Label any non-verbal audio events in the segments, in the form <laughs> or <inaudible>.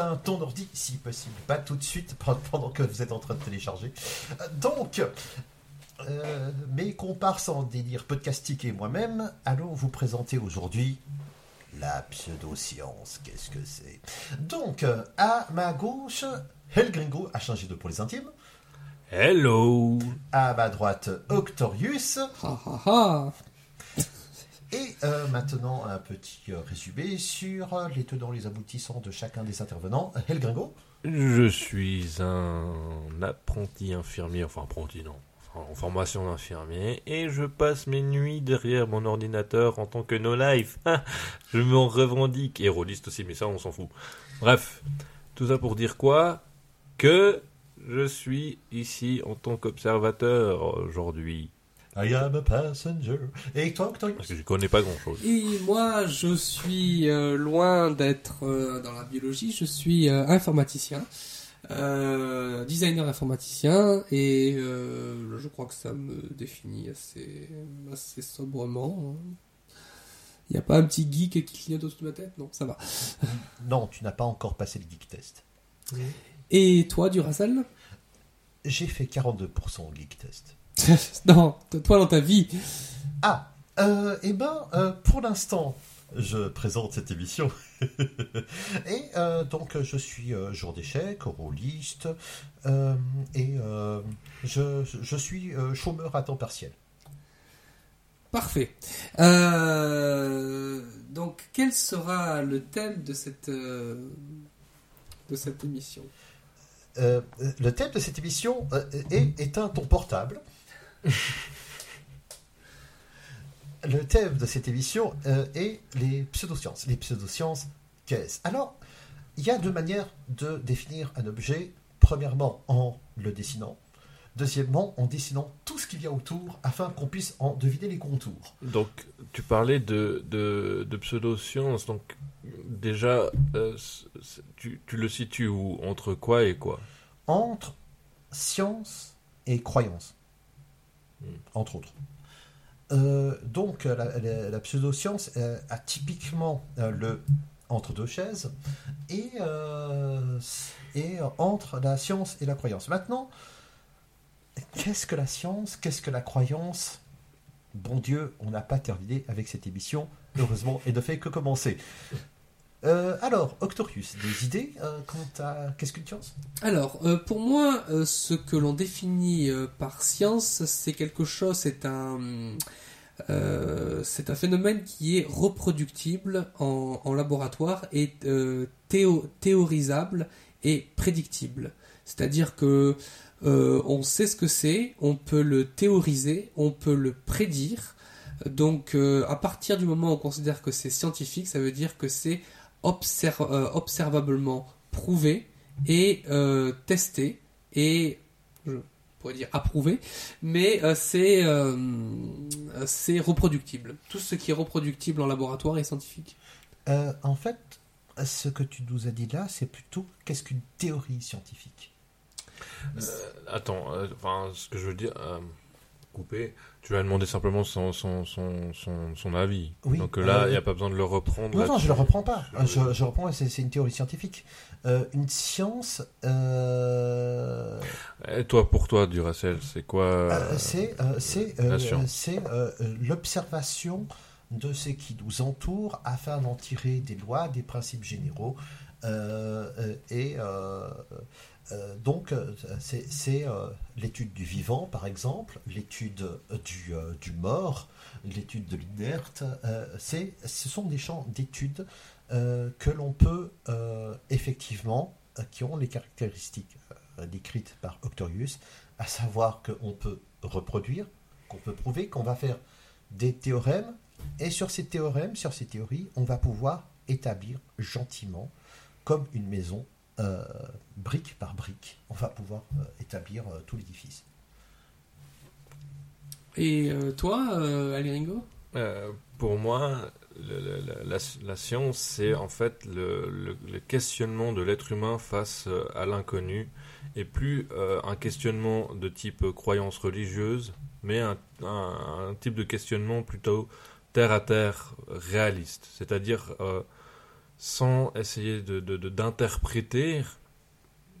Éteins ton ordi, si possible, pas tout de suite <laughs> pendant que vous êtes en train de télécharger. Euh, Donc, euh, mes comparses en délire podcastique et moi-même allons vous présenter aujourd'hui la pseudoscience. Qu'est-ce que c'est? Donc, euh, à ma gauche, El Gringo a changé de pour les intimes. Hello À ma droite, Octorius. Ha ha ha Et euh, maintenant, un petit euh, résumé sur euh, les tenants, les aboutissants de chacun des intervenants. El Gringo? Je suis un apprenti infirmier, enfin apprenti non, en formation d'infirmier, et je passe mes nuits derrière mon ordinateur en tant que no-life. je m'en revendique, et aussi, mais ça on s'en fout. Bref, tout ça pour dire quoi? Que je suis ici en tant qu'observateur aujourd'hui, I am a passenger. Et parce que je connais pas grand-chose. Et moi, je suis euh, loin d'être euh, dans la biologie, je suis euh, informaticien, euh, designer informaticien, et euh, je crois que ça me définit assez, assez sobrement. Il n'y a pas un petit geek qui clignote au-dessus de ma tête? Non, ça va. <laughs> Non, tu n'as pas encore passé le geek test. Et toi, Duracell? J'ai fait 42% au geek test. <laughs> Non, toi dans ta vie. Ah, euh, eh ben, euh, pour l'instant, je présente cette émission. <laughs> et euh, donc, je suis jour d'échec, rôliste, et je, je suis chômeur à temps partiel. Parfait. Donc, quel sera le thème de cette, de cette émission? Le thème de cette émission est éteins ton portable. Le thème de cette émission euh, est les pseudosciences. Les pseudosciences, qu'est-ce? Alors, il y a deux manières de définir un objet. Premièrement, en le dessinant. Deuxièmement, en dessinant tout ce qu'il y a autour afin qu'on puisse en deviner les contours. Donc, tu parlais de, de, de pseudosciences, donc déjà, euh, tu, tu le situes où? Entre quoi et quoi? Entre science et croyance. Entre autres. Euh, donc, la, la- la pseudoscience euh, a typiquement euh, le entre deux chaises et, et entre la science et la croyance. Maintenant, qu'est-ce que la science Qu'est-ce que la croyance? Bon Dieu, on n'a pas terminé avec cette émission, heureusement, et ne fait que commencer. Euh, alors, Octorius, des idées euh, quant à qu'est-ce qu'une science Alors, euh, pour moi, ce que l'on définit par science, c'est quelque chose, c'est un, c'est un phénomène qui est reproductible en, laboratoire et théo- théorisable et prédictible. C'est-à-dire que on sait ce que c'est, on peut le théoriser, on peut le prédire. Donc, à partir du moment où on considère que c'est scientifique, ça veut dire que c'est euh, observablement prouvé et euh, testé et je pourrais dire approuvé, mais euh, c'est euh, c'est reproductible. Tout ce qui est reproductible en laboratoire est scientifique. Euh, en fait, ce que tu nous as dit là, c'est plutôt qu'est-ce qu'une théorie scientifique? Euh, Attends, euh, enfin, ce que je veux dire, euh, couper, tu vas demander simplement son, son, son, son, son avis. Oui, Donc euh, là, il euh, n'y a pas besoin de le reprendre. Non, non, je ne le reprends pas. Je- reprends, c'est une théorie scientifique. Euh, une science, euh, Et toi, pour toi, Duracell, c'est quoi euh, euh, c'est euh, euh, euh, euh, l'observation de ce qui nous entoure afin d'en tirer des lois, des principes généraux. Euh, euh, et euh, donc, euh, c'est euh, l'étude du vivant, par exemple, l'étude du, mort, l'étude de l'inerte. ce sont des champs d'études que l'on peut effectivement, qui ont les caractéristiques décrites par Octorius, à savoir qu'on peut reproduire, qu'on peut prouver, qu'on va faire des théorèmes, et sur ces théorèmes, sur ces théories, on va pouvoir établir gentiment, comme une maison, euh, brique par brique, on va pouvoir euh, établir euh, tout l'édifice. Et euh, toi, euh, Aliringo Euh, pour moi, le- le- le- la, la science, c'est en fait le, le- le questionnement de l'être humain face à l'inconnu, et plus euh, un questionnement de type croyance religieuse, mais un, un- un type de questionnement plutôt terre à terre, réaliste. C'est-à-dire, euh, sans essayer de de- de- d'interpréter,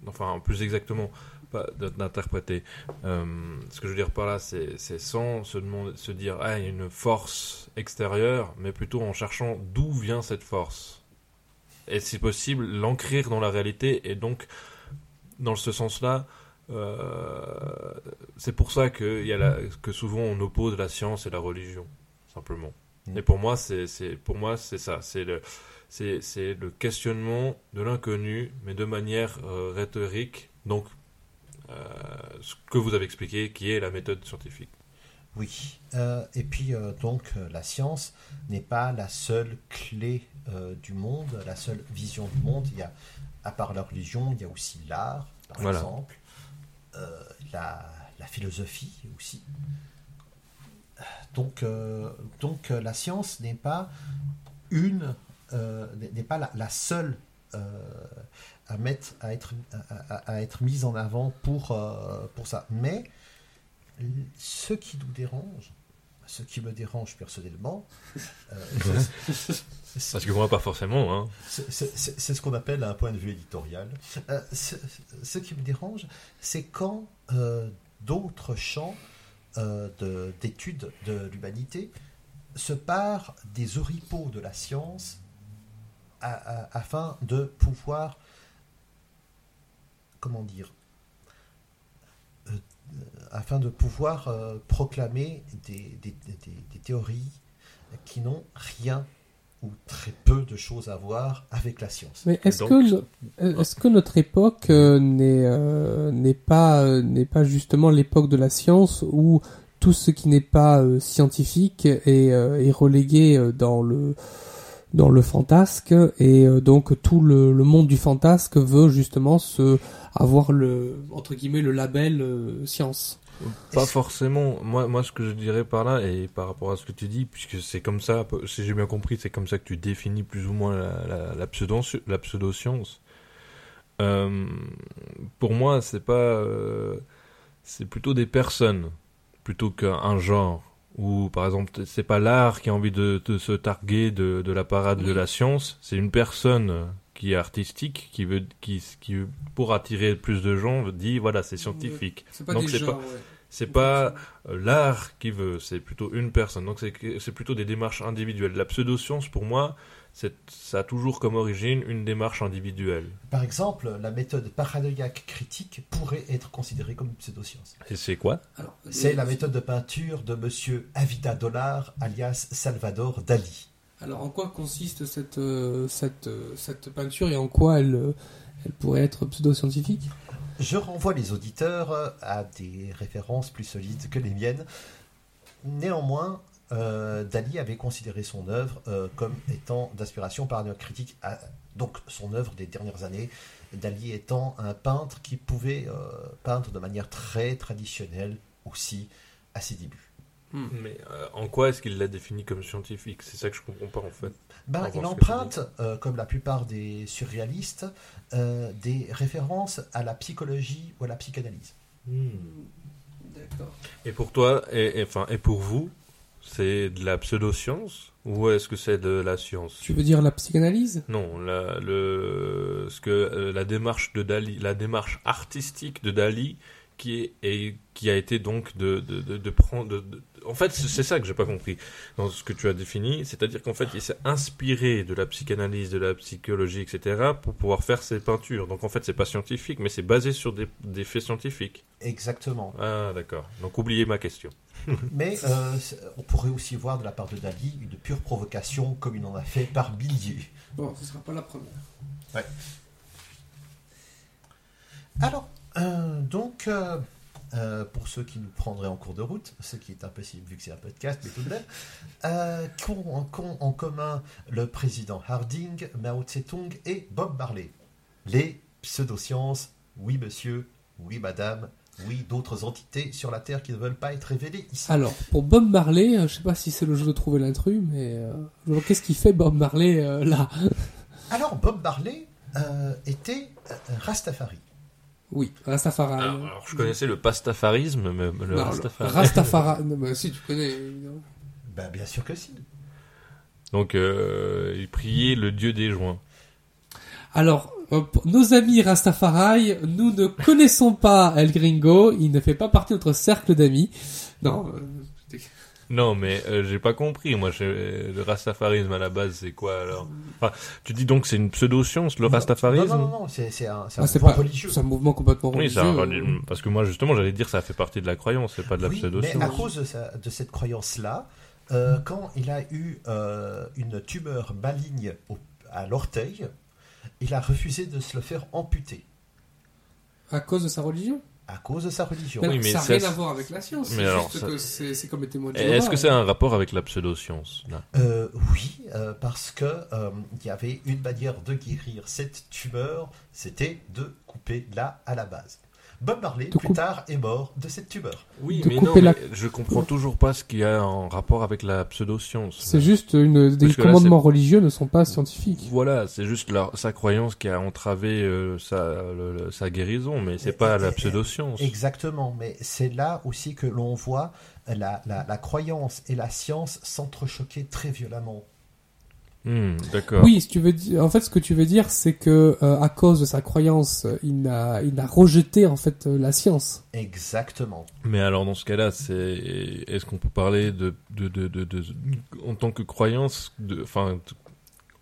enfin plus exactement, pas d'interpréter. Euh, ce que je veux dire par là, c'est sans se, demander, se dire ah il y a une force extérieure, mais plutôt en cherchant d'où vient cette force. Et si possible, l'ancrer dans la réalité et donc dans ce sens-là. euh, c'est pour ça que, y a la- que souvent on oppose la science et la religion, simplement. Mm. Et pour moi, c'est c'est- pour moi c'est ça, c'est le c'est le questionnement de l'inconnu, mais de manière euh, rhétorique. Donc, euh, ce que vous avez expliqué, qui est la méthode scientifique. Oui. Euh, et puis, donc, la science n'est pas la seule clé du monde, la seule vision du monde. Il y a, à part la religion, il y a aussi l'art, par Voilà. exemple, la, la philosophie aussi. Donc, donc la science n'est pas une, n'est n'est pas la, la seule euh, à, mettre, à, être, à, à- à être mise en avant pour, euh, pour ça. Mais ce qui nous dérange, ce qui me dérange personnellement, euh, <laughs> Parce que moi, pas forcément. Hein. c'est ce qu'on appelle un point de vue éditorial. Euh, ce, ce qui me dérange, c'est quand euh, d'autres champs euh, de- d'études de, l'humanité se parent des oripeaux de la science afin de pouvoir, comment dire, euh, euh, afin de pouvoir euh, proclamer des, des- des- des théories qui n'ont rien ou très peu de choses à voir avec la science. Mais est-ce Donc- que, notre époque euh, n'est euh, n'est pas, euh, n'est pas justement l'époque de la science où tout ce qui n'est pas euh, scientifique est, euh, est relégué euh, dans le, dans le fantasque et euh, donc tout le, le monde du fantasque veut justement se avoir le entre guillemets le label euh, science. Pas forcément. Moi, moi, ce que je dirais par là, et par rapport à ce que tu dis, puisque c'est comme ça, si j'ai bien compris, c'est comme ça que tu définis plus ou moins la, la, la, pseudo, la pseudo-science. Euh, pour moi, c'est pas. euh, c'est plutôt des personnes, plutôt qu'un genre. Ou, par exemple, c'est pas l'art qui a envie de, de se targuer de, de la parade de la science, c'est une personne qui est artistique, qui veut, qui, qui, pour attirer plus de gens, dit voilà, c'est scientifique. C'est pas Donc c'est pas- ouais. C'est pas euh, l'art qui veut, c'est plutôt une personne. Donc c'est plutôt des démarches individuelles. La pseudo-science, pour moi, ça a toujours comme origine une démarche individuelle. Par exemple, la méthode paranoïaque critique pourrait être considérée comme une pseudoscience. Et c'est quoi? C'est euh, la méthode de peinture de monsieur Avida Dollar, alias Salvador Dali. Alors, en quoi consiste cette, euh, cette, euh, cette peinture et en quoi elle, elle pourrait être pseudo-scientifique? Je renvoie les auditeurs à des références plus solides que les miennes. Néanmoins, euh, Dali avait considéré son œuvre euh, comme étant d'inspiration paranoïaque critique, à- donc son œuvre des dernières années, Dali étant un peintre qui pouvait euh, peindre de manière très traditionnelle aussi à ses débuts. Mais euh, en quoi est-ce qu'il l'a défini comme scientifique? C'est ça que je comprends pas en fait. Ben, Par il emprunte, euh, comme la plupart des surréalistes, euh, des références à la psychologie ou à la psychanalyse. D'accord. Et pour toi, et, et- enfin, et pour vous, c'est de la pseudo-science ou est-ce que c'est de la science? Tu veux dire la psychanalyse? Non, la, le, ce que euh, la démarche de Dali, la démarche artistique de Dali, qui est, et qui a été donc de de, de, de prendre. de- de- en fait, c'est c'est ça que j'ai pas compris dans ce que tu as défini, c'est-à-dire qu'en fait, il s'est inspiré de la psychanalyse, de la psychologie, etc., pour pouvoir faire ses peintures. Donc en fait, c'est pas scientifique, mais c'est basé sur des, des faits scientifiques. Exactement. Ah, d'accord. Donc oubliez ma question. <laughs> Mais euh, on pourrait aussi voir de la part de Dali une pure provocation, comme il en a fait par milliers. Bon, ce sera pas la première. Alors, euh, donc, euh, pour ceux qui nous prendraient en cours de route, ce qui est impossible vu que c'est un podcast, mais tout de même, qu'ont en, qu'ont en commun le président Harding, Mao Tse-tung et Bob Marley? Les pseudosciences, oui monsieur, oui madame, oui d'autres entités sur la Terre qui ne veulent pas être révélées ici. Alors, pour Bob Marley, euh, je sais pas si c'est le jeu de trouver l'intrus, mais euh, genre, qu'est-ce qu'il fait Bob Marley euh, là? <laughs> Alors, Bob Marley euh, était euh, Rastafari. Oui, Rastafari. Alors, alors, je connaissais le pastafarisme, mais le Non, Rastafari. Rastafari. <laughs> Non, bah, si, tu connais. évidemment. Ben, bien sûr que si. Donc, euh, il priait le dieu des joints. Alors, nos amis Rastafari, nous ne connaissons pas El Gringo, il ne fait pas partie de notre cercle d'amis. Non, euh, Non, mais euh, j'ai pas compris. Moi, j'ai- le rastafarisme à la base, c'est quoi alors? Enfin, Tu dis donc que c'est une pseudo-science, le rastafarisme? Non, non, non, non, c'est un, ah, mouvement pas, religieux. c'est un mouvement complètement Oui, religieux. un reli- parce que moi, justement, j'allais dire que ça fait partie de la croyance, c'est pas de la Oui, mais pseudo-science. à cause de, sa- de cette croyance-là, euh, quand il a eu euh, une tumeur maligne au- à l'orteil, il a refusé de se le faire amputer À cause de sa religion? À cause de sa religion. Mais Oui, mais ça n'a rien c'est- à voir avec la science. Mais C'est alors, juste ça- que c'est comme les témoins de. Est-ce que c'est un rapport avec la pseudo-science là? Euh, oui, euh, parce que euh, il y avait une manière de guérir cette tumeur, c'était de couper là à la base. Bob Marley, De plus tard, est mort de cette tumeur. Oui, De mais non, la- mais je comprends toujours pas ce qu'il y a en rapport avec la pseudo-science. C'est juste une, des là, commandements religieux ne sont pas scientifiques. Voilà, c'est juste la- sa croyance qui a entravé euh, sa, le- le- sa guérison, mais c'est pas la pseudo-science. Exactement, mais c'est là aussi que l'on voit la, la- la croyance et la science s'entrechoquer très violemment. Hmm, D'accord. Oui, si tu veux dire, en fait, ce que tu veux dire, c'est que euh, à cause de sa croyance, il a, il a rejeté en fait euh, la science. Exactement. Mais alors dans ce cas-là, c'est est-ce qu'on peut parler de, de, de, de, de- en tant que croyance, de, enfin,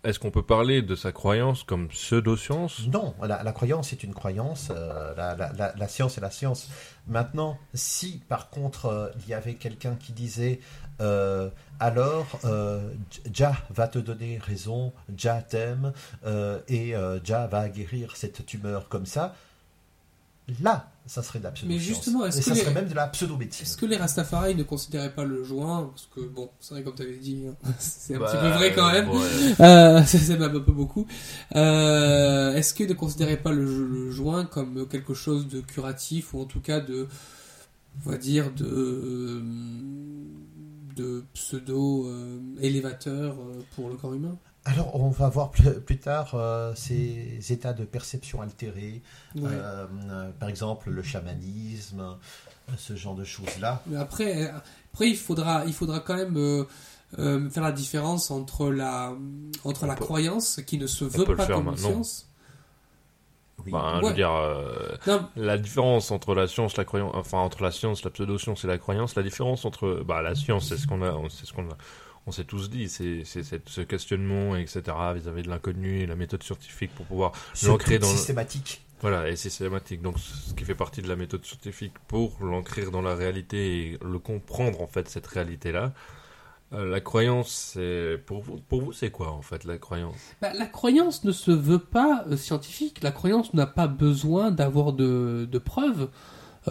est-ce qu'on peut parler de sa croyance comme pseudo-science? Non, la, la croyance est une croyance, euh, la, la- la- la science est la science. Maintenant, si par contre euh, il y avait quelqu'un qui disait euh, alors euh, Jah va te donner raison, Jah t'aime euh, et euh, Jah va guérir cette tumeur comme ça, là, ça serait de la pseudo Mais justement, est-ce et que ça les- serait même de la pseudo-médecine. Est-ce que les Rastafari ne considéraient pas le joint? Parce que bon, c'est vrai comme tu avais dit, hein, <laughs> c'est un Bah, petit peu vrai quand même. ouais. <laughs> Euh, c'est c'est même un peu beaucoup. Euh, Est-ce qu'ils ne considéraient pas le, le joint comme quelque chose de curatif ou en tout cas de, on va dire de, euh, de pseudo euh, élévateur euh, pour le corps humain? Alors, on va voir plus, plus tard euh, ces états de perception altérés, Ouais. euh, euh, par exemple le chamanisme, ce genre de choses-là. Mais après, après il faudra, il faudra quand même euh, euh, faire la différence entre la, entre On la peut- croyance qui ne se veut pas faire comme science. Oui. Bah, je Ouais. veux dire, euh, la différence entre la science, la croyance, enfin entre la science, la pseudo-science et la croyance, la différence entre, bah, la science, c'est ce qu'on a, c'est ce qu'on a, on s'est tous dit, c'est, ce questionnement, etc., vis-à-vis de l'inconnu et la méthode scientifique pour pouvoir l'ancrer dans le- systématique. Voilà, et systématique. Donc, ce qui fait partie de la méthode scientifique pour l'ancrer dans la réalité et le comprendre, en fait, cette réalité-là. Euh, la croyance, pour vous, pour vous, c'est quoi en fait la croyance? Bah, la croyance ne se veut pas euh, scientifique. La croyance n'a pas besoin d'avoir de, preuves.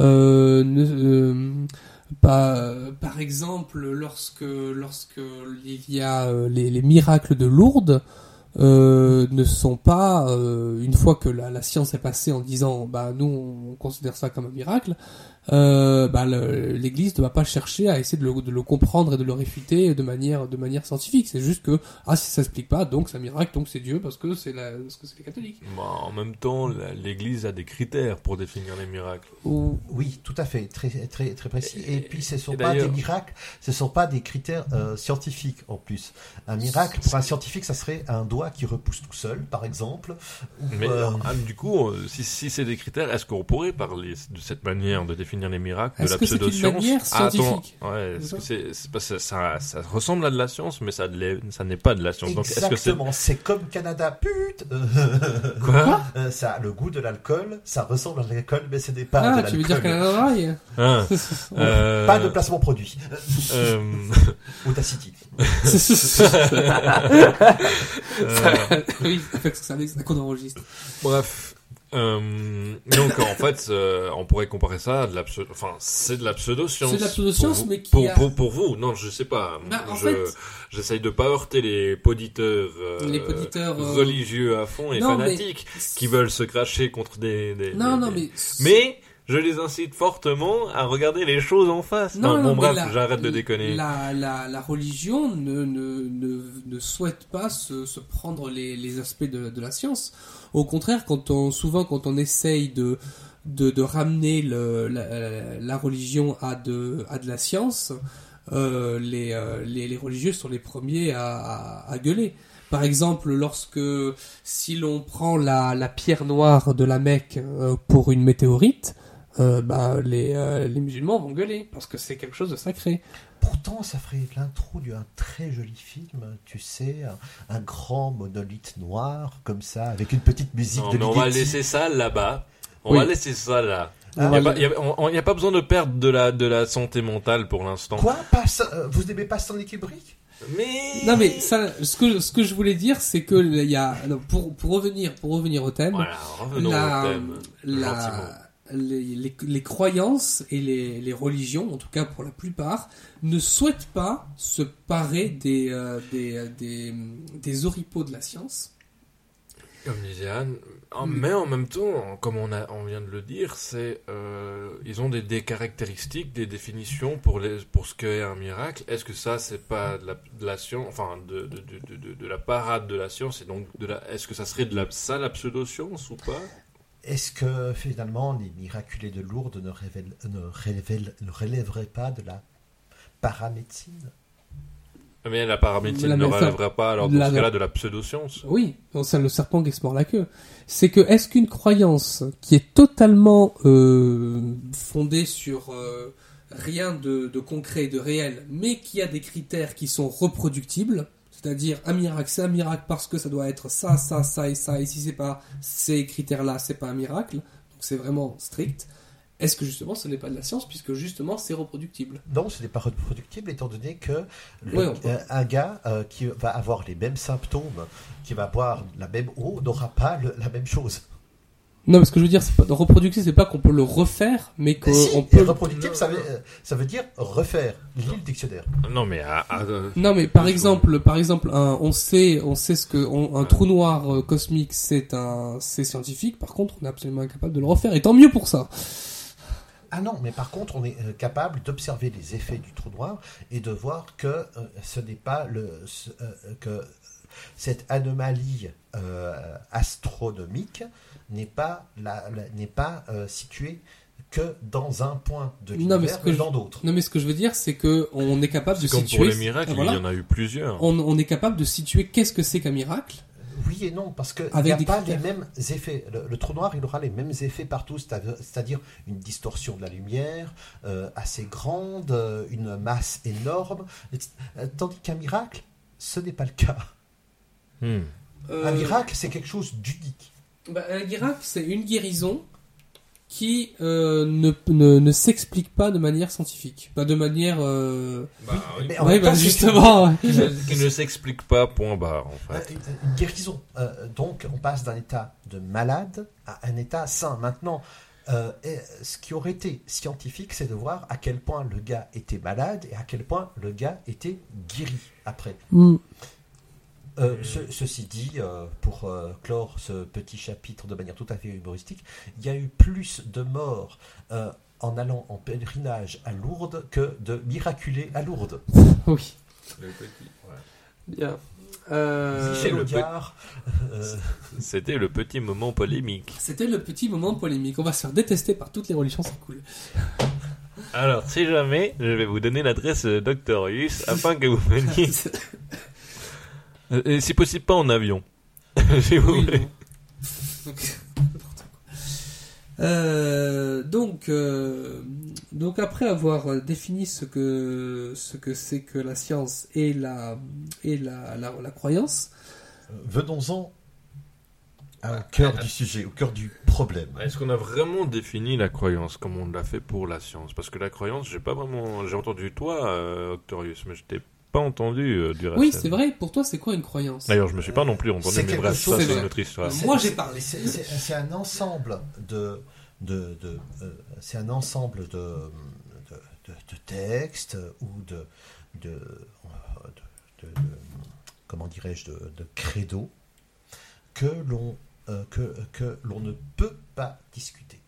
Euh, euh, par exemple, lorsque, lorsque il y a les, les miracles de Lourdes, ne sont pas, une fois que la, la science est passée en disant, bah, nous, on considère ça comme un miracle, euh, bah, l'Église ne va pas chercher à essayer de le, de le comprendre et de le réfuter de manière, de manière scientifique. C'est juste que, ah, si ça s'explique pas, donc c'est un miracle, donc c'est Dieu, parce que c'est la, parce que c'est les catholiques. Bah, En même temps, l'Église a des critères pour définir les miracles. Ou, Oui, tout à fait, très, très, très précis. Et, Et- puis, ce ne sont pas des miracles, ce ne sont pas des critères euh, scientifiques en plus. Un miracle, pour un scientifique, ça serait un doigt qui repousse tout seul, par exemple. ou, Mais euh, ah, du coup, euh, si, si c'est des critères, est-ce qu'on pourrait parler de cette manière de définir les miracles, de Est-ce la que c'est une pseudo-science? manière Ah, attends, scientifique? Ouais, est-ce C'est que c'est, que ça, ça ressemble à de la science, mais ça, l'est- ça n'est pas de la science. Donc, est-ce que c'est Exactement, c'est comme Canada, pute <laughs> quoi? Euh, Ça a le goût de l'alcool, ça ressemble à l'alcool, mais ce n'est pas ah, de tu veux l'alcool. dire Canada Dry? Hein, <laughs> euh, Pas de placement produit. euh, Audacity. <laughs> euh, Oui, fait, c'est ça qu'on enregistre. Bref. Euh, donc en fait, euh, on pourrait comparer ça à de la pseudo, enfin c'est de la pseudo-science. C'est de la pseudo-science, mais qui pour, a- pour, pour vous, non, je sais pas. Bah, en je, fait- j'essaye de pas heurter les poditeurs, euh, Les poditeurs, euh, religieux à fond et non, mais- fanatiques qui veulent se cracher contre des. des- Non, des- non, des- mais. Mais je les incite fortement à regarder les choses en face. Non, Enfin, non, bon bref, j'arrête de déconner. La, la, la religion ne, ne, ne, ne souhaite pas se, se prendre les, les aspects de, de la science. Au contraire, quand on, souvent quand on essaye de, de, de ramener le, la, la religion à de, à de la science, euh, les, euh, les, les religieux sont les premiers à, à, à gueuler. Par exemple, lorsque si l'on prend la, la pierre noire de la Mecque euh, pour une météorite, euh, bah, les, euh, les musulmans vont gueuler parce que c'est quelque chose de sacré. Pourtant, ça ferait l'intro d'un très joli film, tu sais, un, un grand monolithe noir, comme ça, avec une petite musique Non, de mais on va laisser ça là-bas. On Oui. va laisser ça là. Ah, Il n'y a, pas- a- besoin de perdre de la, de la santé mentale pour l'instant. Quoi? Pas ça- euh, Vous n'aimez pas Stanley Kubrick Mais... Non mais ça, ce que ce que je voulais dire, c'est que il y a pour pour revenir pour revenir au thème, Voilà, revenons la, au thème. la- gentiment. Les, les, les croyances et les, les religions, en tout cas pour la plupart, ne souhaitent pas se parer des, euh, des, euh, des, des oripeaux de la science. Comme disait Anne, Mm. mais en même temps, comme on, a, on vient de le dire, c'est euh, ils ont des, des caractéristiques, des définitions pour, les, pour ce qu'est un miracle. Est-ce que ça, c'est pas de la, de la science, enfin de, de, de, de, de la parade de la science, et donc de la, est-ce que ça serait de la, ça la pseudo-science ou pas? Est-ce que finalement les miraculés de Lourdes ne, révèlent- ne, révèlent- ne relèveraient pas de la paramédecine? Mais la paramédecine La ne relèverait pas alors dans la- ce cas-là de la pseudo-science Oui, c'est le serpent qui se mord la queue. C'est que est-ce qu'une croyance qui est totalement euh, fondée sur euh, rien de, de concret et de réel, mais qui a des critères qui sont reproductibles, c'est-à-dire un miracle, c'est un miracle parce que ça doit être ça, ça, ça et ça, et si c'est pas ces critères-là, c'est pas un miracle, donc c'est vraiment strict. Est-ce que justement ce n'est pas de la science puisque justement c'est reproductible? Non, ce n'est pas reproductible étant donné que le- euh, un gars euh, qui va avoir les mêmes symptômes, qui va boire la même eau, n'aura pas le- la même chose. Non, mais ce que je veux dire, c'est pas reproductible, c'est pas qu'on peut le refaire, mais qu'on Si, on et peut. reproductible, ça veut, euh, ça veut dire refaire. Lis le dictionnaire. Non, mais à, à- euh, Non, mais par exemple, par exemple, un, on sait, on sait ce que on- un trou noir euh, cosmique, c'est un, c'est scientifique. Par contre, on est absolument incapable de le refaire. Et tant mieux pour ça. Ah non, mais par contre, on est euh, capable d'observer les effets du trou noir et de voir que euh, ce n'est pas le ce- euh, que cette anomalie euh, astronomique n'est pas la, la- n'est pas euh, située que dans un point de Non, mais l'univers, ce que mais, je- dans d'autres. Non, mais ce que je veux dire, c'est que on est capable de c'est comme situer. pour les miracles, Ah, voilà. il y en a eu plusieurs. on, on est capable de situer qu'est-ce que c'est qu'un miracle. Oui et non, parce qu'il Avec n'y a pas critères. les mêmes effets. Le, le trou noir, il aura les mêmes effets partout, c'est-à- c'est-à-dire une distorsion de la lumière euh, assez grande, euh, une masse énorme, etc. Tandis qu'un miracle, ce n'est pas le cas. Hmm. Un miracle, c'est quelque chose d'unique. Bah, un miracle, c'est une guérison qui euh, ne, ne, ne s'explique pas de manière scientifique, pas de manière. Euh... Bah, oui. Mais en Ouais, même bah, temps, justement. qui ne, s'explique pas, point barre, en Euh, fait. une- une guérison. Euh, donc, on passe d'un état de malade à un état sain. Maintenant, euh, et ce qui aurait été scientifique, c'est de voir à quel point le gars était malade et à quel point le gars était guéri après. Hmm. Euh, ce- ceci dit, euh, pour euh, clore ce petit chapitre de manière tout à fait humoristique, il y a eu plus de morts euh, en allant en pèlerinage à Lourdes que de miraculés à Lourdes. <laughs> Oui. Le petit, ouais. Bien. Le <laughs> C'était le petit moment polémique. C'était le petit moment polémique. On va se faire détester par toutes les religions, c'est cool. Alors, si jamais, je vais vous donner l'adresse de Doctorius afin que vous <laughs> veniez. Euh, Et si possible, pas en avion. <laughs> si vous Oui, voulez. Donc. <laughs> Euh, donc, euh, donc après avoir défini ce que ce que c'est que la science et la et la, la, la croyance, venons-en au cœur du sujet, au cœur du problème. Est-ce qu'on a vraiment défini la croyance comme on l'a fait pour la science? Parce que la croyance, j'ai pas vraiment. J'ai entendu toi, Octorius, mais je t'ai pas entendu euh, du oui, c'est vrai. Pour toi, c'est quoi une croyance? D'ailleurs, je me suis pas non plus entendu, mais bref, chose- ça c'est une autre histoire. Moi, j'ai parlé. C'est un ensemble de, de, de, euh, c'est un ensemble de, de, de- de textes ou de, de, de- de- de- comment dirais-je, de, de credo que l'on euh, que, que l'on ne peut pas discuter.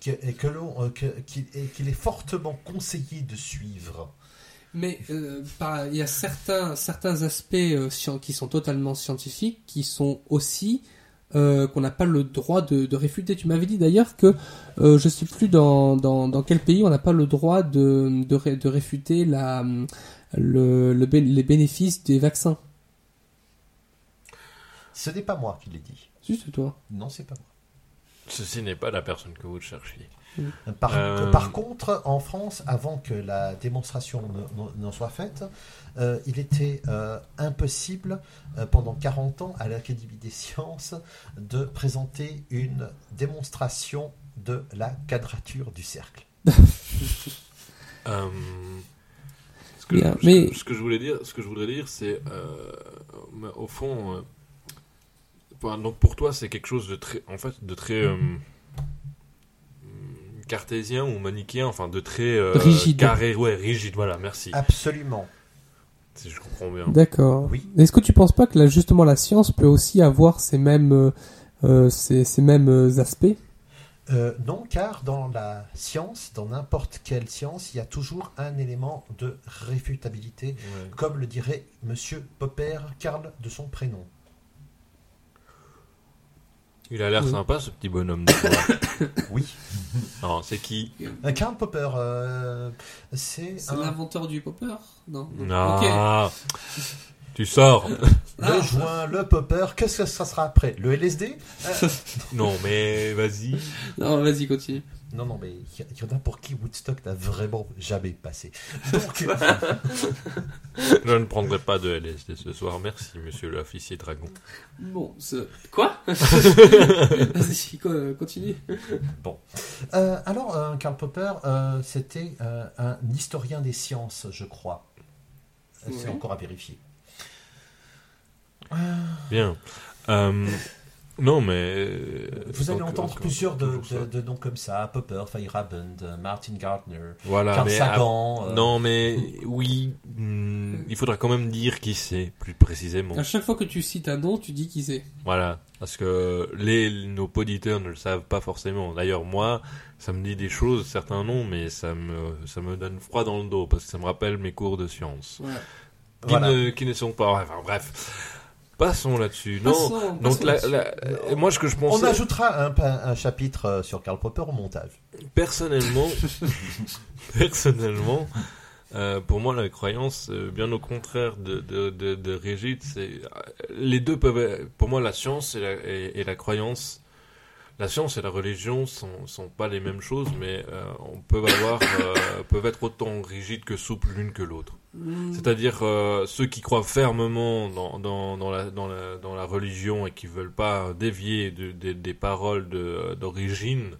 Que- et que l'on euh, que- qu'il et qu'il est fortement conseillé de suivre. Mais euh, par- il y a certains, certains aspects euh, qui sont totalement scientifiques, qui sont aussi euh, qu'on n'a pas le droit de, de réfuter. Tu m'avais dit d'ailleurs que euh, je sais plus dans, dans, dans quel pays on n'a pas le droit de, de, ré- de réfuter la, le, le les bénéfices des vaccins. Ce n'est pas moi qui l'ai dit. Si, c'est toi. Non, c'est pas moi. Ceci n'est pas la personne que vous cherchiez. Par, Euh. par contre, en France, avant que la démonstration ne- ne- n'en soit faite, euh, il était euh, impossible euh, pendant 40 ans à l'Académie des sciences de présenter une démonstration de la quadrature du cercle. <laughs> Euh, ce, que, mais- ce je voulais dire, ce que je voudrais dire, c'est euh, au fond, euh, enfin, donc pour toi, c'est quelque chose de très, en fait, de très euh, cartésien ou manichéen, enfin de très euh, Rigide. carré, ouais, rigide. Voilà, merci. Absolument. Si je comprends bien. D'accord. Oui. Est-ce que tu penses pas que là, justement la science peut aussi avoir ces mêmes, euh, euh, ces, ces mêmes aspects? Euh, non, car dans la science, dans n'importe quelle science, il y a toujours un élément de réfutabilité, Ouais. comme le dirait Monsieur Popper, Karl de son prénom. Il a l'air Oui. sympa, ce petit bonhomme. de. <coughs> Oui. non, c'est qui? Euh, Karl Popper, euh, c'est un- l'inventeur du popper Non? Non. Tu sors. <laughs> le Ah. joint, le popper. Qu'est-ce que ça sera après? Le LSD Euh, <laughs> non, mais vas-y. Non, vas-y, continue. Non, non, mais il y, en a pour qui Woodstock n'a vraiment jamais passé. <laughs> Donc, Je ne prendrai pas de LSD ce soir. Merci, monsieur l'officier dragon. Bon, ce... Quoi? <laughs> Vas-y, co- continue. euh, alors, euh, Karl Popper, euh, c'était euh, un historien des sciences, je crois. C'est Ouais. encore à vérifier. Bien. Non, mais. euh, Vous allez donc, entendre plusieurs de, de- de noms comme ça Popper, Feyerabend, euh, Martin Gardner, Voilà, Carl mais. Sagan. euh, Non, mais oui, hmm, il faudra quand même dire qui c'est, plus précisément. À chaque fois que tu cites un nom, tu dis qui c'est. Voilà, parce que les, nos auditeurs ne le savent pas forcément. D'ailleurs, moi, ça me dit des choses, certains noms, mais ça me, ça me donne froid dans le dos, parce que ça me rappelle mes cours de sciences. Voilà. Qui, Voilà. ne, qui ne sont pas... Enfin, bref. Passons là-dessus. Non, Passons- donc passons la- là-dessus. la- moi, ce que je On pensais... ajoutera un, chapitre euh, sur Karl Popper au montage. Personnellement, <laughs> personnellement, euh, pour moi, la croyance, euh, bien au contraire de, de, de, de rigide, c'est les deux peuvent. être- Pour moi, la science et la, et, et la croyance, la science et la religion sont, sont pas les mêmes choses, mais euh, on peut avoir, euh, <laughs> peuvent être autant rigides que souples l'une que l'autre. Hmm. C'est-à-dire euh, ceux qui croient fermement dans, dans, dans, la, dans, la, dans la religion et qui veulent pas dévier de- de- des paroles de- d'origine,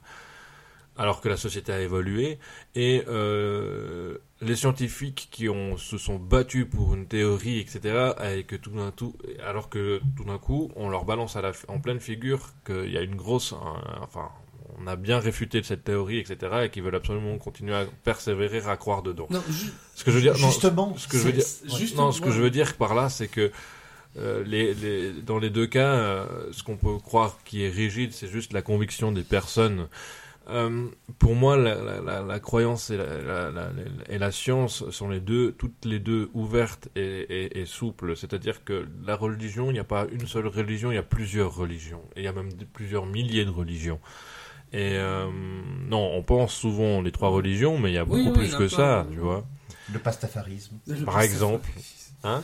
alors que la société a évolué, et euh, les scientifiques qui ont, se sont battus pour une théorie, etc., et que tout d'un tout, alors que tout d'un coup, on leur balance à la, en pleine figure qu'il y a une grosse, un- enfin, on a bien réfuté cette théorie, etc., et qu'ils veulent absolument continuer à persévérer à croire dedans. Non, Ce que je veux dire, non, Justement, ce que je veux dire, non, ce que je veux dire par là, c'est que euh, les, les, dans les deux cas, euh, ce qu'on peut croire qui est rigide, c'est juste la conviction des personnes. Euh, pour moi, la, la, la, la croyance et la, la, la, et la science sont les deux, toutes les deux ouvertes et, et, et souples. C'est-à-dire que la religion, il n'y a pas une seule religion, il y a plusieurs religions. Et il y a même plusieurs milliers de religions. Et euh, non, on pense souvent les trois religions, mais il y a beaucoup Oui, oui, plus que ça, tu vois. le pastafarisme. Par exemple. Hein?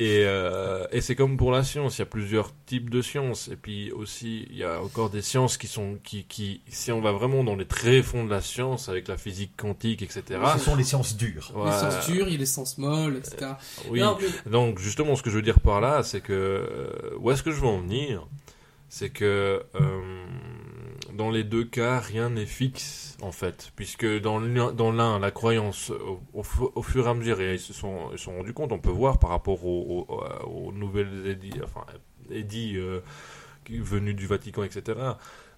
Et euh, et c'est comme pour la science, il y a plusieurs types de sciences. Et puis aussi, il y a encore des sciences qui sont, qui, qui, si on va vraiment dans les tréfonds de la science, avec la physique quantique, etc. Ce sont les sciences dures. Les voilà. sens durs, il y a les sens molles, etc. Oui. Non, mais- Donc justement, ce que je veux dire par là, c'est que euh, où est-ce que je veux en venir? C'est que euh, dans les deux cas, rien n'est fixe en fait, puisque dans l'un, la croyance au, au fu- au fur et à mesure, et ils se sont, rendus compte, on peut voir par rapport aux, aux- nouvelles édits, euh, venus du Vatican, etc.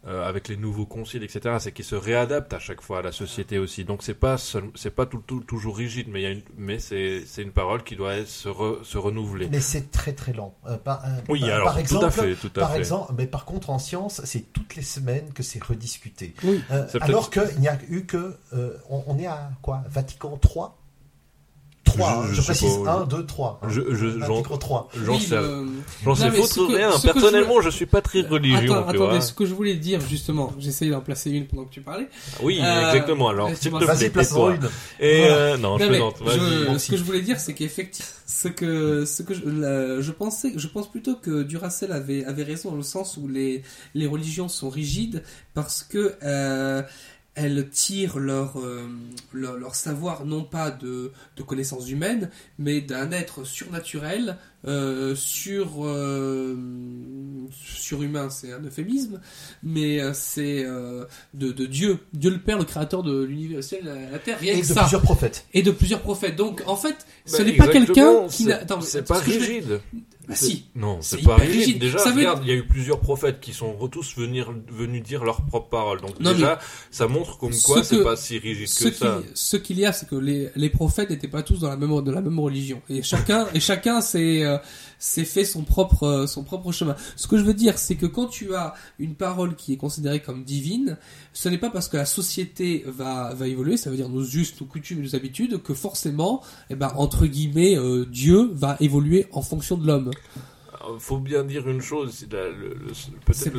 euh, avec les nouveaux conciles, etc. C'est qu'ils se réadaptent à chaque fois à la société aussi. Donc c'est pas seul- c'est pas tout, tout- toujours rigide, mais il y a une, mais c'est c'est une parole qui doit se, re- se renouveler. Mais c'est très très lent. Euh, par, euh, Oui, par- alors par exemple, tout à fait, tout à par fait. exemple, mais par contre en science, c'est toutes les semaines que c'est rediscuté. Oui. Euh, C'est alors qu'il n'y a eu que, euh, on, on est à quoi? Vatican 3 3, Je- je, je précise pas, 1, 2, 3. Je- je- j'en- L'article 3. J'en sais, le- j'en sais rien. Personnellement, je suis pas très religion, Attends, attendez, vois. ce que je voulais dire justement, j'essayais d'en placer une pendant que tu parlais. Oui, Euh, exactement. Alors, euh, s'il tu te plaît, place-en tais-toi. une. Et Voilà. euh, non, je Non, plaisante. je- moi ce que je voulais dire, c'est qu'effectivement, ce que, ce que je, la- je pensais, je pense plutôt que Duracell avait, avait raison dans le sens où les, les religions sont rigides parce que euh, elles tirent leur, euh, leur, leur savoir non pas de, de connaissances humaines, mais d'un être surnaturel, euh, sur, euh, surhumain, c'est un euphémisme, mais c'est euh, de, de Dieu, Dieu le Père, le créateur de l'univers, le ciel, la, la terre, rien Et que de ça plusieurs prophètes. et de plusieurs prophètes. Donc en fait, ce Bah, n'est pas quelqu'un qui c'est- n'a. C'est ce pas je rigide. Bah si. Non, C'est pas rigide. Déjà, Ça regarde, il y a eu plusieurs prophètes qui sont tous venir, venus dire leurs propres paroles. Donc Non, déjà, ça montre comme quoi Ce c'est pas si rigide Ce que qu'il ça. ce qu'il y a, c'est que les, les prophètes n'étaient pas tous dans la même de la même religion et chacun et chacun s'est euh, s'est fait son propre euh, son propre chemin. Ce que je veux dire, c'est que quand tu as une parole qui est considérée comme divine, ce n'est pas parce que la société va va évoluer, ça veut dire nos us, nos coutumes, et nos habitudes, que forcément, eh ben entre guillemets, euh, Dieu va évoluer en fonction de l'homme. Euh, Faut bien dire une chose, c'est la- le, le- C'est peut-être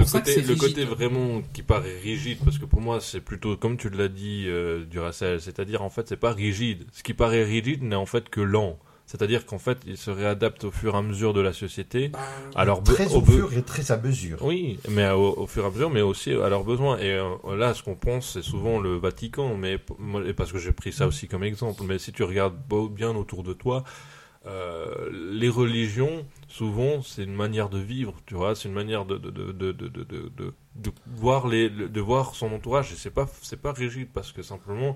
le côté, le vraiment qui paraît rigide, parce que pour moi c'est plutôt, comme tu l'as dit, euh, Duracell, c'est-à-dire en fait c'est pas rigide. Ce qui paraît rigide n'est en fait que lent. C'est-à-dire qu'en fait il se réadapte au fur et à mesure de la société. Ben, Alors, be- Très au fur et très à mesure. Oui, mais au, au fur et à mesure, mais aussi à leurs besoins. Et euh, là, ce qu'on pense, c'est souvent le Vatican, mais parce que j'ai pris ça aussi comme exemple. Mais si tu regardes bien autour de toi, euh, les religions, souvent, c'est une manière de vivre, tu vois, c'est une manière de de de de de voir les de voir son entourage. Et c'est pas c'est pas rigide parce que simplement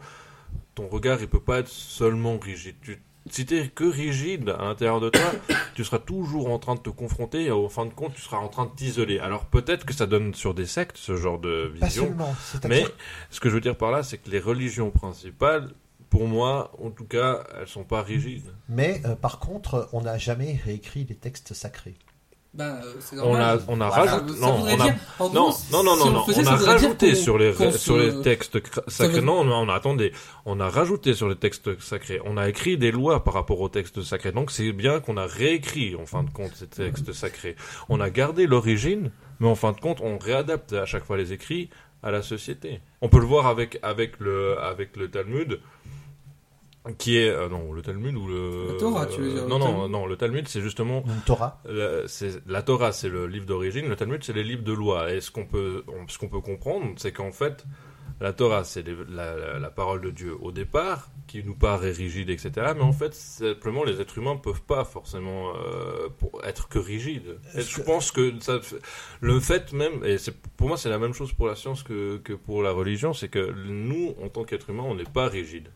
ton regard, il peut pas être seulement rigide. Tu, si t'es que rigide à l'intérieur de toi, <coughs> tu seras toujours en train de te confronter et au fin de compte, tu seras en train de t'isoler. Alors peut-être que ça donne sur des sectes ce genre de Pas vision, seulement. mais ce que je veux dire par là, c'est que les religions principales, pour moi, en tout cas, elles sont pas rigides. Mais euh, par contre, on n'a jamais réécrit les textes sacrés. ben, euh, On a, on a Voilà. rajouté, non, on a Non, non, non, si non, on on a rajouté sur les, sur les textes sacrés. veut- Non, non, non, attendez. On a rajouté sur les textes sacrés. On a écrit des lois par rapport aux textes sacrés. Donc c'est bien qu'on a réécrit, en fin de compte, ces textes sacrés. On a gardé l'origine, mais en fin de compte, on réadapte à chaque fois les écrits à la société. On peut le voir avec, avec le, avec le Talmud. Qui est, euh, non, le Talmud ou le... La Torah, tu veux dire, le Non, non, Talmud non, le Talmud, c'est justement Une Torah. c'est- la Torah, c'est le livre d'origine, le Talmud, c'est les livres de loi. Et ce qu'on peut, on- ce qu'on peut comprendre, c'est qu'en fait, la Torah, c'est la, la- la parole de Dieu au départ, qui nous paraît rigide, etc. Mais en fait, simplement, les êtres humains peuvent pas forcément euh, pour être que rigides. Et je que- pense que ça, le fait même, et c'est pour moi, c'est la même chose pour la science que, que pour la religion, c'est que nous, en tant qu'êtres humains, on n'est pas rigides.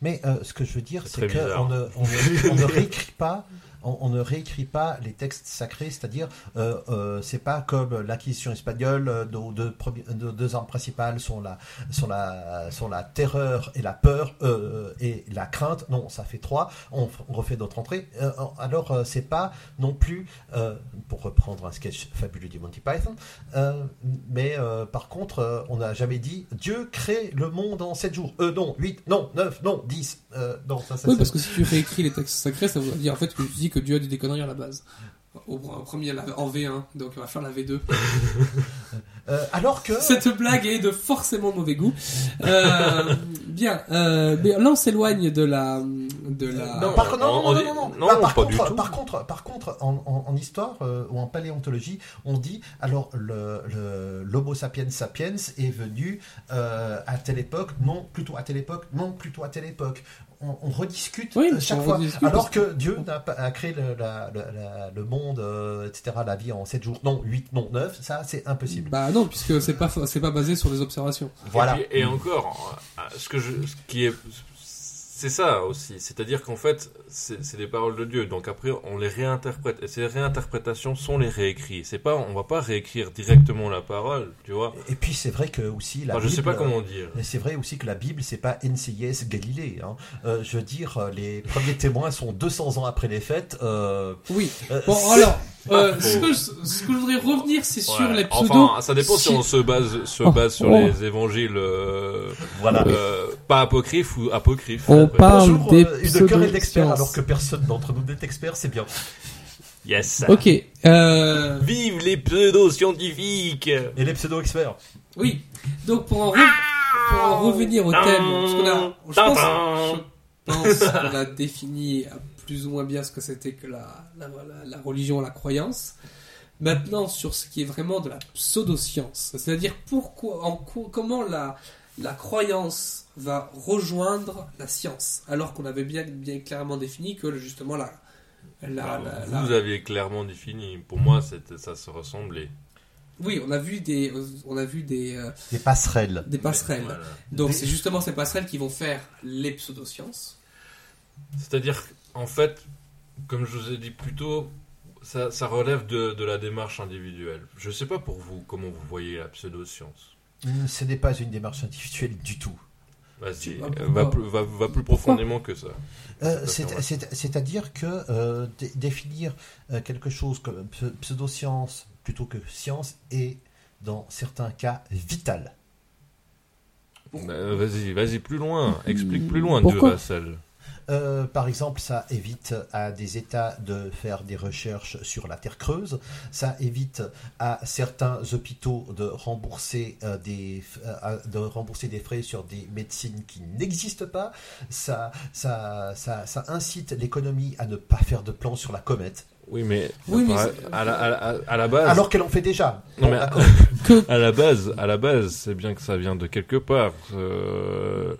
Mais euh, ce que je veux dire, C'est qu'on ne, on ne, on ne <laughs> réécrit pas. On, on ne réécrit pas les textes sacrés, c'est-à-dire, euh, euh, c'est pas comme l'acquisition espagnole, euh, nos deux, nos deux armes principales sont la, sont la, sont la terreur et la peur et la crainte. Non, ça fait trois. On, refait d'autres entrées. Alors, c'est pas non plus, pour reprendre un sketch fabuleux du Monty Python, mais par contre, on n'a jamais dit Dieu crée le monde en 7 jours. Euh, non, 8, non, 9, non, 10. Euh, non, ça, ça, Oui, parce que si tu réécris les textes sacrés, ça veut dire en fait que tu dis que Dieu a dit des conneries à la base. Au, au premier, en V1, donc on va faire la V2. <laughs> Euh, alors que. Cette blague est de forcément mauvais goût. Euh, bien, euh, mais là on s'éloigne de la, de la. Non, Par, contre, non, on non, non, non, non, non, Bah, par, pas du contre, tout. par contre, par contre, en, en- en histoire euh, ou en paléontologie, on dit alors le le- l'Homo sapiens sapiens est venu euh, à telle époque, non, plutôt à telle époque, non, plutôt à telle époque. On, on rediscute Oui, euh, chaque on fois. rediscute alors que Dieu n'a pas a créé le, la- la- la- le monde, euh, etc., la vie en 7 jours, non, 8, non, 9, ça c'est impossible. Bah non, puisque c'est pas c'est pas basé sur des observations. Voilà. Et, puis- et encore, euh, ce que je, ce qui est, c'est ça aussi. C'est-à-dire qu'en fait, c'est les paroles de Dieu. Donc après, on les réinterprète. Et ces réinterprétations sont les réécrits. C'est pas, on va pas réécrire directement la parole, tu vois. Et puis c'est vrai que aussi la Enfin, je sais Bible, pas comment dire. Mais c'est vrai aussi que la Bible, c'est pas NCIS Galilée. Hein. Euh, je veux dire, les premiers témoins sont 200 ans après les fêtes. Euh, Oui. euh, Bon alors, <laughs> Euh, ce, que je, ce que je voudrais revenir, c'est sur les pseudos. Enfin, ça dépend si Si- on se base, se Oh, base sur oh. les évangiles, euh, Voilà. euh, pas apocryphes ou apocryphes. On. Parle Bonjour, des euh, d'experts pseudo-sciences. alors que personne d'entre nous n'est expert, c'est bien. Yes. Ok. Euh, Vive les pseudo-scientifiques Et les pseudo-experts oui. Donc pour en, re- pour en revenir au thème, parce qu'on a, je pense, je pense qu'on a défini plus ou moins bien ce que c'était que la, la, la- la religion, la croyance. Maintenant, sur ce qui est vraiment de la pseudo-science, c'est-à-dire pourquoi, en co- comment la, la croyance va rejoindre la science, alors qu'on avait bien, bien clairement défini que justement la, la, Alors, la- Vous la- aviez clairement défini. Pour moi, c'était- ça se ressemblait. oui, on a vu des, on a vu des, euh, Des passerelles. des passerelles. Voilà. Donc Des- c'est justement ces passerelles qui vont faire les pseudosciences. C'est-à-dire, en fait, comme je vous ai dit plus tôt, ça, ça relève de, de la démarche individuelle. Je ne sais pas pour vous comment vous voyez la pseudo-science. Hmm, Ce n'est pas une démarche individuelle du tout. Vas-y, euh, pourquoi va, plus- va, va plus Pourquoi profondément que ça. Euh, C'est-à-dire que euh, dé- définir quelque chose comme ps- pseudo-science plutôt que science est, dans certains cas, vital. Bah, vas-y, vas-y plus loin. Explique plus loin, Pourquoi Duracell. Euh, par exemple, ça évite à des États de faire des recherches sur la Terre creuse. Ça évite à certains hôpitaux de rembourser, euh, des, euh, de rembourser des frais sur des médecines qui n'existent pas. Ça, ça, ça, ça incite l'économie à ne pas faire de plan sur la comète, Oui, mais, Oui, mais à, la, à la- à la base, alors qu'elle en fait déjà. Non, mais- <laughs> à la base, à la base, c'est bien que ça vient de quelque part. Euh,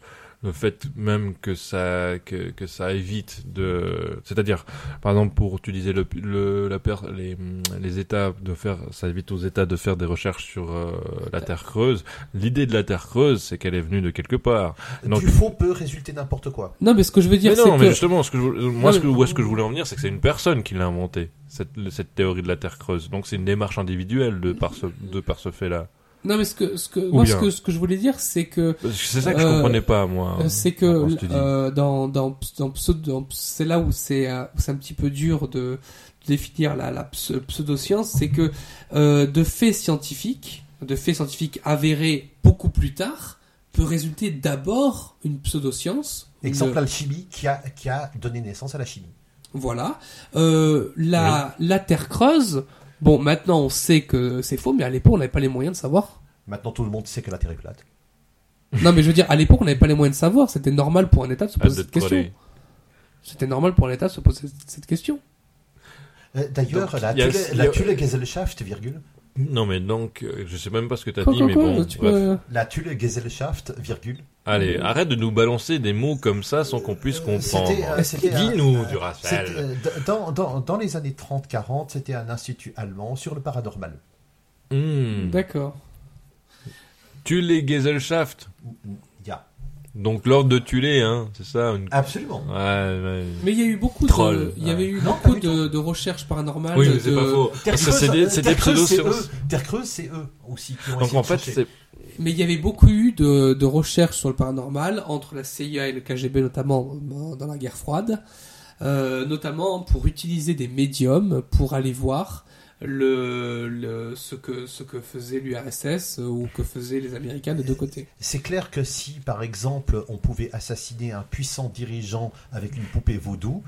le fait même que ça que, que ça évite de, c'est-à-dire, par exemple, pour utiliser le, le la per- les les États de faire, ça évite aux États de faire des recherches sur euh, la Terre creuse. L'idée de la Terre creuse, c'est qu'elle est venue de quelque part. Donc- Du faux peut résulter n'importe quoi. non, mais ce que je veux dire, Mais c'est non, mais que justement, ce que je, moi, Non, ce que, mais- où est-ce que je voulais en venir, c'est que c'est une personne qui l'a inventé cette, cette théorie de la Terre creuse. Donc c'est une démarche individuelle de par ce, de par ce fait-là. Non, mais ce que ce que moi ce que ce que je voulais dire, c'est que C'est ça que je Euh, comprenais pas, moi. euh, c'est que euh, dans dans dans pseudo- dans- c'est là où c'est euh, c'est un petit peu dur de, de définir la la ps- pseudoscience, c'est que euh, de faits scientifiques, de faits scientifiques avérés beaucoup plus tard, peut résulter d'abord une pseudoscience. une- Exemple, l'alchimie qui a, qui a donné naissance à la chimie. Voilà. Euh, la, la Terre creuse, bon, maintenant on sait que c'est faux, mais à l'époque on n'avait pas les moyens de savoir. Maintenant, tout le monde sait que la Terre est plate. Non, mais je veux dire, à l'époque on n'avait pas les moyens de savoir. C'était normal pour un État de se Hâte poser cette te question. C'était normal pour un État de se poser cette question. Euh, D'ailleurs, la il y a- Thule- il y a- la Thule Gesellschaft, virgule, Non, mais donc, euh, je sais même pas ce que t'as Quoi, dit, quoi, mais quoi, bon. tu bref. peux- la Thule Gesellschaft, virgule. Allez, arrête de nous balancer des mots comme ça sans qu'on puisse Euh, comprendre. c'était, euh, c'était un- Dis-nous, euh, Duracell. euh, dans, dans, dans les années 30-40, c'était un institut allemand sur le paranormal. Hmm. D'accord. Thule Gesellschaft. Donc l'ordre de Thulé, hein, c'est ça une... Absolument. Ouais, ouais. Mais il y a eu beaucoup Troll, de, il y ouais. avait eu Non, beaucoup de, de recherches paranormales. Oui, mais c'est de- pas faux. Parce que c'est des, c'est Terre des Creuse, c'est eux. Terre Creuse, c'est eux aussi qui ont Donc en fait, c'est... Mais il y avait beaucoup eu de, de recherches sur le paranormal entre la CIA et le KGB notamment euh, dans la guerre froide, euh, notamment pour utiliser des médiums pour aller voir le, le ce que ce que faisait l'URSS ou que faisaient les Américains de deux côtés. C'est clair que si, par exemple, on pouvait assassiner un puissant dirigeant avec une poupée vaudou,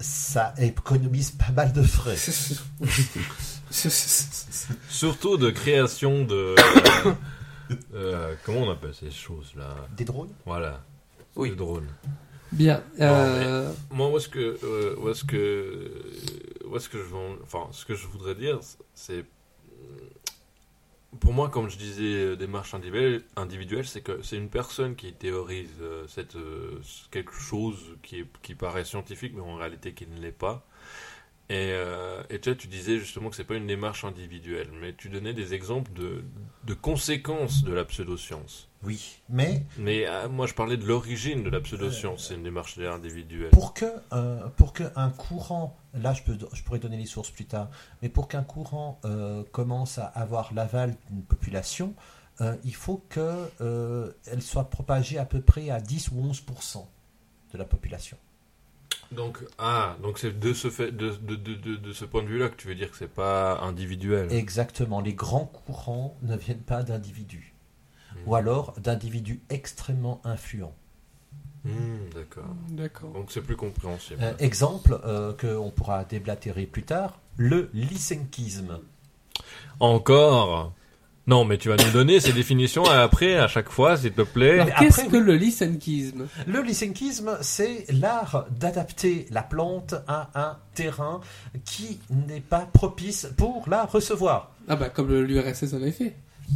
ça économise pas mal de frais. <laughs> Surtout de création de... <coughs> euh, comment on appelle ces choses-là? Des drones? Voilà. Oui. Le drone. Bien. euh, Moi, où est-ce que, euh, où est-ce que, où est-ce que je veux, en- enfin, ce que je voudrais dire, c'est, pour moi, comme je disais, euh, démarche individuelle, individuelle, c'est que c'est une personne qui théorise cette quelque chose qui est, qui paraît scientifique, mais en réalité qui ne l'est pas. Et, euh, et tu vois, tu disais justement que c'est pas une démarche individuelle, mais tu donnais des exemples de, de conséquences de la pseudoscience. Oui, mais Mais euh, moi, je parlais de l'origine de la pseudoscience, c'est une démarche individuelle. pour que, euh, pour que un courant, là je, peux, je pourrais donner les sources plus tard, mais pour qu'un courant euh, commence à avoir l'aval d'une population, il faut qu'elle soit propagée à peu près à 10 ou 11% de la population. Donc, ah, donc c'est de ce fait, de, de, de, de ce point de vue-là que tu veux dire que c'est pas individuel. Exactement. Les grands courants ne viennent pas d'individus. Ou alors d'individus extrêmement influents. Hmm, D'accord. D'accord. Donc c'est plus compréhensible. Euh, exemple euh, qu'on pourra déblatérer plus tard, le lysenkisme. Encore Non, mais tu vas nous donner ces définitions après, à chaque fois, s'il te plaît. Qu'est-ce que le lysenkisme Le lysenkisme, c'est l'art d'adapter la plante à un terrain qui n'est pas propice pour la recevoir. Ah bah comme l'URSS avait fait.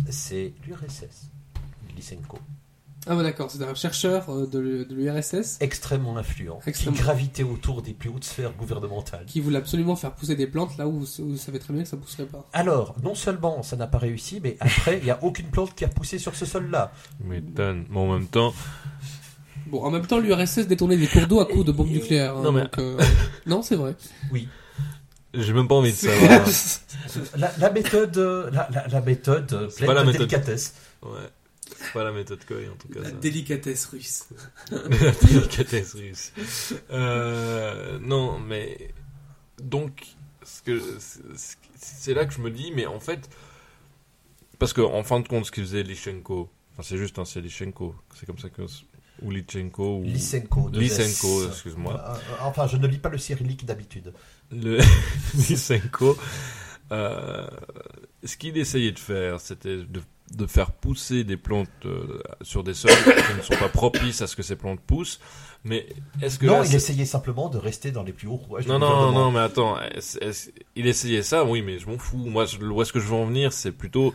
C'est l'URSS, Lysenko. Ah bah d'accord, c'est un chercheur euh, de l'U- de l'URSS Extrêmement influent, Extrêmement. qui gravitait autour des plus hautes sphères gouvernementales. qui voulait absolument faire pousser des plantes là où, où vous savez très bien que ça pousserait pas. Alors, non seulement ça n'a pas réussi, mais après, il n'y a aucune plante qui a poussé sur ce sol-là. M'étonne. Mais en même temps, Bon, en même temps, l'URSS détournait des cours d'eau à coups de bombes nucléaires. hein, Non, mais- donc, euh, <laughs> non, c'est vrai. j'ai même pas envie de savoir. La, la méthode, euh, la, la- la méthode C'est pleine pas la de méthode. délicatesse. ouais. C'est pas la méthode Coy, en tout cas. La ça. délicatesse russe. <laughs> La délicatesse russe. Euh, non, mais donc, ce que ce- c'est là que je me dis, mais en fait, parce que en fin de compte, ce qu'il faisait Lysenko, enfin c'est juste un c'est Lysenko, c'est comme ça que ou Lysenko ou Lysenko. Lysenko, excuse-moi. Euh, euh, enfin, je ne lis pas le cyrillique d'habitude. le <laughs> Lysenko, euh, ce qu'il essayait de faire, c'était de, de faire pousser des plantes euh, sur des sols <coughs> qui ne sont pas propices à ce que ces plantes poussent. Mais est-ce que non, là, il essayait simplement de rester dans les plus hauts rouages non, non, non, mais attends, est-ce- est-ce- il essayait ça, oui, mais je m'en fous. Moi, je- où est-ce que je veux en venir, c'est plutôt,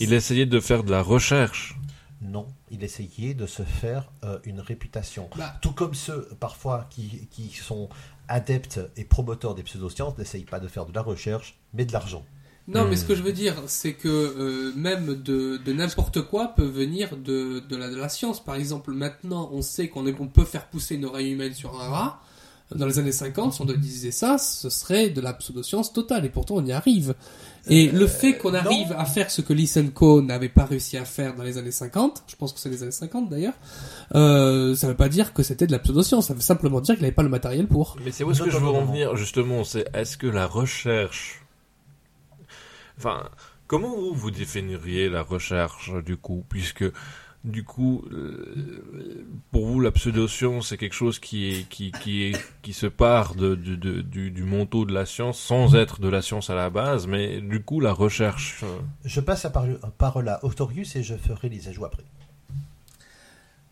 il essayait de faire de la recherche. Non, il essayait de se faire euh, une réputation. Bah. Tout comme ceux, parfois, qui, qui sont adeptes et promoteurs des pseudosciences n'essayent pas de faire de la recherche, mais de l'argent. Non, mais Hmm. ce que je veux dire, c'est que euh, même de, de n'importe quoi peut venir de, de, la, de la science. Par exemple, maintenant, on sait qu'on est- qu'on peut faire pousser une oreille humaine sur un rat. Dans les années 50, si on disait ça, ce serait de la pseudoscience totale. Et pourtant, on y arrive. Et le fait qu'on arrive non. à faire ce que Lysenko n'avait pas réussi à faire dans les années 50, je pense que c'est les années 50 d'ailleurs, euh, ça veut pas dire que c'était de la pseudoscience. Ça veut simplement dire qu'il n'avait pas le matériel pour. Mais c'est où est-ce que je veux en venir, justement, c'est est-ce que la recherche, enfin, comment vous vous définiriez la recherche, du coup, puisque, du coup, euh, pour vous, la pseudoscience, c'est quelque chose qui est, qui, qui est, qui se part de, de- de- du, du manteau de la science sans être de la science à la base, mais du coup, la recherche, euh, Je passe la par- parole à Autorius et je ferai les ajouts après.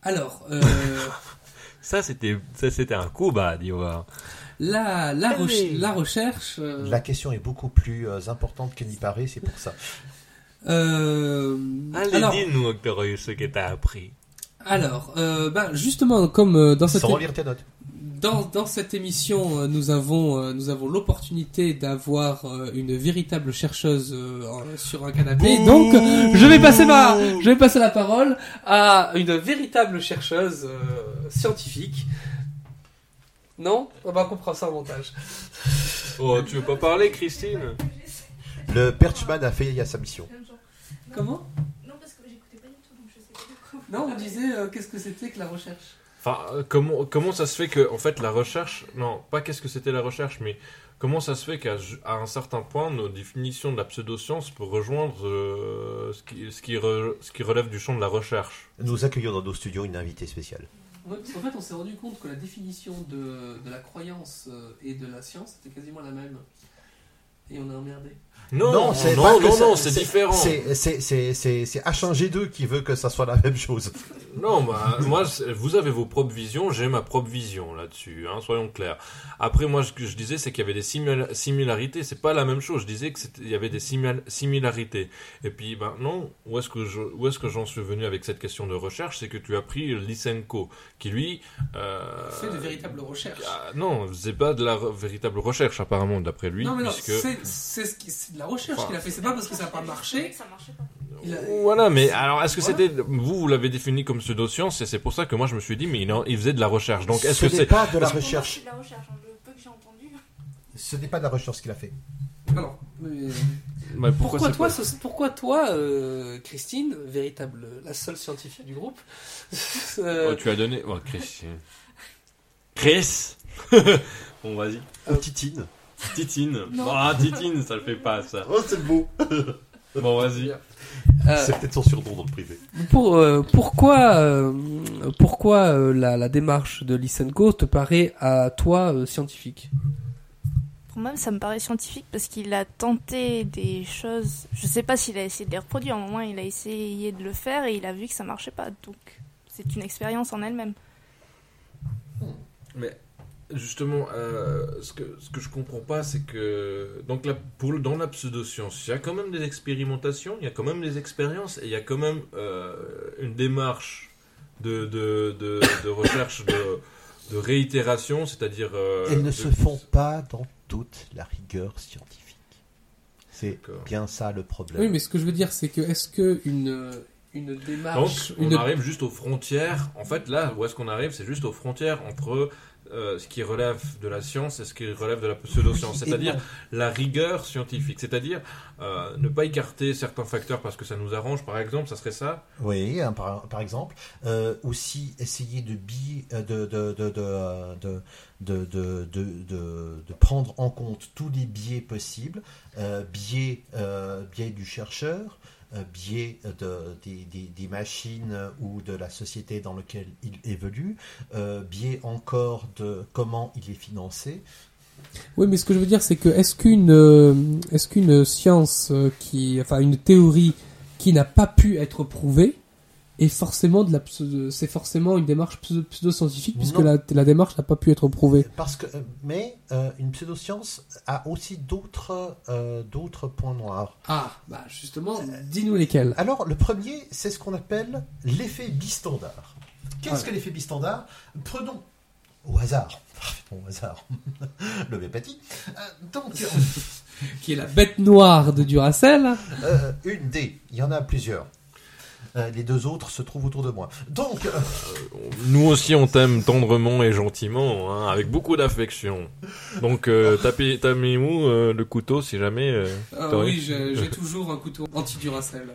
Alors, euh, <laughs> ça c'était, ça c'était un coup bas, dis voir. La, la, recherche... euh, La question est beaucoup plus euh, importante qu'elle n'y paraît, c'est pour ça. Euh, Allez, alors, dis-nous, Octorius, ce que t'as appris. alors euh, ben, justement, comme euh, dans cette Sans lire tes notes. dans, dans cette émission, nous avons nous avons l'opportunité d'avoir une véritable chercheuse en- sur un canapé. Donc, je vais passer ma je vais passer la parole à une véritable chercheuse euh, scientifique. Non, on va comprendre ça en montage. Oh, tu veux pas parler, Christine Le Perchman a fait à sa mission. Comment Non, parce que j'écoutais pas du tout, donc je sais pas Non, on disait euh, qu'est-ce que c'était que la recherche Enfin, euh, comment, comment ça se fait que, en fait, la recherche, non, pas qu'est-ce que c'était la recherche, mais comment ça se fait qu'à à un certain point, nos définitions de la pseudoscience peut rejoindre euh, ce, qui, ce, qui re- ce qui relève du champ de la recherche? Nous accueillons dans nos studios une invitée spéciale. Ouais, parce qu'en fait, on s'est rendu compte que la définition de, de la croyance euh, et de la science était quasiment la même. Et on a emmerdé. Non, non, c'est non, non, non, c'est différent. C'est c'est- c'est- c'est- c'est H1G2 qui veut que ça soit la même chose. Non, bah, moi, c'est- vous avez vos propres visions, j'ai ma propre vision là-dessus, hein, soyons clairs. Après, moi, ce que je disais, c'est qu'il y avait des simila- similarités, c'est pas la même chose. Je disais qu'il y avait des simil- similarités. Et puis, maintenant, où est-ce que je, où est-ce que j'en suis venu avec cette question de recherche? C'est que tu as pris Lysenko, qui lui, euh, fait de véritables recherches. ah, non, c'est pas de la re- véritable recherche apparemment d'après lui, non, mais non, puisque c'est c'est ce qui- c'est de la recherche Enfin, qu'il a fait. C'est pas parce que ça n'a pas marché. que ça marchait pas. Voilà. Mais alors, est-ce que Voilà. c'était vous, vous l'avez défini comme pseudoscience, et c'est pour ça que moi je me suis dit, mais il, en- il faisait de la recherche. Donc, est-ce Ce que n'est c'est pas de la recherche. c'est de la recherche, le peu que j'ai entendu. Ce n'est pas de la recherche qu'il a fait. Alors, mais- Bah, pourquoi, toi, ce- pourquoi toi, euh, Christine, véritable, la seule scientifique du groupe, <laughs> euh, Oh, tu as donné. Oh, Chris. <laughs> Chris Bon, vas-y. Ou Titine. Titine. Non. Ah, Titine, ça le fait pas, ça. Oh, c'est beau. <laughs> Bon, vas-y. Euh, C'est peut-être son surnom dans le privé. pour, euh, pourquoi euh, pourquoi euh, la, la démarche de Lysenko te paraît à toi euh, scientifique? Pour moi, ça me paraît scientifique parce qu'il a tenté des choses. Je sais pas s'il a essayé de les reproduire. Au moins, il a essayé de le faire et il a vu que ça marchait pas. Donc, c'est une expérience en elle-même. Mais justement, euh, ce, que, ce que je comprends pas, c'est que donc là, pour, dans la pseudoscience, il y a quand même des expérimentations, il y a quand même des expériences, et il y a quand même euh, une démarche de, de, de, de recherche, de, de réitération, c'est-à-dire... euh, Elles ne de- se font pas dans toute la rigueur scientifique. C'est bien ça le problème. Oui, mais ce que je veux dire, c'est que est-ce que une une Donc, démarche, on une arrive juste aux frontières. En fait, là, où est-ce qu'on arrive? C'est juste aux frontières entre euh, ce qui relève de la science et ce qui relève de la pseudoscience. <laughs> C'est-à-dire la rigueur scientifique. C'est-à-dire euh, ne pas écarter certains facteurs parce que ça nous arrange, par exemple, ça serait ça? Oui, hein, par, par exemple. Euh, aussi, essayer de, bi- de, de, de, de, de, de, de, de, de- de prendre en compte tous les biais possibles. Euh, biais, euh, biais du chercheur, euh, biais de, des, des, machines ou de la société dans laquelle il évolue, euh, biais encore de comment il est financé. Oui, mais ce que je veux dire, c'est que est-ce qu'une euh, est-ce qu'une science euh, qui, enfin, une théorie qui n'a pas pu être prouvée est forcément de la c'est forcément une démarche pseudo- pseudo-scientifique puisque la, la démarche n'a pas pu être prouvée. Parce que, euh, mais euh, une pseudoscience a aussi d'autres euh, d'autres points noirs. Ah, bah justement, dis-nous lesquels. Alors, le premier, c'est ce qu'on appelle l'effet bistandard. Qu'est-ce Ouais. que l'effet bistandard? Prenons au hasard, parfaitement au hasard, <laughs> l'homéopathie. Donc, <laughs> Qui est la bête noire de Duracell. une D, il y en a plusieurs. Euh, les deux autres se trouvent autour de moi. Donc, euh, Nous aussi, on t'aime tendrement et gentiment, hein, avec beaucoup d'affection. Donc, euh, tapez, tapez-nous euh, le couteau si jamais. euh, Ah oui, j'ai toujours un couteau anti-Duracell.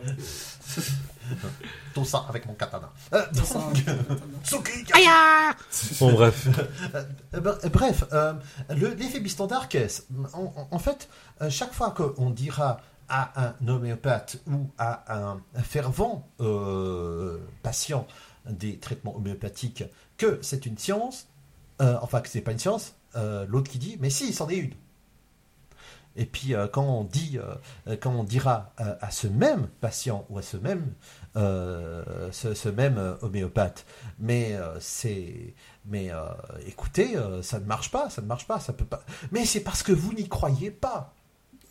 tout ça avec mon katana. Euh, donc, Ça, Tsuki, <laughs> Bon, bref. Euh, bre- Bref, euh, le- l'effet bistandard, qu'est-ce? En, en- en fait, euh, chaque fois qu'on dira à un homéopathe ou à un, fervent euh, patient des traitements homéopathiques que c'est une science, euh, enfin que c'est pas une science, euh, l'autre qui dit mais si, c'en est une. Et puis quand on dira à ce même patient ou à ce même, homéopathe, mais c'est, mais écoutez, ça ne marche pas, ça ne marche pas, ça peut pas. Mais c'est parce que vous n'y croyez pas.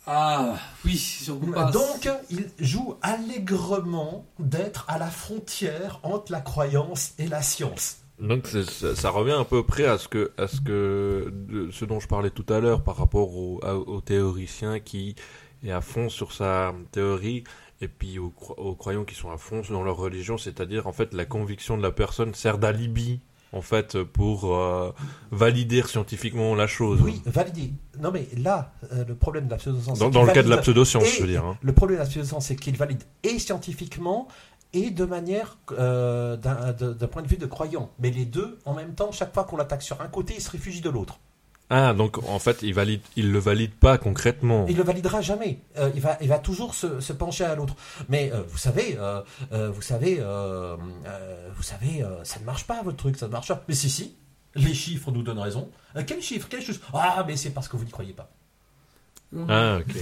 Ah, oui, sur. Donc, il joue allègrement d'être à la frontière entre la croyance et la science. Donc ça, ça revient à peu près à ce que à ce que de- ce dont je parlais tout à l'heure par rapport au, à- au théoricien qui est à fond sur sa théorie et puis aux, aux croyants qui sont à fond dans leur religion, c'est-à-dire en fait la conviction de la personne sert d'alibi en fait pour euh, valider scientifiquement la chose. Oui, validé. Non, mais là, euh, le problème de la pseudoscience. Dans, dans le cas de la pseudoscience, et- je veux dire. hein. Le problème de la pseudoscience, c'est qu'il valide et scientifiquement et de manière euh, d'un point de vue de croyant. Mais les deux, en même temps, chaque fois qu'on l'attaque sur un côté, il se réfugie de l'autre. Ah donc en fait il valide il le valide pas concrètement. Il le validera jamais. Euh, il va, il va toujours se, se pencher à l'autre. Mais euh, vous savez, euh, euh, vous savez, euh, euh, vous savez, euh, ça ne marche pas votre truc, ça ne marche pas. Mais si, si, les chiffres nous donnent raison. Euh, quel chiffre, quel chiffre Ah, mais c'est parce que vous n'y croyez pas. Ah ok.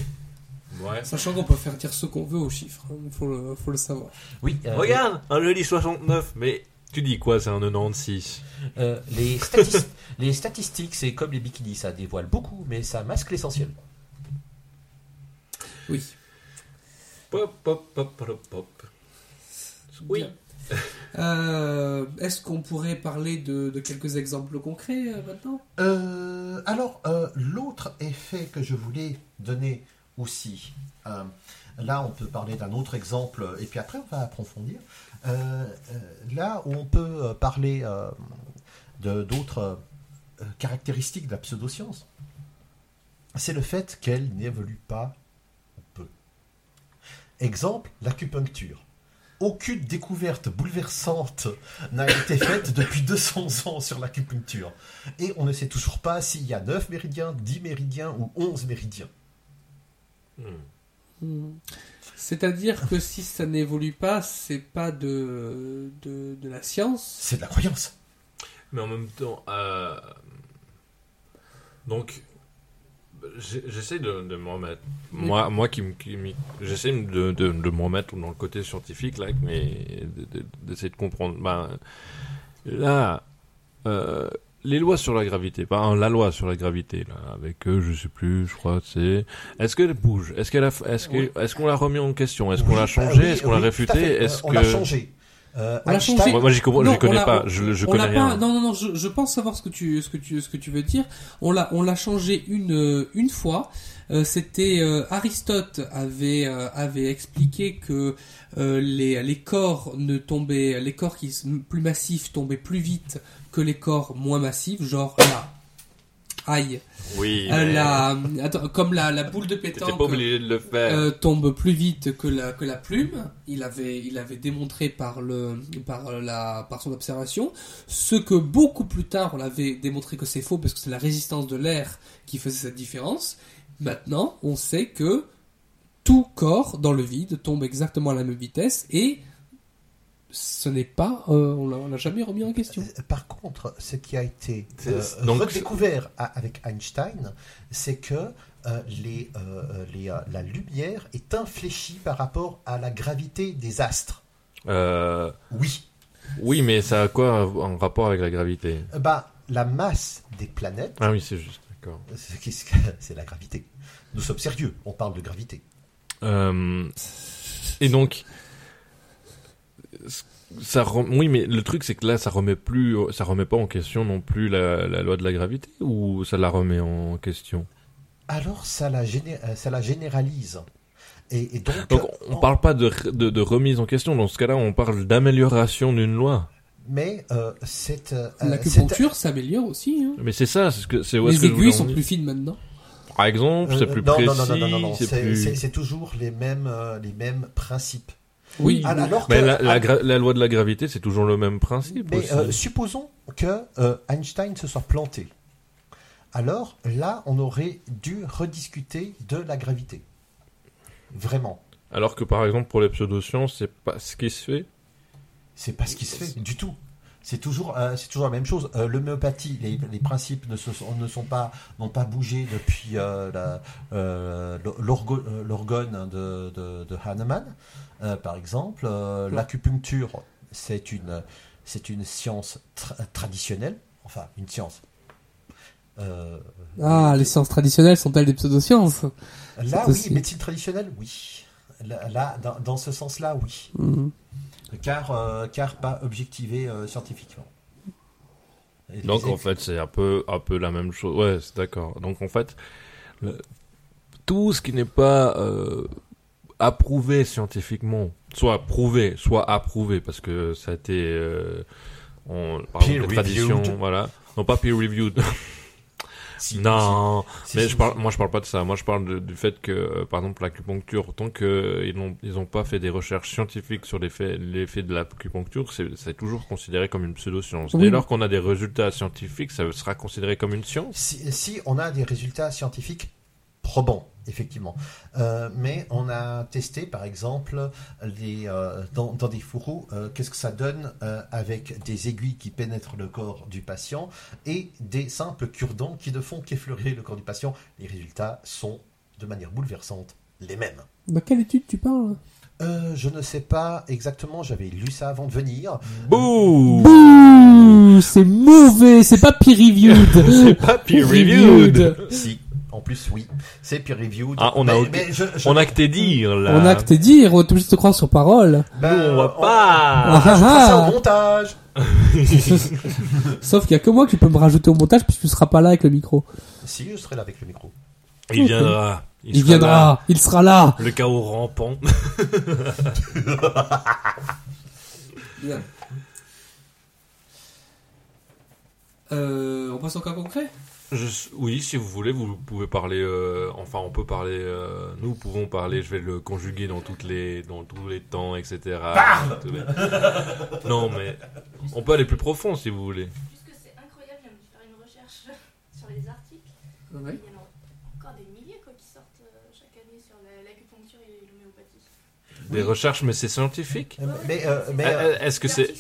Ouais. Sachant qu'on peut faire dire ce qu'on veut aux chiffres, il faut, le, faut le savoir. Oui. euh, Regarde, un jeudi 69, mais tu dis quoi, c'est un 96 euh, les, statis- <laughs> les statistiques, c'est comme les bikinis, ça dévoile beaucoup, mais ça masque l'essentiel. Oui. Pop, pop, pop, pop, pop. Oui. Bien. Euh, Est-ce qu'on pourrait parler de, de quelques exemples concrets euh, maintenant? Euh, alors, euh, l'autre effet que je voulais donner aussi, euh, là on peut parler d'un autre exemple, et puis après on va approfondir. Euh, euh, là où on peut euh, parler euh, de d'autres caractéristiques de la pseudoscience, c'est le fait qu'elle n'évolue pas peu. Exemple, l'acupuncture. aucune découverte bouleversante n'a été faite depuis 200 ans sur l'acupuncture. Et on ne sait toujours pas s'il y a 9 méridiens, 10 méridiens ou 11 méridiens. Hmm. Hmm. C'est-à-dire que si ça n'évolue pas, c'est pas de, de, de la science. C'est de la croyance. Mais en même temps, euh, donc, j'essaie de, de me remettre. Moi, moi qui, me- qui m'y- j'essaie de, de, de me remettre dans le côté scientifique là, mais de- de- d'essayer de comprendre. Ben, là, euh, les lois sur la gravité, pas hein, la loi sur la gravité là, avec eux, je sais plus, je crois, c'est. Est-ce qu'elle bouge? Est-ce qu'elle a, est-ce que, Oui. est-ce qu'on l'a remis en question? Est-ce qu'on l'a euh, changé? oui, Est-ce qu'on l'a réfuté? Est-ce on que l'a changé. Euh, On l'a Einstein- changé. moi, moi, j'y comprends- Non, je connais on pas, je, je on connais l'a rien. pas- non, non, non, je, je pense savoir ce que tu, ce que tu, ce que tu veux dire. On l'a, on l'a changé une, euh, une fois. Euh, C'était euh, Aristote avait, euh, avait expliqué que euh, les, les corps ne tombaient, les corps qui s- plus massifs tombaient plus vite que les corps moins massifs, genre là. Aïe. Oui. Euh, mais la, attends, comme la, la boule de pétanque. pas obligé de le faire. euh, tombe plus vite que la, que la plume. Il avait, il avait démontré par, le, par, la, par son observation. Ce que beaucoup plus tard, on avait démontré que c'est faux parce que c'est la résistance de l'air qui faisait cette différence. Maintenant, on sait que tout corps dans le vide tombe exactement à la même vitesse et ce n'est pas, euh, on l'a- jamais remis en question. Euh, Par contre, ce qui a été C'est- euh, donc- redécouvert a- avec Einstein, c'est que euh, les, euh, les, euh, la lumière est infléchie par rapport à la gravité des astres. Euh, Oui. oui, mais ça a quoi en rapport avec la gravité? Bah, la masse des planètes, Ah oui, c'est juste, d'accord. <laughs> c'est la gravité? Nous sommes sérieux, on parle de gravité. Euh, et donc, ça rem- oui, mais le truc c'est que là, ça remet plus, ça remet pas en question non plus la, la loi de la gravité ou ça la remet en question? Alors, ça la, géné- euh, ça la généralise. Et, et donc, Donc, on euh, parle pas de, de, de remise en question. Dans ce cas-là, on parle d'amélioration d'une loi. Mais euh, cette, euh, L'acupuncture s'améliore aussi. Hein. Mais c'est ça, c'est ce que c'est Les aiguilles sont plus fines maintenant. Par exemple, euh, c'est plus non, précis, non, non, non, non, non, non, c'est c'est plus. c'est- c'est toujours les mêmes, euh, les mêmes principes. Oui, mais- alors Mais que- la, la, gra- la loi de la gravité, c'est toujours le même principe. Mais aussi. euh, supposons que euh, Einstein se soit planté. Alors là, on aurait dû rediscuter de la gravité. Vraiment. Alors que par exemple pour les pseudosciences, c'est pas ce qui se fait. C'est pas ce qui se fait du tout. C'est toujours, euh, c'est toujours la même chose. Euh, L'homéopathie, les, les principes ne, se sont, ne sont pas, n'ont pas bougé depuis euh, l'orgone de, de, de Hahnemann, par exemple. L'acupuncture, c'est une, c'est une science tra- traditionnelle. Enfin, une science. Ah, les sciences traditionnelles sont-elles des pseudosciences? Là, oui, aussi- médecine traditionnelle, oui. Là, là, dans, dans ce sens-là, oui. Mhm. Car, euh, car pas objectivé euh, scientifiquement. Et- Donc en fait, c'est un peu, un peu la même chose. Ouais, c'est d'accord. Donc en fait, le- tout ce qui n'est pas euh, approuvé scientifiquement, soit prouvé, soit approuvé, parce que ça a été euh, on, par Peer exemple, reviewed. voilà. Non, pas peer reviewed. <laughs> si, non, si, mais je parle, moi je parle pas de ça. Moi je parle de- du fait que, euh, par exemple, l'acupuncture, tant que ils n'ont, ils ont pas fait des recherches scientifiques sur l'effet, de l'acupuncture, c'est, c'est toujours considéré comme une pseudo-science. Oui. Dès lors qu'on a des résultats scientifiques, ça sera considéré comme une science. Si, si on a des résultats scientifiques probants, effectivement. Euh, mais on a testé, par exemple, les, euh, dans, dans des fourreaux, euh, qu'est-ce que ça donne euh, avec des aiguilles qui pénètrent le corps du patient et des simples cure-dents qui ne font qu'effleurer le corps du patient. Les résultats sont, de manière bouleversante, les mêmes. Dans quelle étude tu parles? Euh, je ne sais pas exactement, j'avais lu ça avant de venir. Bouh Bouh, c'est mauvais, c'est pas peer reviewed. <laughs> C'est pas peer reviewed. Si, en plus, oui, c'est peer-reviewed. Ah, on a Mais- aucun- mais je- je- On a que tes dires là. On a que te dire, on est obligé de te croire sur parole. Ben, Nous, on va on- pas. on rajoutera ça Ah. au montage. <laughs> Sauf qu'il y a que moi qui peux me rajouter au montage puisque tu seras pas là avec le micro. Si, je serai là avec le micro. Il viendra. Il, viendra, là. il sera là. Le chaos rampant. <laughs> Euh, on passe au cas concret? Je- oui, si vous voulez, vous pouvez parler. euh, enfin, on peut parler. euh, nous pouvons parler. Je vais le conjuguer dans toutes les, dans tous les temps, etc. Les- non, mais on peut aller plus profond si vous voulez. Puisque c'est incroyable, je viens de faire une recherche <laughs> sur les articles. Il y en a encore des milliers quoi, qui sortent euh, chaque année sur la- l'acupuncture et l'homéopathie. Des recherches, mais c'est scientifique. Mais, euh, mais, Est-ce que c'est.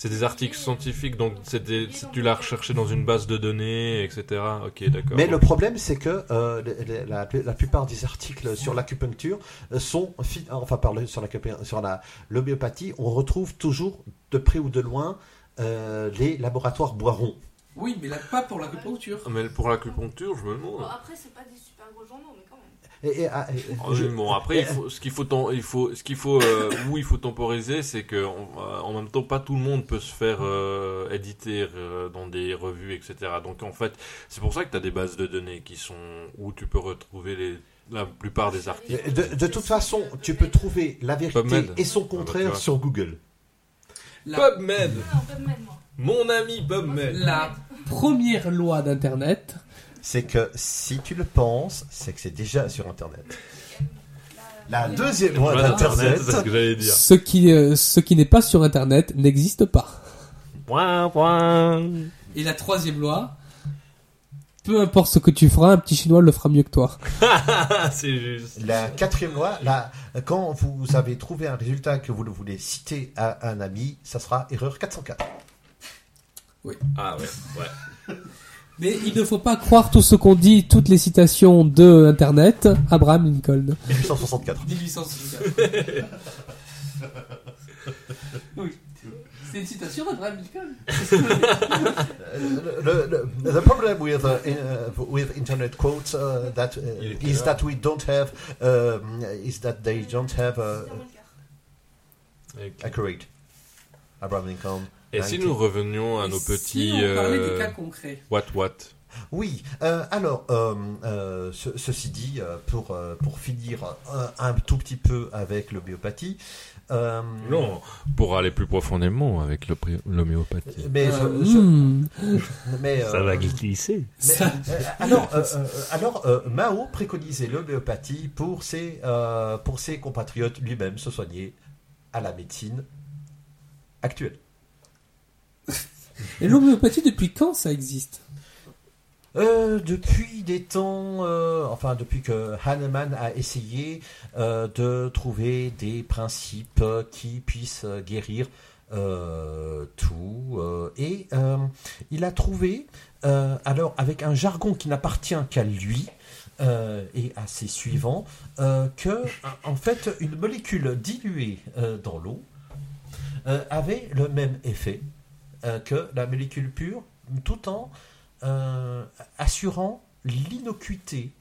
C'est des articles scientifiques donc c'est des- tu l'as recherché dans une base de données, etc. Ok, d'accord. Mais le problème, c'est que euh, la, la plupart des articles sur l'acupuncture euh, sont, fi- enfin, par le- sur la, sur la l'homéopathie, on retrouve toujours de près ou de loin euh, les laboratoires Boiron. Oui, mais là, pas pour l'acupuncture. Mais pour l'acupuncture, je me Bon, demande. après, c'est pas des super gros journaux, mais quand même. Et, et, ah, et- Oh, je- bon après il faut, ce qu'il faut il faut ce qu'il faut euh, où il faut temporiser c'est que on- euh, en même temps pas tout le monde peut se faire euh, éditer euh, dans des revues etc donc en fait c'est pour ça que tu as des bases de données qui sont où tu peux retrouver les la plupart des articles de, de toute façon, tu peux trouver la vérité PubMed. et son Ah bah, contraire sur Google. La, PubMed Non, moi. mon ami PubMed la première loi d'Internet, C'est que si tu le penses, c'est que c'est déjà sur Internet. La deuxième loi d'Internet, c'est ce que j'allais dire ce qui, euh, ce qui n'est pas sur Internet n'existe pas. point point Et la troisième loi, peu importe ce que tu feras, un petit chinois le fera mieux que toi. <laughs> c'est juste La quatrième loi, quand vous avez trouvé un résultat que vous le voulez citer à un ami, ça sera erreur 404. ah ouais ouais Mais il ne faut pas croire tout ce qu'on dit, toutes les citations de Internet. Abraham Lincoln. 1864. 1864. oui. C'est une citation d'Abraham Lincoln. Uh, the, the, the problem with uh, in, uh, with internet quotes uh, that uh, is that we don't have um, is that they don't have uh, le accurate. Abraham Lincoln. Et si 19. nous revenions à nos Si petits on parlait euh, des cas concrets? what what? Oui, euh, alors, euh, euh, ce- ceci dit, euh, pour, euh, pour finir un, un tout petit peu avec l'homéopathie. euh, non pour aller plus profondément avec l'homéopathie Mais, Euh, hmm. mais, euh, glisser mais, Ça- euh, alors, euh, euh, alors euh, Mao préconisait l'homéopathie pour ses, euh, pour ses compatriotes lui-même se soigner à la médecine actuelle. Et l'homéopathie, depuis quand ça existe? Euh, depuis des temps, euh, enfin depuis que Hahnemann a essayé euh, de trouver des principes qui puissent guérir euh, tout, et il a trouvé, alors avec un jargon qui n'appartient qu'à lui et à ses suivants, euh, que en fait une molécule diluée dans l'eau avait le même effet euh, que la molécule pure, tout en euh, assurant l'innocuité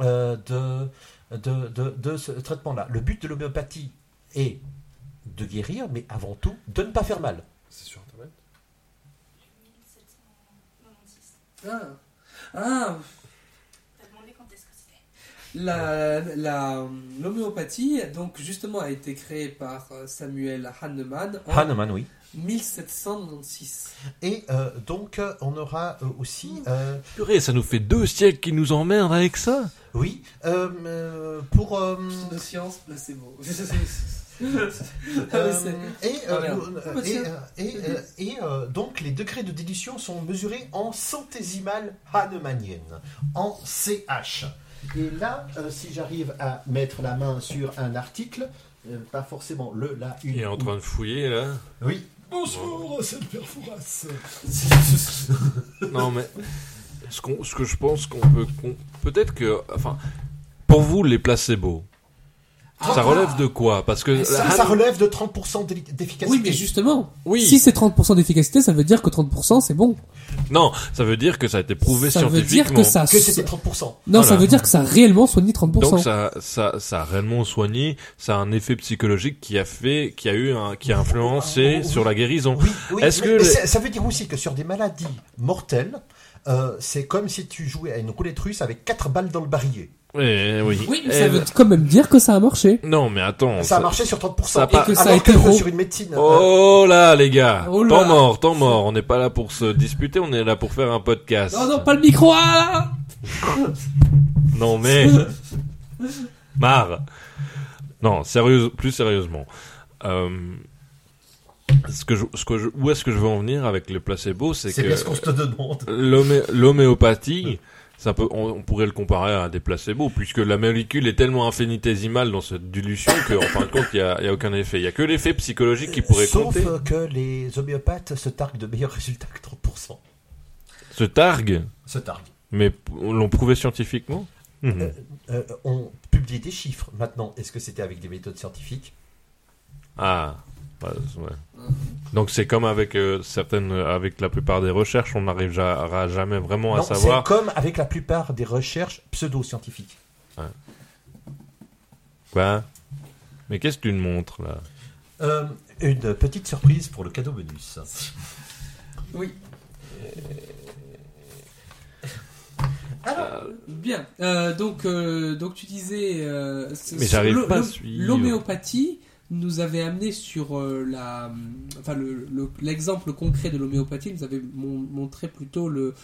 euh, de, de, de, de ce traitement-là. Le but de l'homéopathie est de guérir, mais avant tout de ne pas faire mal. c'est sur internet 1796. Ah, ah T'as demandé quand est-ce que c'était? La, la, l'homéopathie, donc justement, a été créée par Samuel Hahnemann en Hahnemann, oui. 1796. Et euh, donc, on aura euh, aussi, euh, Purée, ça nous fait deux siècles qui nous emmerdent avec ça. oui, euh, euh, pour... euh, De science, placebo. <laughs> Et, Ah, et, donc les degrés de dilution sont mesurés en centésimales hahnemanniennes, en CH. Et là, euh, si j'arrive à mettre la main sur un article, euh, pas forcément le, la, une. Il est en train de fouiller là. Oui. Bonjour, c'est le père. Non mais ce, qu'on- ce que je pense qu'on peut, qu'on- peut-être que, enfin, pour vous les placebos, ça relève de quoi Parce que Ça, la- ça relève de 30% d'effi- d'efficacité. Oui, mais justement, Oui. si c'est 30% d'efficacité, ça veut dire que 30% c'est bon. non, ça veut dire que ça a été prouvé ça veut dire scientifiquement. que ça. Que c'était 30%. Non, ça veut dire que ça a réellement soigné 30%. Donc ça, ça, ça a réellement soigné, ça a un effet psychologique qui a fait, qui a eu, un, qui a influencé Oui. sur la guérison. Oui, oui, Est-ce que les- ça veut dire aussi que sur des maladies mortelles, euh, c'est comme si tu jouais à une roulette russe avec quatre balles dans le barillet. Eh, oui. Oui, mais Eh, ça veut quand même dire que ça a marché. Non, mais attends. Ça a marché sur 30%. ça a pas- Et que ça a été que sur une médecine. Oh là, les gars. Oh là. Temps mort, temps mort. On n'est pas là pour se disputer, on est là pour faire un podcast. Non, non, pas le micro ah <laughs> Non, mais. <laughs> Marre. Non, sérieuse, plus sérieusement. Euh, ce que je, ce que je- où est-ce que je veux en venir avec le placebo C'est c'est que bien ce qu'on se demande. l'homé- l'homéopathie, ça peut, on, on pourrait le comparer à des placebos, puisque la molécule est tellement infinitésimale dans cette dilution qu'en fin de compte, il n'y a, y a aucun effet. Il n'y a que l'effet psychologique qui pourrait Sauf compter. euh, que les homéopathes se targuent de meilleurs résultats que 30%. Se targue, Se targuent. mais l'ont prouvé scientifiquement? Euh, euh, on publie des chiffres. Maintenant, est-ce que c'était avec des méthodes scientifiques? Ah. Donc c'est comme avec euh, certaines, avec la plupart des recherches, on n'arrivera jamais vraiment à Non, c'est savoir. comme avec la plupart des recherches pseudo-scientifiques. Quoi Mais qu'est-ce que tu me montres là? Euh, une petite surprise pour le cadeau bonus. Oui. Alors, Bien. Euh, donc, euh, donc tu disais. euh, Mais j'arrive pas à suivre. L'homéopathie nous avait amené sur euh, la, enfin le- le- l'exemple concret de l'homéopathie nous avait mon- montré plutôt le,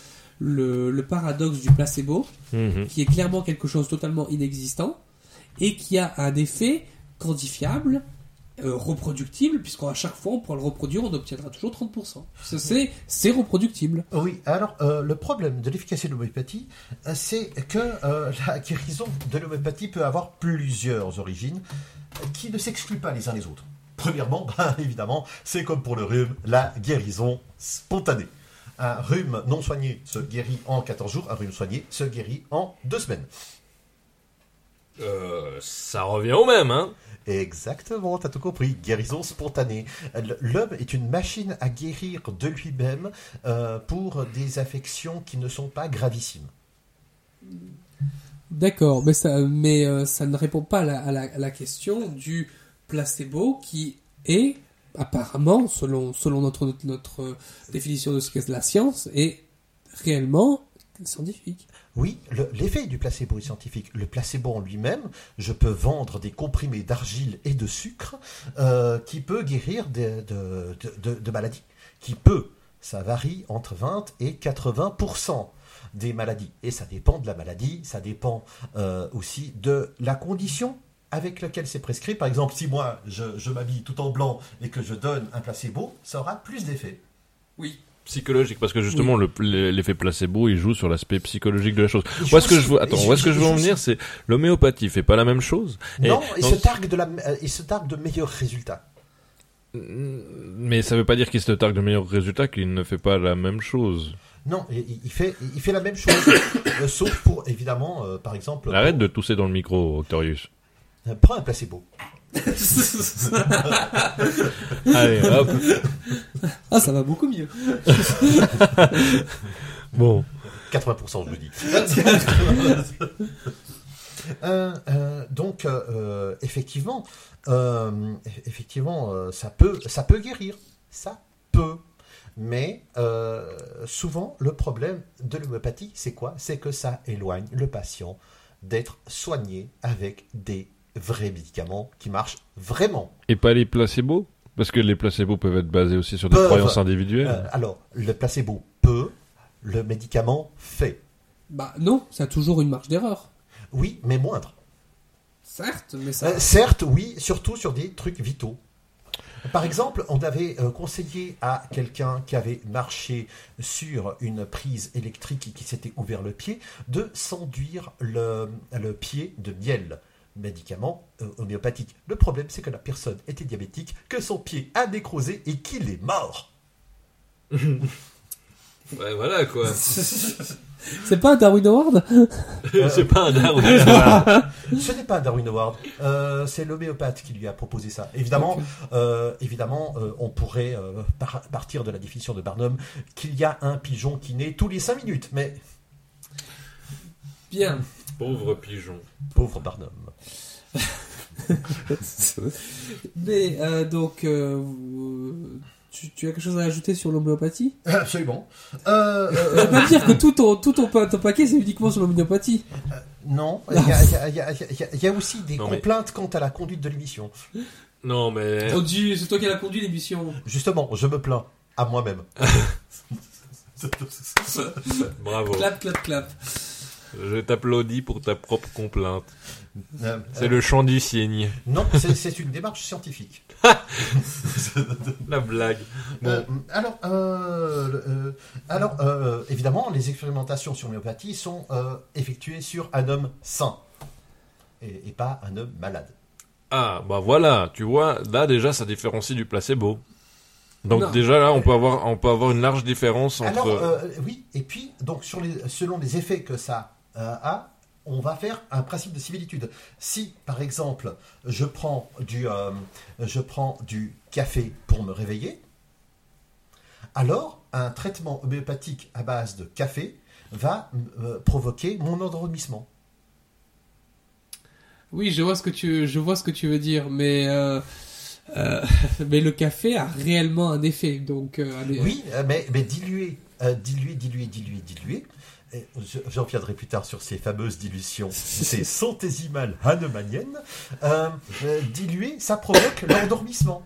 le, le paradoxe du placebo, Mhm. qui est clairement quelque chose totalement inexistant et qui a un effet quantifiable, euh, reproductible, puisqu'à chaque fois on pourra le reproduire, on obtiendra toujours 30%. Ça, C'est c'est reproductible. oui, alors euh, le problème de l'efficacité de l'homéopathie, euh, c'est que euh, <laughs> la guérison de l'homéopathie peut avoir plusieurs origines qui ne s'excluent pas les uns les autres. Premièrement, <laughs> ben, évidemment, c'est comme pour le rhume, la guérison spontanée. Un rhume non soigné se guérit en 14 jours, un rhume soigné se guérit en 2 semaines. Euh, ça revient au même, hein Exactement, t'as tout compris. Guérison spontanée. L'homme est une machine à guérir de lui-même euh, pour des affections qui ne sont pas gravissimes. D'accord, mais ça, mais euh, ça ne répond pas à la, question du placebo qui est apparemment, selon, selon notre, notre, notre définition de ce qu'est la science, est réellement scientifique. Oui, le- l'effet du placebo est scientifique. Le placebo en lui-même, je peux vendre des comprimés d'argile et de sucre euh, qui peut guérir de, maladies. Qui peut, ça varie entre 20 et 80% des maladies. Et ça dépend de la maladie, ça dépend euh, aussi de la condition avec laquelle c'est prescrit. Par exemple, si moi, je m'habille tout en blanc et que je donne un placebo, ça aura plus d'effet. Oui. Psychologique, parce que justement, le- l'effet placebo, il joue sur l'aspect psychologique de la chose. Où est-ce que je veux, attends, où est-ce que je veux en venir C'est l'homéopathie fait pas la même chose. Et Non, il se targue de la, euh, il se targue de meilleurs résultats. Mais ça veut pas dire qu'il se targue de meilleurs résultats, qu'il ne fait pas la même chose. Non, il, fait, il fait la même chose, <coughs> euh, sauf pour, évidemment, euh, par exemple... Arrête de tousser dans le micro, Octorius. Prends un placebo. <laughs> Allez, hop. ah, ça va beaucoup mieux. <laughs> Bon. 80% je vous dis. <laughs> Euh, euh, donc, euh, euh, effectivement, euh, effectivement, euh, ça peut, ça peut guérir, ça peut. Mais euh, souvent, le problème de l'homéopathie, c'est quoi? C'est que ça éloigne le patient d'être soigné avec des vrais médicaments qui marchent vraiment. Et pas les placebos Parce que les placebos peuvent être basés aussi sur des Peuvent. croyances individuelles. Euh, alors, le placebo peut, le médicament fait. Bah non, ça a toujours une marge d'erreur. Oui, mais moindre. Certes, mais ça... Euh, certes, oui, surtout sur des trucs vitaux. Par exemple, on avait euh, conseillé à quelqu'un qui avait marché sur une prise électrique et qui s'était ouvert le pied de s'enduire le, le pied de miel, médicament euh, homéopathique. Le problème, c'est que la personne était diabétique, que son pied a nécrosé et qu'il est mort. <laughs> Ouais, voilà quoi. <laughs> C'est pas un Darwin Award <laughs> c'est pas un Darwin. Ce n'est pas un Darwin Award, euh, c'est l'homéopathe qui lui a proposé ça. Évidemment, euh, évidemment euh, on pourrait euh, par- partir de la définition de Barnum qu'il y a un pigeon qui naît tous les 5 minutes, mais Bien. Pauvre pigeon. pauvre Barnum. <laughs> Mais euh, donc, euh, vous- tu, tu as quelque chose à ajouter sur l'homéopathie? Absolument. Euh, Tu vas pas dire que tout ton, tout ton, pa- ton paquet c'est uniquement sur l'homéopathie. Non, <laughs> il y, a- il y a- il y a- il y a- il y a aussi des Non, mais- complaintes quant à la conduite de l'émission. Non, mais. Oh Dieu, c'est toi qui as conduit l'émission. Justement, je me plains à moi-même. <laughs> Bravo. Clap, clap, clap. Je t'applaudis pour ta propre complainte. Euh, C'est euh, le chant du cygne. Non, c'est une démarche scientifique. <laughs> La blague. Bon, Euh, alors, alors évidemment, les expérimentations sur l'homéopathie sont effectuées sur un homme sain et, et pas un homme malade. Ah, bah voilà, tu vois, là déjà ça différencie du placebo. Donc Non. déjà là, on peut avoir, on peut avoir une large différence entre. Alors, euh, oui, et puis, donc, sur les, selon les effets que ça euh, on va faire un principe de similitude. Si, par exemple, je prends du, euh, je prends du café pour me réveiller, alors un traitement homéopathique à base de café va euh, provoquer mon endormissement. Oui, je vois ce que tu, je vois ce que tu veux dire, mais euh, euh, <laughs> mais le café a réellement un effet, donc euh, allez, Oui, mais, mais dilué, euh, dilué, dilué, dilué, dilué. J'en reviendrai plus tard sur ces fameuses dilutions, <laughs> ces centésimales hahnemanniennes. Euh, euh, dilué, ça provoque <coughs> l'endormissement.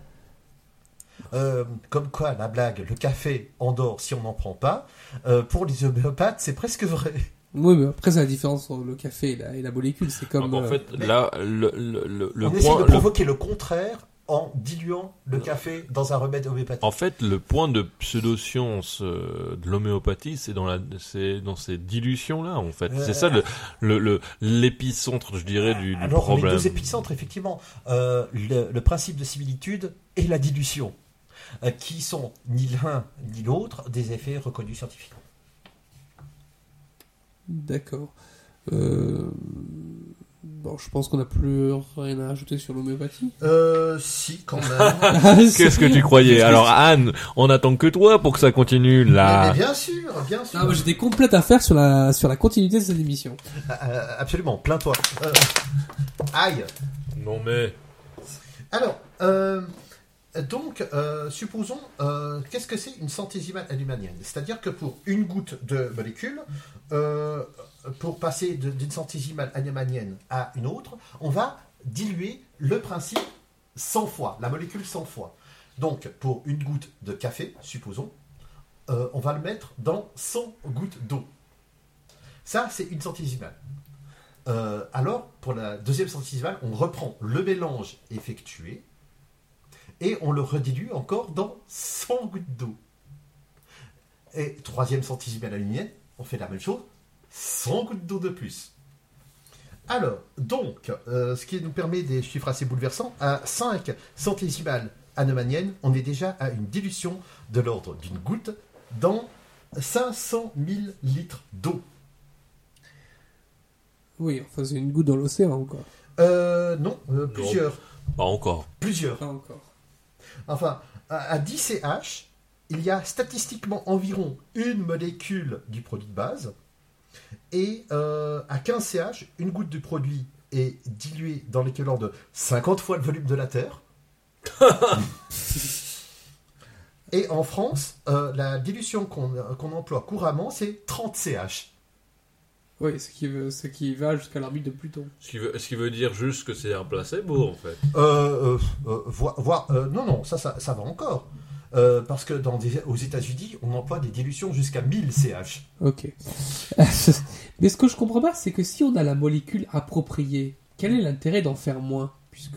Euh, comme quoi, la blague, le café endort si on n'en prend pas. Euh, pour les homéopathes, c'est presque vrai. Oui, mais après c'est la différence entre le café et la, et la molécule, c'est Ah, comme. bah, en euh, fait, là, le, le, le, le on essaie point, de le- provoquer le contraire en diluant le café dans un remède homéopathique. en fait, le point de pseudo-science euh, de l'homéopathie, c'est dans la, c'est dans ces dilutions-là, en fait. Euh, c'est ça le, le, le- l'épicentre, je dirais, du, du Alors, problème. deux épicentres, effectivement. Euh, le, le principe de similitude et la dilution, euh, qui sont ni l'un ni l'autre des effets reconnus scientifiquement. D'accord. Euh, Bon, je pense qu'on n'a plus rien à ajouter sur l'homéopathie. Euh, si, quand même. <laughs> Qu'est-ce que tu croyais? Alors Anne, on attend que toi pour que ça continue mais, là. mais bien sûr, bien sûr. Ah, moi j'ai des complètes à faire sur la, sur la continuité de cette émission. Euh, absolument, plains-toi. Euh, aïe. Non mais Alors, euh, donc, euh, supposons, euh, qu'est-ce que c'est une centésimale allumanienne C'est-à-dire que pour une goutte de molécule, euh, pour passer d'une centésimale allumanienne à une autre, on va diluer le principe 100 fois, la molécule 100 fois. Donc, pour une goutte de café, supposons, euh, on va le mettre dans 100 gouttes d'eau. Ça, c'est une centésimale. Euh, alors, pour la deuxième centésimale, on reprend le mélange effectué et on le redilue encore dans 100 gouttes d'eau. Et troisième centésimale aluminienne, on fait la même chose, 100 gouttes d'eau de plus. Alors, donc, euh, ce qui nous permet des chiffres assez bouleversants, à 5 centésimales anomaniennes, on est déjà à une dilution de l'ordre d'une goutte dans 500 000 litres d'eau. Oui, enfin c'est une goutte dans l'océan quoi. Euh, non, euh, plusieurs. pas encore. Plusieurs. Pas encore. Enfin, à à 10 CH, il y a statistiquement environ une molécule du produit de base. Et euh, à 15 CH, une goutte du produit est diluée dans l'équivalent de 50 fois le volume de la Terre. <laughs> Et en France, euh, la dilution qu'on qu'on emploie couramment, c'est 30 CH. Oui, ce qui, veut, ce qui va jusqu'à l'arbitre de Pluton. Ce qui, veut, ce qui veut dire juste que c'est un placebo en fait. Euh, euh, euh, voir- euh, non, non, ça, ça, ça va encore. Euh, parce que dans des- aux États-Unis, on emploie des dilutions jusqu'à 1000 CH. Ok. <laughs> Mais ce que je comprends pas, c'est que si on a la molécule appropriée, quel est l'intérêt d'en faire moins Puisque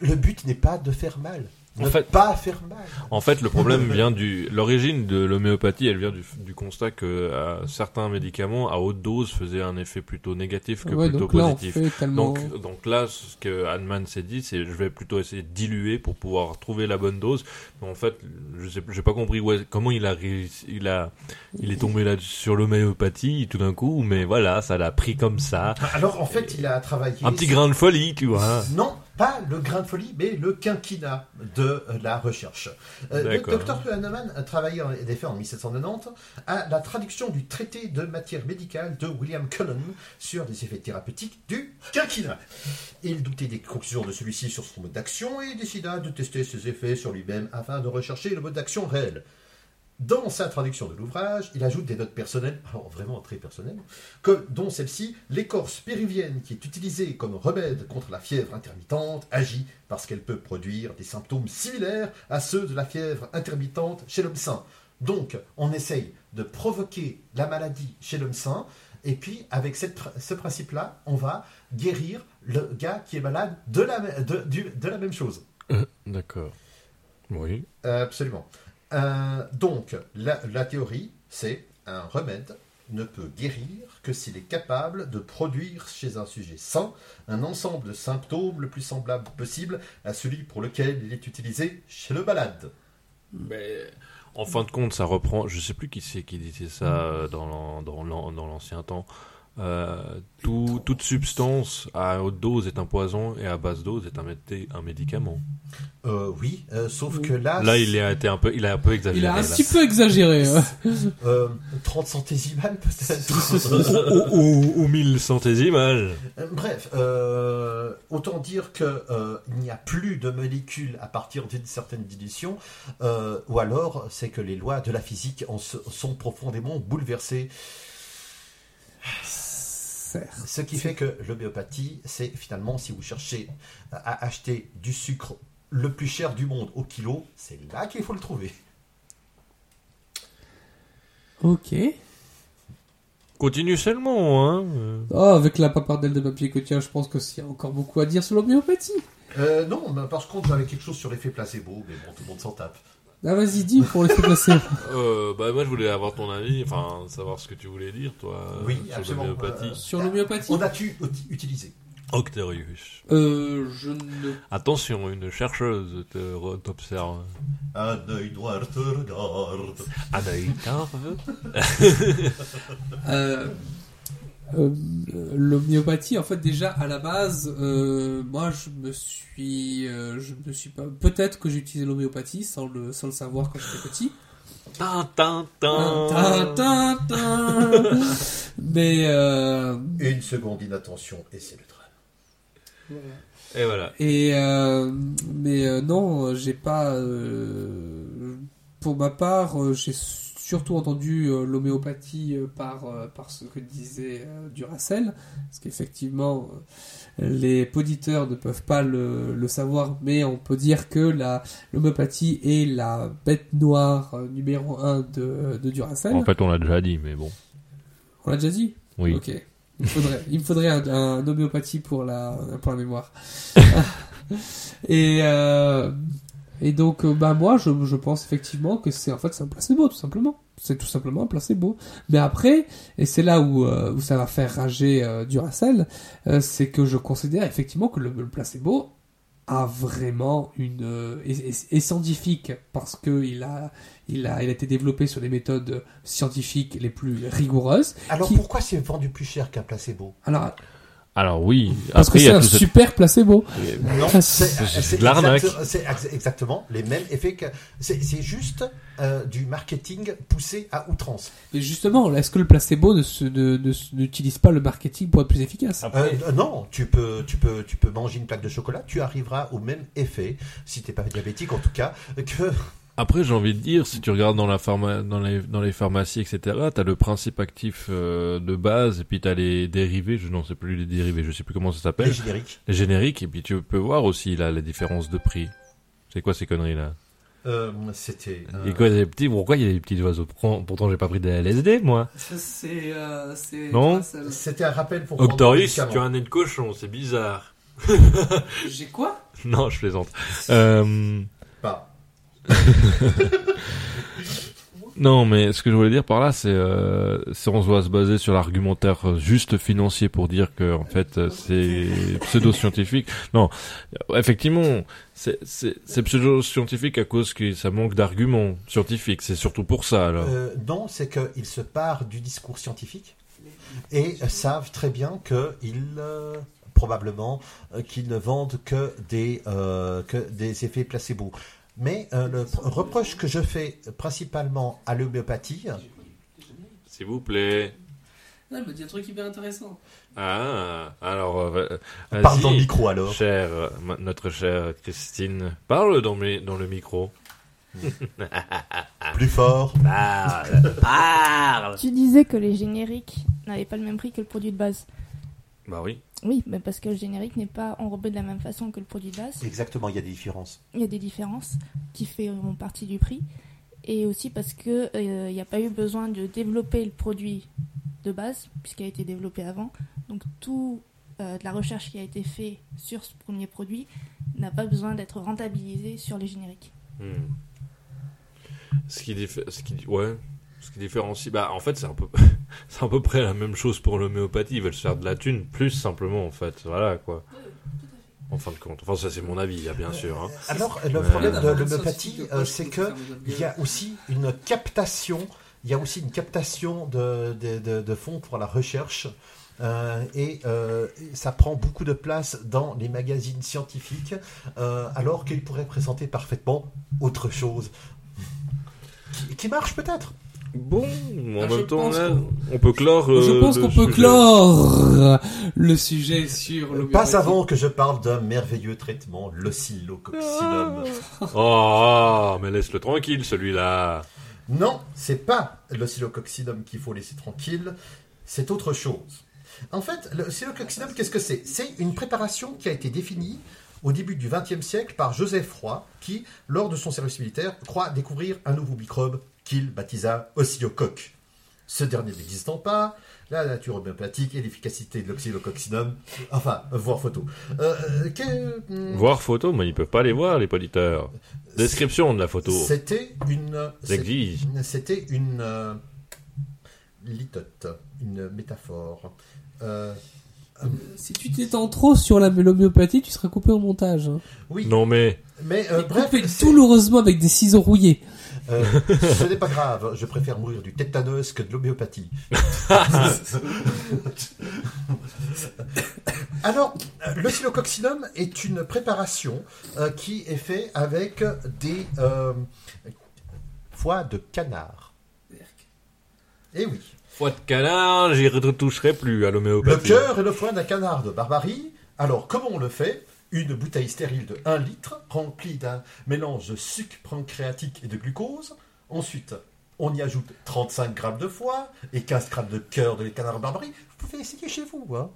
Le but n'est pas de faire mal. En Ne fait- pas faire mal. En fait, le problème <laughs> vient du l'origine de l'homéopathie, elle vient du, du constat que euh, certains médicaments à haute dose faisaient un effet plutôt négatif que ouais, plutôt donc positif. tellement. Donc, donc là, ce que Hahnemann s'est dit, c'est je vais plutôt essayer de diluer pour pouvoir trouver la bonne dose. Mais en fait, je sais, j'ai pas compris où est- comment il a réussi, il a, il est tombé là sur l'homéopathie tout d'un coup, mais voilà, ça l'a pris comme ça, Alors en fait, il a travaillé. un petit grain de folie, tu vois. Non, pas le grain de folie, mais le quinquennat de la recherche. Euh. Dr. Hahnemann a travaillé en effet en 1790 à la traduction du traité de matière médicale de William Cullen sur les effets thérapeutiques du quinquennat. Il doutait des conclusions de celui-ci sur son mode d'action et décida de tester ses effets sur lui-même afin de rechercher le mode d'action réel. Dans sa traduction de l'ouvrage, il ajoute des notes personnelles, <laughs> alors vraiment très personnelles, comme, dont celle-ci, l'écorce péruvienne qui est utilisée comme remède contre la fièvre intermittente agit parce qu'elle peut produire des symptômes similaires à ceux de la fièvre intermittente chez l'homme sain. Donc, on essaye de provoquer la maladie chez l'homme sain, et puis avec cette- ce principe-là, on va guérir le gars qui est malade de la, de- du- de la même chose. Euh, D'accord. Oui. Absolument. Euh, donc, la, la théorie, c'est un remède ne peut guérir que s'il est capable de produire chez un sujet sain un ensemble de symptômes le plus semblable possible à celui pour lequel il est utilisé chez le malade. Mais en fin de compte, ça reprend. Je sais plus qui c'est qui disait ça euh, dans l'ancien temps. Euh, tout- toute substance à haute dose est un poison et à basse dose est un, médé- un médicament. Euh, oui, euh, sauf Oui. que là, Là, il a été un peu, il a un peu exagéré. Il a un là. petit peu exagéré. hein. <laughs> euh, 30 centésimales peut-être. <laughs> Ou, ou, ou 1000 centésimales. Bref, euh, autant dire que euh, il n'y a plus de molécules à partir d'une certaine dilution, euh, ou alors c'est que les lois de la physique en sont profondément bouleversées. Certes. Ce qui fait que l'homéopathie, c'est finalement si vous cherchez à acheter du sucre le plus cher du monde au kilo, c'est là qu'il faut le trouver. Ok. Continue seulement, hein. Oh, avec la papardelle de papier que tiens, je pense que s'il y a encore beaucoup à dire sur l'homéopathie. Euh, non, mais par contre j'avais quelque chose sur l'effet placebo, mais bon, tout le monde s'en tape. Ah, vas-y, dis pour faire passer. <laughs> Euh, bah moi je voulais avoir ton avis, enfin savoir ce que tu voulais dire toi Oui, sur absolument. l'homéopathie. Euh, Sur l'homéopathie On a-tu uti- utilisé Octerius. Euh, je ne. Attention, une chercheuse te t'observe. Un œil noir te regarde. Ah d'accord. Euh, euh, l'homéopathie, en fait, déjà à la base, euh, moi, je me suis, euh, je me suis pas. Peut-être que j'ai utilisé l'homéopathie sans le, sans le savoir quand j'étais petit. Mais Une seconde d'inattention et c'est le drame. Et voilà. et euh, mais euh, non, j'ai pas. euh, pour ma part, j'ai surtout entendu euh, l'homéopathie euh, par euh, par ce que disait Duracell, parce qu'effectivement. les auditeurs ne peuvent pas le, le savoir, mais on peut dire que l'homéopathie est la bête noire numéro 1 de, de Duracell. En fait, on l'a déjà dit, mais bon. On l'a déjà dit? Oui. Ok. Il, faudrait, il me faudrait un, un homéopathie pour la, pour la mémoire. <laughs> et, euh, et donc, euh, bah, moi, je, je pense effectivement que c'est en fait c'est un placebo, tout simplement. C'est tout simplement un placebo. Mais après, et c'est là où, euh, où ça va faire rager euh, Duracell, euh, c'est que je considère effectivement que le, le placebo a vraiment une euh, est, est- est scientifique parce que il a il a il a été développé sur des méthodes scientifiques les plus rigoureuses. Alors Qui- pourquoi c'est vendu plus cher qu'un placebo? Alors Alors oui. parce Après, que c'est un cette- super placebo. Non, c'est de l'arnaque. C'est ex- exactement les mêmes effets que. C'est juste euh, du marketing poussé à outrance. Mais justement, est-ce que le placebo ne se- ne- ne se- n'utilise pas le marketing pour être plus efficace? Après, Euh, non, tu peux, tu, peux, tu peux manger une plaque de chocolat, tu arriveras au même effet, si t'es pas diabétique en tout cas, que. Après, j'ai envie de dire, si tu regardes dans la pharma, dans les, dans les pharmacies, etc., t'as le principe actif euh, de base, et puis t'as les dérivés, je n'en sais plus les dérivés, je sais plus comment ça Les s'appelle, génériques. les génériques, et puis tu peux voir aussi là les différences de prix. C'est quoi ces conneries là? Euh, C'était. euh, Et quoi, des petits, pourquoi il y a des petits oiseaux? Pourtant, pourtant, j'ai pas pris des LSD, moi. C'est Non. C'était un rappel pour. Octorius, tu as un nez de cochon, c'est bizarre. J'ai quoi? <laughs> Non, je plaisante. Euh, <laughs> non, mais ce que je voulais dire par là, c'est euh, c'est on doit se baser sur l'argumentaire juste financier pour dire que en fait c'est pseudo-scientifique. Non, effectivement, c'est pseudo-scientifique à cause que ça manque d'arguments scientifiques. C'est surtout pour ça euh, non, c'est qu'ils se parent du discours scientifique et savent très bien qu'ils. euh, probablement euh, qu'ils ne vendent que des effets placebo. Mais euh, le reproche que je fais principalement à l'homéopathie, S'il vous plaît. Non, elle me dit un truc hyper intéressant. Ah, alors euh, parle dans le micro alors. Notre chère Christine, parle dans, mes, dans le micro. Plus fort. Parle, parle. Tu disais que les génériques n'avaient pas le même prix que le produit de base. Bah oui. Oui, mais parce que le générique n'est pas enrobé de la même façon que le produit de base. Exactement, il y a des différences. Il y a des différences qui font partie du prix. Et aussi parce que euh, il n'y a pas eu besoin de développer le produit de base, puisqu'il a été développé avant. Donc tout euh, de la recherche qui a été fait sur ce premier produit n'a pas besoin d'être rentabilisé sur les génériques. Hmm. Ce qui, ce qui, ouais, ce qui différencie, bah en fait c'est un peu, <laughs> c'est à peu près la même chose pour l'homéopathie. Ils veulent se faire de la thune, plus simplement en fait, voilà quoi. En fin de compte, enfin ça c'est mon avis, là, bien sûr. hein. Alors, le problème de l'homéopathie, euh, c'est que il y a aussi une captation, il y a aussi une captation de, de, de- de fonds pour la recherche. euh, et euh, ça prend beaucoup de place dans les magazines scientifiques, euh, alors qu'ils pourraient présenter parfaitement autre chose. Qui, qui marche peut-être. Bon, en Ah, je même temps, pense là, on peut clore. Je euh, pense le qu'on peut sujet. clore le sujet sur l'homéopathie. Pas avant que je parle d'un merveilleux traitement, l'oscillococcinum. Oh, mais laisse-le tranquille celui-là. Non, c'est pas l'oscillococcinum qu'il faut laisser tranquille, c'est autre chose. En fait, l'oscillococcinum, qu'est-ce que c'est? C'est une préparation qui a été définie au début du XXe siècle par Joseph Roy, qui, lors de son service militaire, croit découvrir un nouveau microbe qu'il baptisa oscillocoque. Ce dernier n'existant pas, la nature homéopathique et l'efficacité de l'oxylococcinum, enfin, voir photo. Euh, euh, que- hmm, Voir photo, mais ils peuvent pas les voir, les auditeurs. Description de la photo. C'était une. C'était une euh, litote, une métaphore. Euh, Si tu t'étends trop sur la l'homéopathie, tu seras coupé au montage. hein. oui, Non mais, mais euh, bref, coupé douloureusement avec des ciseaux rouillés. Euh, ce n'est pas grave. Je préfère mourir du tétanos que de l'homéopathie. <laughs> Alors, euh, le silococcinum est une préparation euh, qui est faite avec des euh, foies de canard. Eh oui. foie de canard, j'y retoucherai plus à Le l'homéopathie. cœur et le foie d'un canard de barbarie. Alors, comment on le fait? Une bouteille stérile de 1 litre, remplie d'un mélange de sucre pancréatique et de glucose. Ensuite, on y ajoute 35 grammes de foie et 15 grammes de cœur de canard barbarie. Vous pouvez essayer chez vous. hein.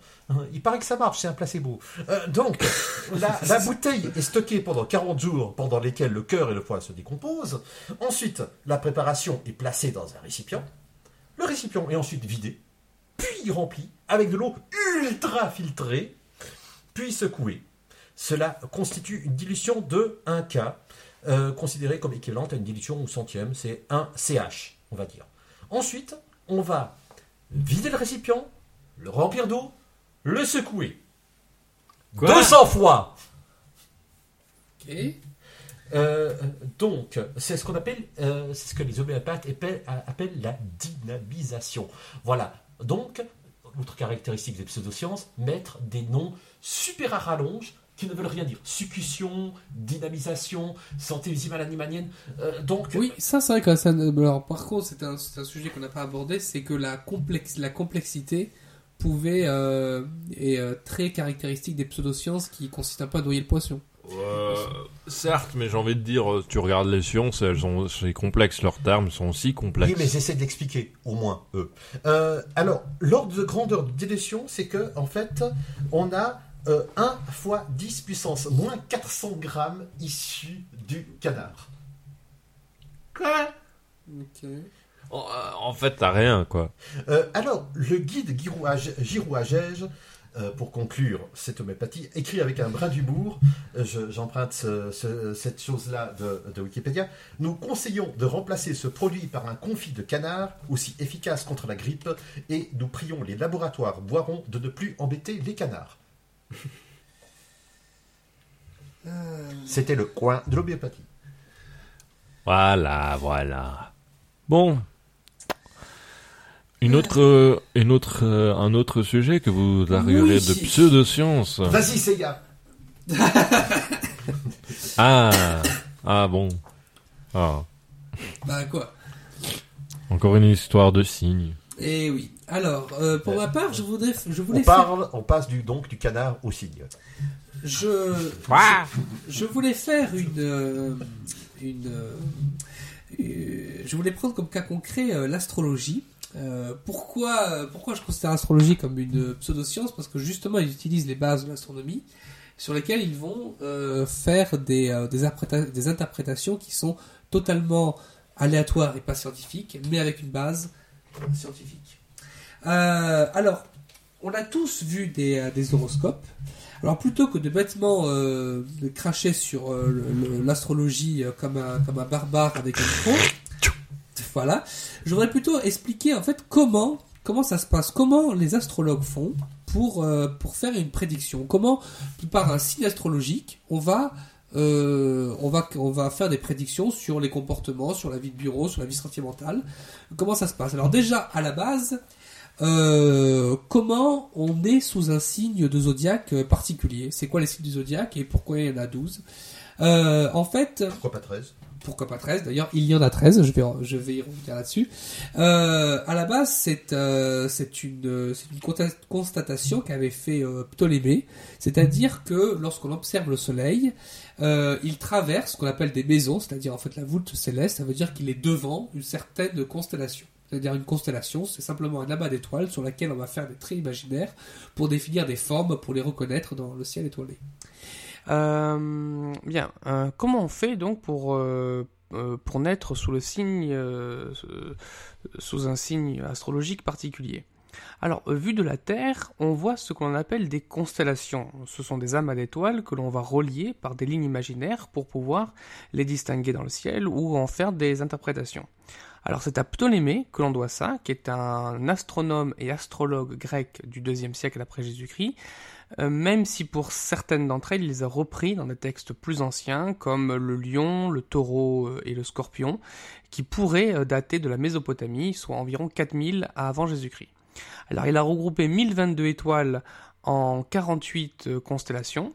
Il paraît que ça marche, c'est un placebo. Euh, donc, <laughs> la, la bouteille est stockée pendant 40 jours, pendant lesquels le cœur et le foie se décomposent. Ensuite, la préparation est placée dans un récipient. Le récipient est ensuite vidé, puis rempli avec de l'eau ultra filtrée, puis secoué. Cela constitue une dilution de 1 K, euh, considérée comme équivalente à une dilution au centième, c'est 1 CH, on va dire. Ensuite, on va vider le récipient, le remplir d'eau, le secouer. Quoi? 200 fois Ok. Euh, donc, c'est ce qu'on appelle, euh, c'est ce que les homéopathes appellent, appellent la dynamisation. Voilà. Donc, autre caractéristique des pseudosciences, mettre des noms super à rallonge qui ne veulent rien dire. Succution, dynamisation, santé visibale animalienne. Euh, donc, Oui, ça c'est vrai que ça. Alors, par contre, c'est un, sujet qu'on n'a pas abordé, c'est que la, complexe, la complexité pouvait euh, est euh, très caractéristique des pseudosciences qui consistent un peu à noyer le poisson. Euh, certes, mais j'ai envie de dire, tu regardes les sciences, elles sont, c'est complexe, leurs termes sont aussi complexes. Oui, mais j'essaie de l'expliquer, au moins, eux. Euh, alors, l'ordre de grandeur de dilution, c'est que, en fait, on a euh, 1 fois 10 puissance moins 400 grammes issus du canard. Quoi? En, euh, en fait, t'as rien, quoi. Euh, alors, le guide Girouage- Girouagège, euh, pour conclure cette homéopathie, écrit avec un brin d'humour, je- j'emprunte ce- ce- cette chose-là de, de Wikipédia, nous conseillons de remplacer ce produit par un confit de canard, aussi efficace contre la grippe, et nous prions les laboratoires boirons de ne plus embêter les canards. C'était le coin de l'homéopathie. Voilà, voilà. Bon. Une autre, euh, une autre, euh, un autre sujet que vous arriverez Oui. de pseudosciences. Vas-y, Seiya <laughs> Ah, ah bon. Ah, Bah quoi? Encore une histoire de cygne. Et oui. Alors, euh, pour ma part, je voudrais, je voulais On, faire- parle, on passe du, donc du canard au cygne. je, Ouah je, je voulais faire une, euh, une, euh, je voulais prendre comme cas concret euh, l'astrologie. Euh, pourquoi, pourquoi je considère l'astrologie comme une pseudoscience? Parce que justement, ils utilisent les bases de l'astronomie sur lesquelles ils vont euh, faire des, euh, des interprétations qui sont totalement aléatoires et pas scientifiques, mais avec une base scientifique. Euh, alors, on a tous vu des, euh, des horoscopes. Alors plutôt que de bêtement euh, de cracher sur euh, l'astrologie comme, un, comme un barbare avec un micro, <laughs> voilà, je voudrais plutôt expliquer en fait comment comment ça se passe, comment les astrologues font pour pour faire une prédiction, comment par un signe astrologique on va euh, on va on va faire des prédictions sur les comportements, sur la vie de bureau, sur la vie sentimentale. Comment ça se passe? Alors déjà à la base, euh, comment on est sous un signe de zodiaque euh, particulier? C'est quoi les signes du zodiaque et pourquoi il y en a 12 Euh, En fait, Pourquoi pas 13 pourquoi pas 13 D'ailleurs, il y en a 13, je vais, je vais y revenir là-dessus. Euh, à la base, c'est euh, c'est une, c'est une constatation qu'avait fait euh, Ptolémée, c'est-à-dire que lorsqu'on observe le Soleil, euh, il traverse ce qu'on appelle des maisons, c'est-à-dire en fait la voûte céleste, ça veut dire qu'il est devant une certaine constellation. C'est-à-dire une constellation, c'est simplement un amas d'étoiles sur laquelle on va faire des traits imaginaires pour définir des formes, pour les reconnaître dans le ciel étoilé. Euh, bien, euh, comment on fait donc pour, euh, pour naître sous le signe, sous un signe astrologique particulier? Alors, vu de la Terre, on voit ce que l'on appelle des constellations. Ce sont des amas d'étoiles que l'on va relier par des lignes imaginaires pour pouvoir les distinguer dans le ciel ou en faire des interprétations. Alors c'est à Ptolémée que l'on doit ça, qui est un astronome et astrologue grec du deuxième siècle après Jésus-Christ, euh, même si pour certaines d'entre elles, il les a repris dans des textes plus anciens, comme le lion, le taureau euh, et le scorpion, qui pourraient euh, dater de la Mésopotamie, soit environ 4000 avant Jésus-Christ. Alors il a regroupé 1022 étoiles en 48 euh, constellations.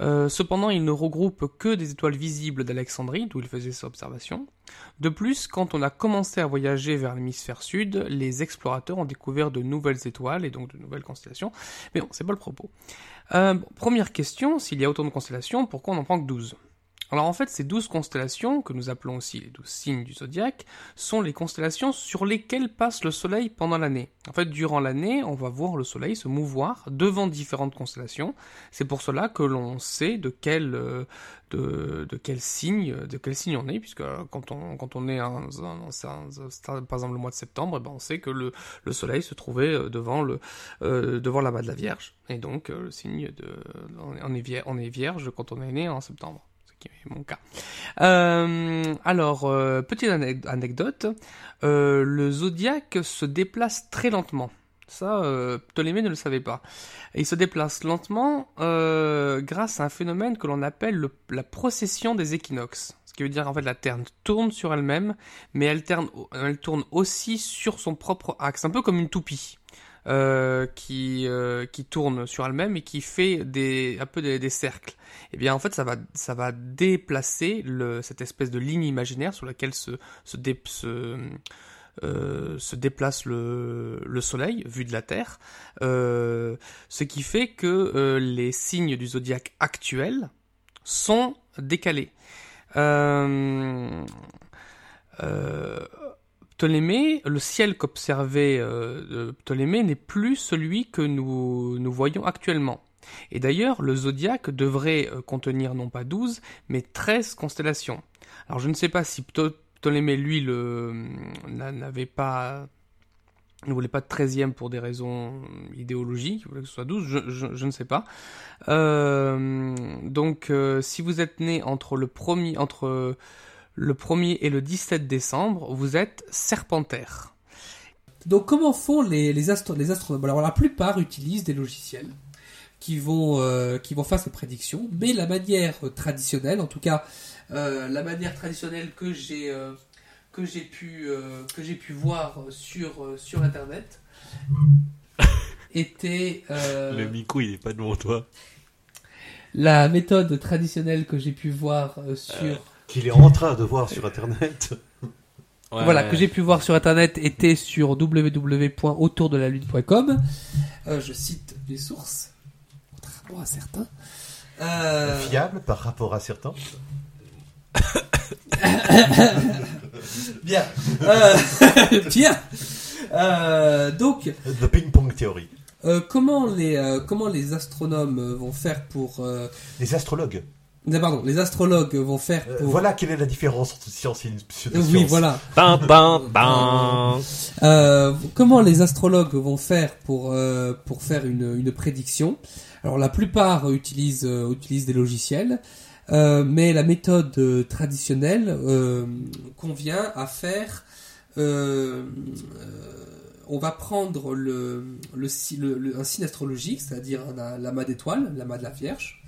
Euh, cependant, il ne regroupe que des étoiles visibles d'Alexandrie, d'où il faisait ses observations. De plus, quand on a commencé à voyager vers l'hémisphère sud, les explorateurs ont découvert de nouvelles étoiles et donc de nouvelles constellations. Mais bon, c'est pas le propos. Euh, première question, s'il y a autant de constellations, pourquoi on n'en prend que 12 alors en fait, ces 12 constellations, que nous appelons aussi les 12 signes du zodiaque, sont les constellations sur lesquelles passe le Soleil pendant l'année. En fait, durant l'année, on va voir le Soleil se mouvoir devant différentes constellations. C'est pour cela que l'on sait de quel, euh, signe, de quel signe on est, puisque euh, quand on, quand on est un- par exemple le mois de septembre, eh ben on sait que le, le Soleil se trouvait euh, devant le, euh, de la Vierge, et donc le signe de, on est- vierge quand on est né en septembre Euh, alors, euh, petite anec- anecdote, euh, le zodiaque se déplace très lentement. Ça, Ptolémée ne le savait pas. Il se déplace lentement grâce à un phénomène que l'on appelle le- la procession des équinoxes. Ce qui veut dire en fait la Terre tourne sur elle-même, mais elle tourne aussi sur son propre axe, un peu comme une toupie. Euh, qui, euh, qui tourne sur elle-même et qui fait des, un peu des, cercles. Et bien en fait ça va, ça va déplacer cette espèce de ligne imaginaire sur laquelle se, se, dé- se, euh, se déplace le, le Soleil vu de la Terre, ce qui fait que les signes du zodiaque actuel sont décalés. Ptolémée, le ciel qu'observait euh, euh, Ptolémée n'est plus celui que nous, nous voyons actuellement. Et d'ailleurs, le zodiaque devrait euh, contenir non pas 12, mais 13 constellations. Alors je ne sais pas si Pto- Ptolémée, lui, n'avait pas ne voulait pas de 13e pour des raisons idéologiques, il voulait que ce soit 12, je, ne sais pas. Donc, si vous êtes né entre le premier, entre le 1er et le 17 décembre, vous êtes serpentaire. Donc comment font les, les, astro- les astronomes Alors la plupart utilisent des logiciels qui vont, euh, qui vont faire ces prédictions, mais la manière traditionnelle, en tout cas euh, la manière traditionnelle que j'ai euh, que j'ai pu euh, que j'ai pu voir sur euh, sur internet <laughs> était euh, Le micro, il est pas devant toi. la méthode traditionnelle que j'ai pu voir euh, sur Qu'il est en train de voir sur Internet. Ouais. voilà, que j'ai pu voir sur internet était sur www.autourdelalune.com. Euh, je cite les sources, contrairement à certains. Euh, Fiable par rapport à certains. <coughs> bien. Euh, <laughs> bien. Euh, donc, The Ping Pong Theory. euh, comment les euh, comment les astronomes vont faire pour euh, Les astrologues. Non, pardon, les astrologues vont faire Euh, pour voilà quelle est la différence entre science et une Euh, pseudo-science. oui, voilà. Tin, tin. Euh, comment les astrologues vont faire pour euh, pour faire une, une prédiction? Alors la plupart utilisent euh, utilisent des logiciels, euh, mais la méthode euh, traditionnelle euh, convient à faire. euh, euh, on va prendre le, le, si- le- le- un signe astrologique, c'est-à-dire un- l'amas d'étoiles, l'amas de la Vierge,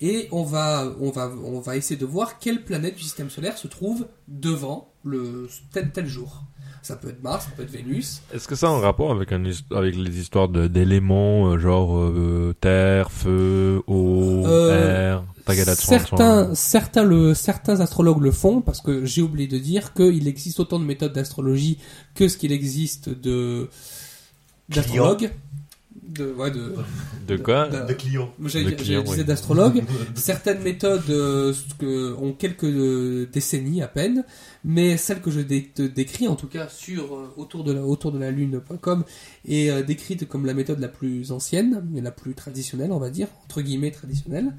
et on va, on, va, on va essayer de voir quelle planète du système solaire se trouve devant le tel tel jour. Ça peut être Mars, ça peut être Vénus. Est-ce que ça a un rapport avec, un, avec les histoires d'éléments, euh, genre euh, terre, feu, eau, Euh, air, tagada de certains, certains, le, certains astrologues le font parce que j'ai oublié de dire qu'il existe autant de méthodes d'astrologie que ce qu'il existe de d'astrologues. De, ouais, de, De quoi de- De. J'allais clients, je disais oui. d'astrologue. <laughs> Certaines méthodes euh, que- ont quelques euh, décennies à peine, mais celle que je dé- te décris, en tout cas sur euh, autour de la autour de la lune.com, est euh, décrite comme la méthode la plus ancienne, mais la plus traditionnelle, on va dire entre guillemets traditionnelle.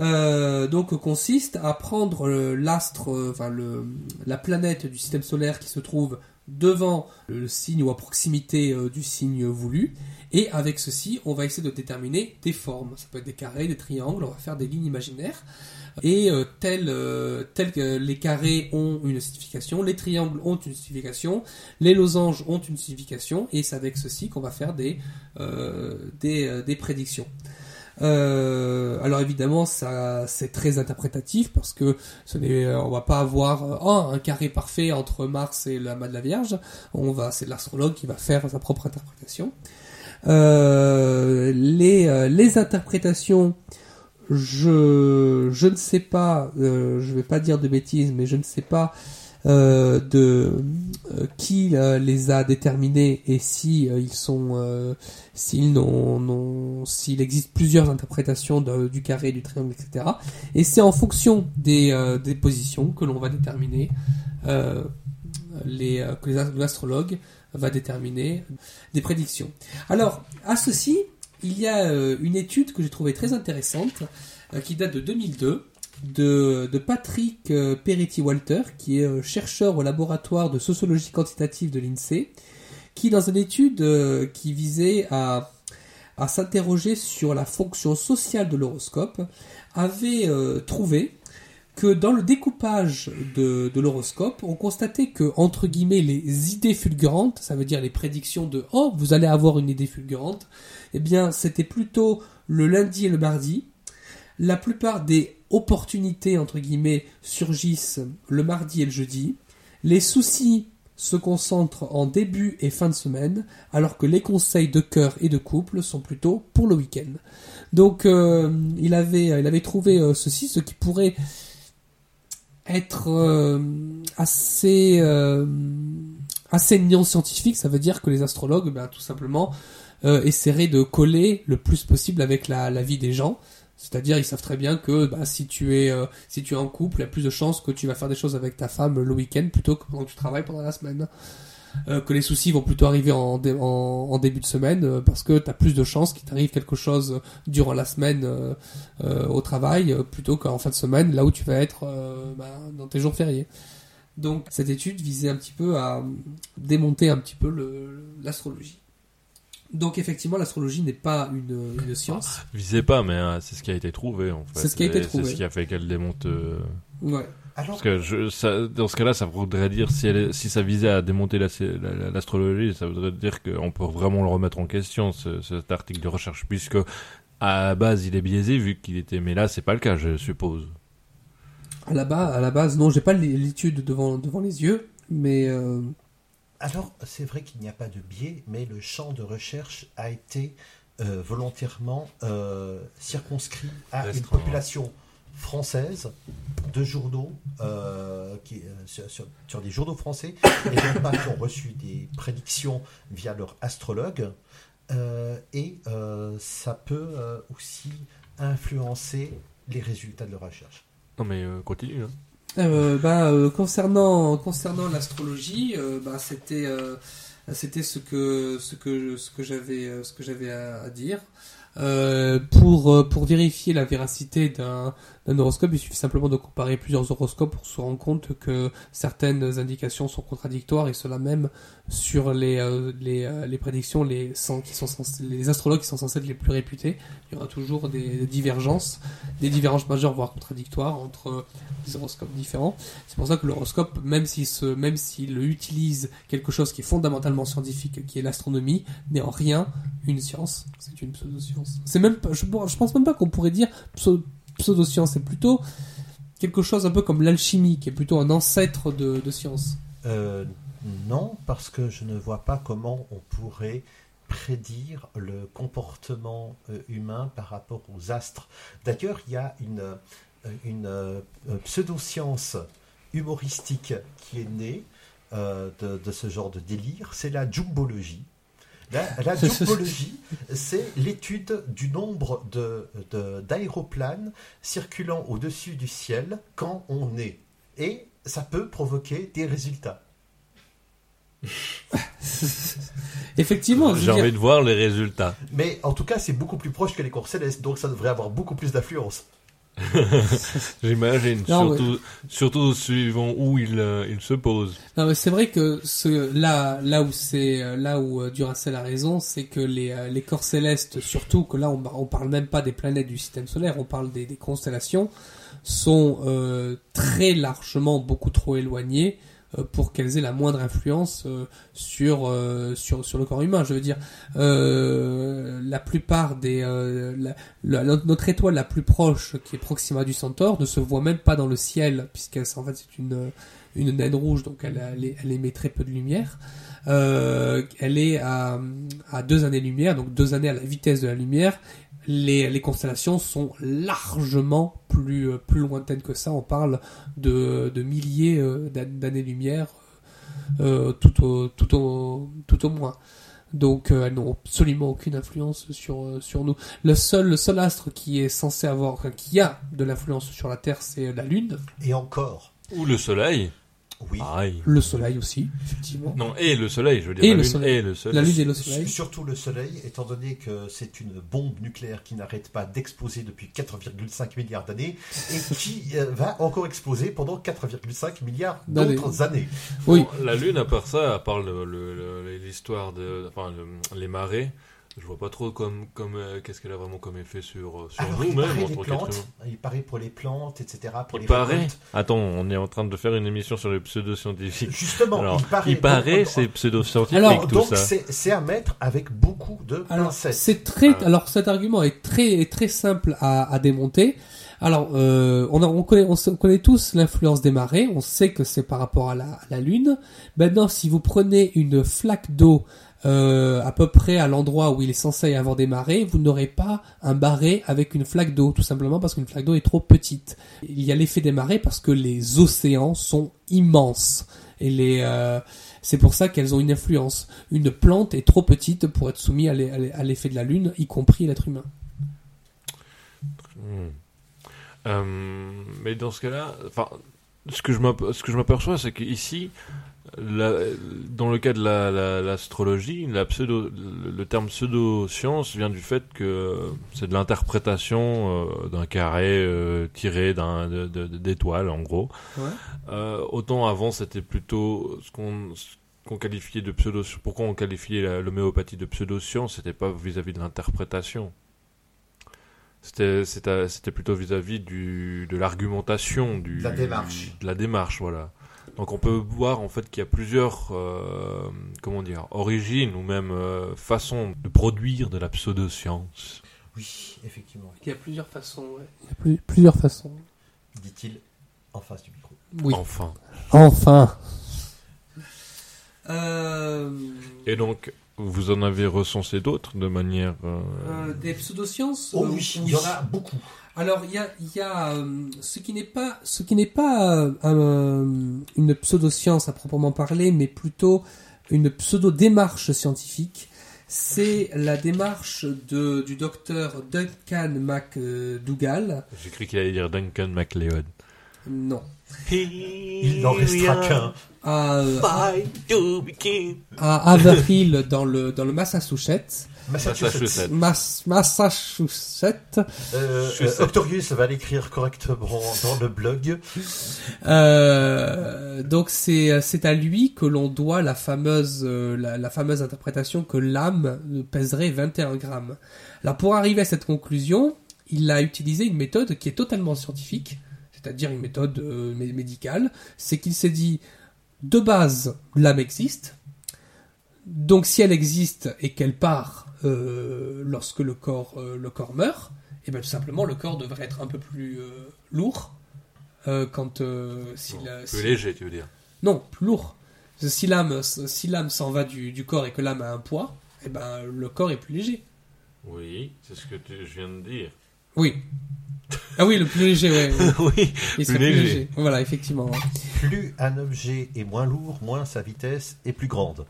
Euh, donc consiste à prendre l'astre, enfin le, la planète du système solaire qui se trouve devant le signe ou à proximité euh, du signe voulu, et avec ceci, on va essayer de déterminer des formes. Ça peut être des carrés, des triangles, on va faire des lignes imaginaires. Et euh, tels, euh, que les carrés ont une signification, les triangles ont une signification, les losanges ont une signification, et c'est avec ceci qu'on va faire des, euh, des, des prédictions. Euh, alors évidemment, ça c'est très interprétatif parce que ce n'est, euh, on va pas avoir euh, un carré parfait entre Mars et la main de la Vierge. On va, c'est l'astrologue qui va faire sa propre interprétation. Les, les interprétations, je, je ne sais pas, euh, je vais pas dire de bêtises, mais je ne sais pas euh, de euh, qui euh, les a déterminés et si ils sont, s'ils n'ont, s'il existe plusieurs interprétations du carré, du triangle, etc. Et c'est en fonction des, des positions que l'on va déterminer les, que l'astrologue va déterminer des prédictions. Alors, à ceci, il y a une étude que j'ai trouvée très intéressante, qui date de 2002, de, Patrick euh, Peretti-Walter, qui est euh, chercheur au laboratoire de sociologie quantitative de l'INSEE, qui, dans une étude euh, qui visait à, à s'interroger sur la fonction sociale de l'horoscope, avait trouvé que dans le découpage de, de l'horoscope, on constatait que, entre guillemets, les idées fulgurantes, ça veut dire les prédictions de « Oh, vous allez avoir une idée fulgurante », eh bien, c'était plutôt le lundi et le mardi. La plupart des opportunités, entre guillemets, surgissent le mardi et le jeudi. Les soucis se concentrent en début et fin de semaine, alors que les conseils de cœur et de couple sont plutôt pour le week-end. Donc, euh, il, avait, il avait trouvé euh, ceci, ce qui pourrait être euh, assez assez non scientifique, ça veut dire que les astrologues, ben, tout simplement, essaieraient de coller le plus possible avec la vie des gens. C'est-à-dire, ils savent très bien que bah, si tu es euh, si tu es en couple, il y a plus de chances que tu vas faire des choses avec ta femme le week-end plutôt que quand tu travailles pendant la semaine. Euh, que les soucis vont plutôt arriver en, en, début de semaine euh, parce que tu as plus de chances qu'il t'arrive quelque chose durant la semaine au travail plutôt qu'en fin de semaine là où tu vas être bah, dans tes jours fériés. Donc cette étude visait un petit peu à démonter un petit peu l'astrologie. Donc effectivement l'astrologie n'est pas une, une science. Visez pas, mais euh, c'est ce qui a été trouvé en fait. C'est ce qui a été trouvé. C'est ce qui a fait qu'elle démonte. euh, Ouais. Alors, Parce que je, ça, dans ce cas-là, ça voudrait dire si, elle si ça visait à démonter la- la- la- l'astrologie, ça voudrait dire qu'on peut vraiment le remettre en question ce, cet article de recherche, puisque à la base il est biaisé vu qu'il était. Mais là, c'est pas le cas, je suppose. À la base, à la base non, j'ai pas l'étude devant devant les yeux, mais euh, alors c'est vrai qu'il n'y a pas de biais, mais le champ de recherche a été euh, volontairement euh, circonscrit à une population françaises de journaux, euh, qui, sur, sur- sur des journaux français, et non pas qui ont reçu des prédictions via leur astrologue. Et ça peut aussi influencer les résultats de leur recherche. Non mais continue. hein. Euh, bah, euh, concernant concernant l'astrologie, euh, bah, c'était euh, c'était ce que ce que ce que j'avais euh, ce que j'avais à, à dire. Euh, pour pour vérifier la véracité d'un d'un horoscope, il suffit simplement de comparer plusieurs horoscopes pour se rendre compte que certaines indications sont contradictoires et cela même sur les euh, les, euh, les prédictions les qui sont les astrologues qui sont censés être les plus réputés. Il y aura toujours des, divergences, des divergences majeures voire contradictoires entre des horoscopes différents. C'est pour ça que l'horoscope, même s'il même s'il utilise quelque chose qui est fondamentalement scientifique, qui est l'astronomie, n'est en rien une science. C'est une pseudo-science. C'est même pas, je, je pense même pas qu'on pourrait dire pseu- pseudo-science. C'est plutôt quelque chose un peu comme l'alchimie, qui est plutôt un ancêtre de, de science. Euh, non, parce que je ne vois pas comment on pourrait prédire le comportement euh, humain par rapport aux astres. D'ailleurs, il y a une, euh, une pseudo-science humoristique qui est née de, de ce genre de délire, c'est la jumbologie. <laughs> La, la jumbologie, c'est l'étude du nombre de- de- d'aéroplanes circulant au-dessus du ciel quand on est. Et ça peut provoquer des résultats. <laughs> Effectivement, J'ai dire- envie de voir les résultats. Mais en tout cas, c'est beaucoup plus proche que les cours célestes, donc ça devrait avoir beaucoup plus d'influence. <laughs> J'imagine, surtout, surtout suivant où il, euh, il se pose. Non, mais c'est vrai que ce, là, là où c'est, euh, là où euh, Duracell a raison, c'est que les, euh, les corps célestes, surtout que là, on, on parle même pas des planètes du système solaire, on parle des, des constellations, sont euh, très largement beaucoup trop éloignées euh, pour qu'elles aient la moindre influence euh, sur, euh, sur sur le corps humain. Je veux dire, euh, la plupart des euh, la- la- notre- étoile la plus proche, qui est Proxima du Centaure, ne se voit même pas dans le ciel, puisqu'elle en fait c'est une une naine rouge, donc elle, elle, elle émet très peu de lumière. Euh, elle est à, à deux années-lumière, donc deux années à la vitesse de la lumière. Les, les constellations sont largement plus, euh, plus lointaines que ça. On parle de, de milliers euh, d'an- d'années-lumière, euh, tout, au, tout, au, tout au moins. Donc euh, elles n'ont absolument aucune influence sur, euh, sur nous. Le seul, le seul astre qui est censé avoir, enfin, qui a de l'influence sur la Terre, c'est la Lune. Et encore, Ou le soleil. Oui. Pareil. Le Soleil aussi, effectivement. Non, et le soleil, je veux dire. Et la le lune soleil. et le soleil. La Lune et le Soleil. Surtout le Soleil, étant donné que c'est une bombe nucléaire qui n'arrête pas d'exploser depuis 4,5 milliards d'années et <laughs> qui euh, va encore exploser pendant 4,5 milliards D'années. d'autres années. Oui. Bon, la lune, à part ça, à part le- le- le- l'histoire de, enfin, le- les marées, je vois pas trop comme, comme, euh, qu'est-ce qu'elle a vraiment comme effet sur, euh, sur Alors, il nous-mêmes paraît en les tant il paraît pour les plantes, etc. Pour Il les paraît. récoltes. Attends, on est en train de faire une émission sur les pseudo-scientifiques. Justement, Alors, il paraît. il paraît, c'est pseudo-scientifique Alors, tout donc ça. c'est c'est à mettre avec beaucoup de Alors, pincettes. c'est très, Ah. alors cet argument est très, très simple à, à démonter. Alors, euh, on, a- on connaît, on, se- on connaît tous l'influence des marées. On sait que c'est par rapport à la, à la Lune. Maintenant, si vous prenez une flaque d'eau euh, à peu près à l'endroit où il est censé y avoir des marées, vous n'aurez pas un barré avec une flaque d'eau, tout simplement parce qu'une flaque d'eau est trop petite. Il y a l'effet des marées parce que les océans sont immenses et les euh, c'est pour ça qu'elles ont une influence. Une plante est trop petite pour être soumise à l'e- à l'e- à l'effet de la lune, y compris l'être humain. Hmm. Euh, mais dans ce cas-là, enfin, ce que je m'aperçois, c'est qu'ici, la- dans le cas de la- la- l'astrologie, la, pseudo, le, terme pseudo-science vient du fait que c'est de l'interprétation euh, d'un carré euh, tiré d'étoiles, en gros. Ouais. Euh, autant avant, c'était plutôt ce qu'on qualifiait de pseudo. Pourquoi on qualifiait l'homéopathie de pseudo-science C'était pas vis-à-vis de l'interprétation. C'était plutôt vis-à-vis du de l'argumentation, De la démarche. de la démarche, voilà. Donc on peut voir en fait qu'il y a plusieurs euh, comment dire origines ou même euh, façons de produire de la pseudo-science. Oui, effectivement, Il y a plusieurs façons. Il y a plusieurs façons. dit-il en face du micro. Oui. Enfin. Enfin. Euh... Et donc vous en avez recensé d'autres de manière. euh, Euh, des pseudosciences Oh oui, il y en a beaucoup. Alors il y a, il y a euh, ce qui n'est pas ce qui n'est pas euh, un- une pseudoscience à proprement parler, mais plutôt une pseudo démarche scientifique. C'est la démarche de, du docteur Duncan McDougall. J'ai cru qu'il allait dire Duncan MacLeod. Non. Il n'en restera qu'un. À, euh, Fight to be king. à Haverhill dans le dans le Massachusetts. Massachusetts. Massachusetts. Mas- Massachusetts. Euh, euh. Octorius va l'écrire correctement dans le blog. Euh, donc c'est c'est à lui que l'on doit la fameuse euh, la, la fameuse interprétation que l'âme pèserait 21 grammes. Alors pour arriver à cette conclusion, il a utilisé une méthode qui est totalement scientifique, c'est-à-dire une méthode euh, mé- médicale. C'est qu'il s'est dit de base l'âme existe. Donc si elle existe et qu'elle part euh, lorsque le corps euh, le corps meurt, et bien tout simplement le corps devrait être un peu plus lourd quand si Bon, la- Plus léger, tu veux dire. non plus lourd si l'âme si s'en va du, du corps et que l'âme a un poids et ben le corps est plus léger Oui, c'est ce que tu- je viens de dire. oui ah oui le plus léger ouais, <laughs> oui, Il serait Plus plus léger. voilà effectivement ouais. Plus un objet est moins lourd, moins sa vitesse est plus grande.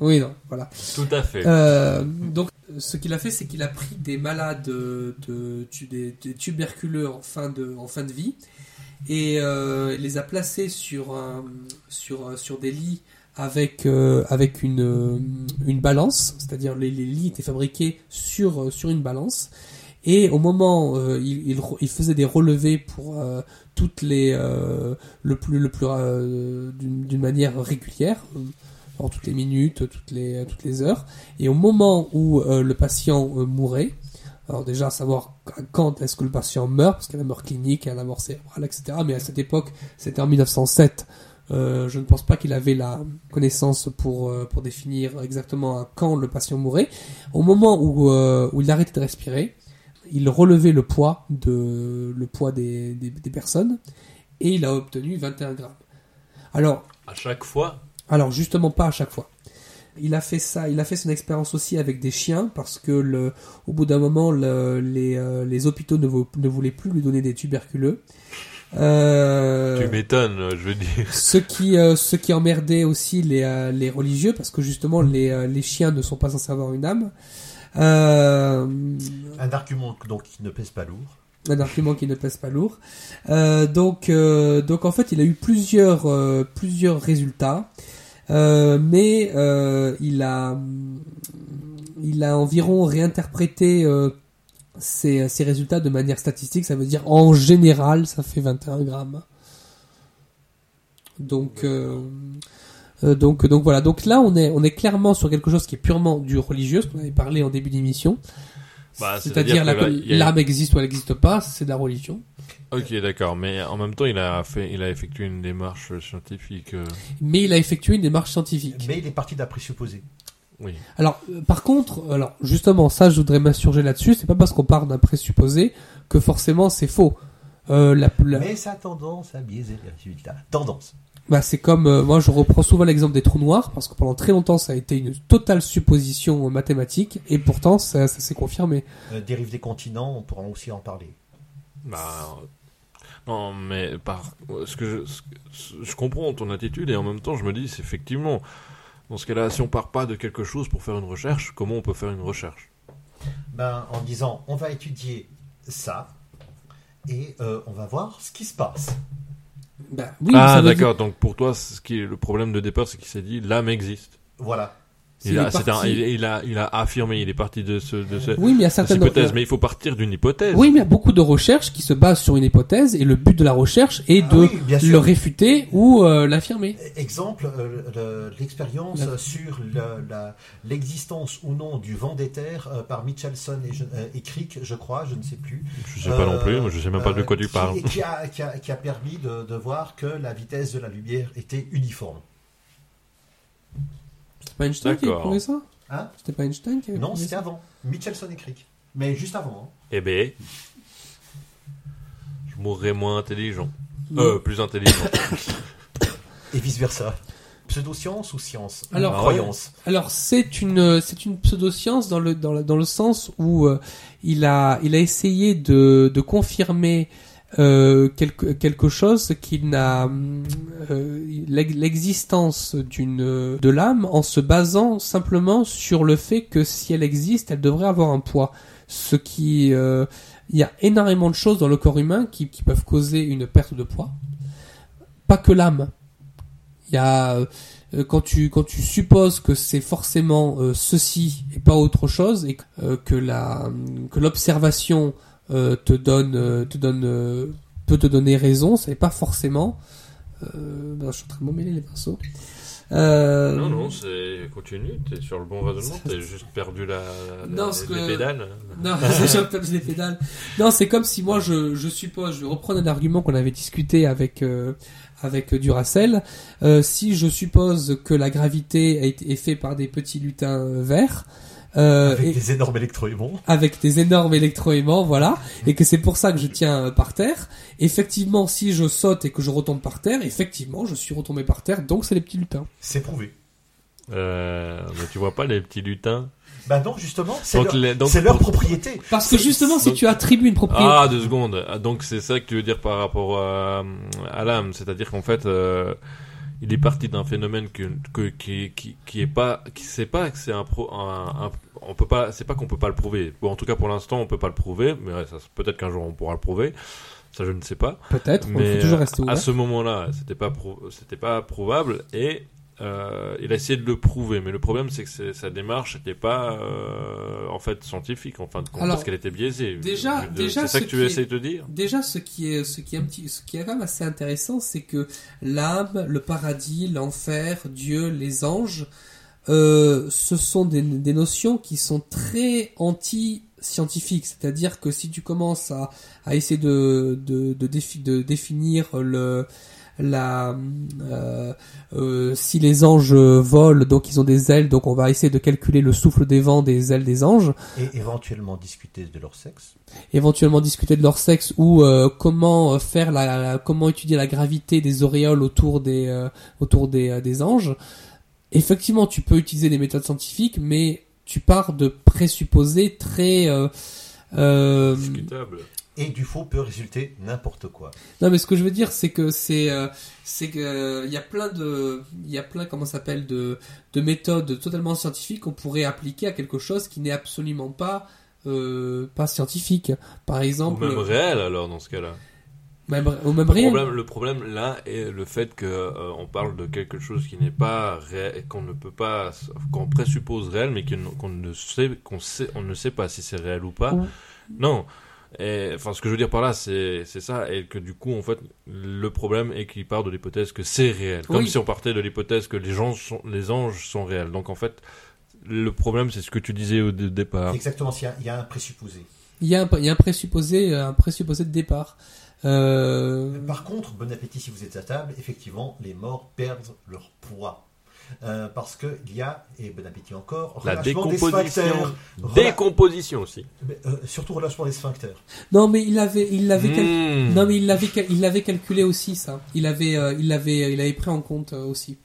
oui non voilà tout à fait. Euh, donc, ce qu'il a fait, c'est qu'il a pris des malades de, des, des tuberculeux en fin de, en fin de vie et euh, il les a placés sur, un, sur, sur des lits avec, euh, avec une, une balance, c'est-à-dire les, les lits étaient fabriqués sur, sur une balance. Et au moment, euh, il, il, il faisait des relevés pour euh, toutes les, euh, le plus, le plus, euh, d'une manière régulière, euh, genre toutes les minutes, toutes les, toutes les heures. Et au moment où euh, le patient euh, mourait, alors déjà savoir quand est-ce que le patient meurt, parce qu'il y a la mort clinique, il y a la mort cérébrale, etc. Mais à cette époque, c'était en 1907. euh, je ne pense pas qu'il avait la connaissance pour, euh, pour définir exactement à quand le patient mourait. Au moment où, euh, où il arrêtait de respirer, il relevait le poids, de, le poids des, des, des personnes et il a obtenu 21 grammes. Alors, À chaque fois, alors justement pas à chaque fois. Il a fait ça, il a fait son expérience aussi avec des chiens parce que le, au bout d'un moment le- les, euh, les hôpitaux ne, vou- ne voulaient plus lui donner des tuberculeux. Euh, tu m'étonnes, je veux dire. <laughs> ce qui euh, ce qui emmerdait aussi les, les religieux parce que justement les, les chiens ne sont pas censés avoir une âme. Euh, Un argument donc qui ne pèse pas lourd. un argument qui ne pèse pas lourd. Euh, donc, euh, donc en fait, il a eu plusieurs, euh, plusieurs résultats, mais il a, il a environ réinterprété ces résultats de manière statistique. Ça veut dire en général, ça fait 21 grammes. Donc, euh, donc, donc voilà. Donc là, on est, on est clairement sur quelque chose qui est purement du religieux, ce qu'on avait parlé en début d'émission. Bah, C'est-à-dire c'est-à-dire la- que là, il y a- l'âme existe ou elle n'existe pas, c'est de la religion. Ok, d'accord, mais en même temps, il a fait, il a effectué une démarche scientifique. euh, Mais il a effectué une démarche scientifique. Mais il est parti d'un présupposé. Oui. Alors, euh, par contre, alors justement, ça, je voudrais m'insurger là-dessus. C'est pas parce qu'on part d'un présupposé que forcément c'est faux. Euh, la, la- Mais ça a tendance à biaiser les résultats. Tendance. Bah, c'est comme euh, moi, je reprends souvent l'exemple des trous noirs parce que pendant très longtemps, ça a été une totale supposition mathématique et pourtant, ça, ça s'est confirmé. Euh, dérive des continents, on pourra aussi en parler. Bah, euh, non, mais par ce que je, ce que- je comprends ton attitude et en même temps, je me dis, c'est effectivement, dans ce cas-là, si on part pas de quelque chose pour faire une recherche, comment on peut faire une recherche? Ben, en disant, on va étudier ça et euh, on va voir ce qui se passe. Bah, oui, Ah, dire- d'accord. Donc pour toi, ce qui est le problème de départ, c'est qu'il s'est dit l'âme existe. Voilà. Il a, est c'est un- parti- il, il a, il a affirmé, il est parti de ce, de ce, Oui, mais il y a certaines hypothèse, mais il faut partir d'une hypothèse. Oui, mais il y a beaucoup de recherches qui se basent sur une hypothèse et le but de la recherche est Ah de oui, le réfuter ou euh, l'affirmer. Exemple, euh, le- l'expérience sur l'existence ou non du vent des terres euh, par Michelson et, je- euh, et Crick, je crois, je ne sais plus. Je sais pas non plus, je sais même pas de quoi tu qui- parles. Qui a, qui a- qui a permis de, de voir que la vitesse de la lumière était uniforme. C'était pas Einstein qui avait D'accord. prouvé ça Hein C'était pas Einstein qui avait Non, c'était avant. Michelson et Crick. Mais juste avant. hein. Eh ben, je mourrais moins intelligent. Euh, plus intelligent. <coughs> Et vice-versa. pseudoscience ou science Alors, Ou croyance. Alors c'est une c'est une pseudoscience dans le dans le, dans le sens où euh, il a il a essayé de de confirmer euh, quelque quelque chose qui n'a euh, l'ex- l'existence d'une de l'âme en se basant simplement sur le fait que si elle existe, elle devrait avoir un poids. Ce qui euh, il y a énormément de choses dans le corps humain qui, qui peuvent causer une perte de poids. Pas que l'âme. Il y a euh, euh, quand tu quand tu supposes que c'est forcément euh, ceci et pas autre chose et euh, que la que l'observation euh, te donne euh, te donne euh, peut te donner raison, c'est pas forcément. Ben, je suis en train de m'emmêler les pinceaux. Euh, Non, non, c'est continue, t'es sur le bon raisonnement, t'as juste perdu la, la- Non, les, que- pédales. Non, <laughs> j'ai perdu les pédales. Non, c'est comme si moi je, je suppose, je vais reprendre un argument qu'on avait discuté avec euh, avec Duracell. Euh, si je suppose que la gravité été, est faite par des petits lutins verts. Euh, Avec et- des énormes électroaimants. avec des énormes électroaimants, voilà, et que c'est pour ça que je tiens euh, par terre. Effectivement, si je saute et que je retombe par terre, effectivement, je suis retombé par terre, donc c'est les petits lutins. C'est prouvé. Euh, mais tu vois pas les petits lutins Bah non, justement, c'est leur, propriété. Parce que justement, si donc- tu attribues une propriété, Ah, deux secondes. Ah, Donc c'est ça que tu veux dire par rapport à, à l'âme, c'est-à-dire qu'en fait, euh, il est parti d'un phénomène que, que qui, qui qui est pas, qui sait pas que c'est un pro, un, un- on peut pas, c'est pas qu'on peut pas le prouver. Bon, en tout cas pour l'instant, on peut pas le prouver, mais ouais, ça, peut-être qu'un jour on pourra le prouver. Ça, je ne sais pas. peut-être, on Mais peut toujours euh, rester à ouvert. ce moment-là, c'était pas c'était pas prouvable et euh, il a essayé de le prouver. Mais le problème, c'est que sa démarche n'était pas euh, en fait scientifique en fin de compte Alors, parce qu'elle était biaisée. déjà- De- déjà, c'est ça ce que tu qui est- essayes de dire? Déjà, ce qui est, ce qui est un petit, ce qui est quand même assez intéressant, c'est que l'âme, le paradis, l'enfer, Dieu, les anges, euh, ce sont des, des notions qui sont très anti-scientifiques. C'est-à-dire que si tu commences à, à essayer de, de, de, défi- de définir le, la, euh, euh, si les anges volent, donc ils ont des ailes, donc on va essayer de calculer le souffle des vents des ailes des anges Et éventuellement discuter de leur sexe. éventuellement discuter de leur sexe ou euh, comment faire la, la- comment étudier la gravité des auréoles autour des euh, autour des, euh, des anges. Effectivement, tu peux utiliser des méthodes scientifiques, mais tu pars de présupposés très euh, euh, Discutable. Et du faux peut résulter n'importe quoi. non mais ce que je veux dire c'est que c'est euh, c'est que euh, il y a plein de il y a plein comment s'appelle de de méthodes totalement scientifiques qu'on pourrait appliquer à quelque chose qui n'est absolument pas euh, pas scientifique. Par Ou exemple, même réel alors dans ce cas-là. même, au même Le réel. problème, le problème là est le fait que euh, on parle de quelque chose qui n'est pas réel, qu'on ne peut pas, qu'on présuppose réel, mais qu'on qu'on ne sait, qu'on sait, on ne sait pas si c'est réel ou pas. Ou- Non. Et, enfin, ce que je veux dire par là, c'est c'est ça, et que du coup, en fait, le problème est qu'il part de l'hypothèse que c'est réel, comme Oui. si on partait de l'hypothèse que les gens sont, les anges sont réels. Donc en fait, le problème, c'est ce que tu disais au dé- départ. Exactement, il y, a, il y a un présupposé. Il y a un, il y a un présupposé, un présupposé de départ. Euh, Par contre, bon appétit si vous êtes à table, effectivement, les morts perdent leur poids. Euh, parce qu'il y a, et bon appétit encore, La relâchement des décomposition, décomposition aussi. Mais, euh, surtout relâchement des sphincters. Non, mais il avait, il l'avait, cal- Mmh. non mais il l'avait, il l'avait calculé aussi ça. Il avait, euh, il l'avait, il avait pris en compte euh, aussi.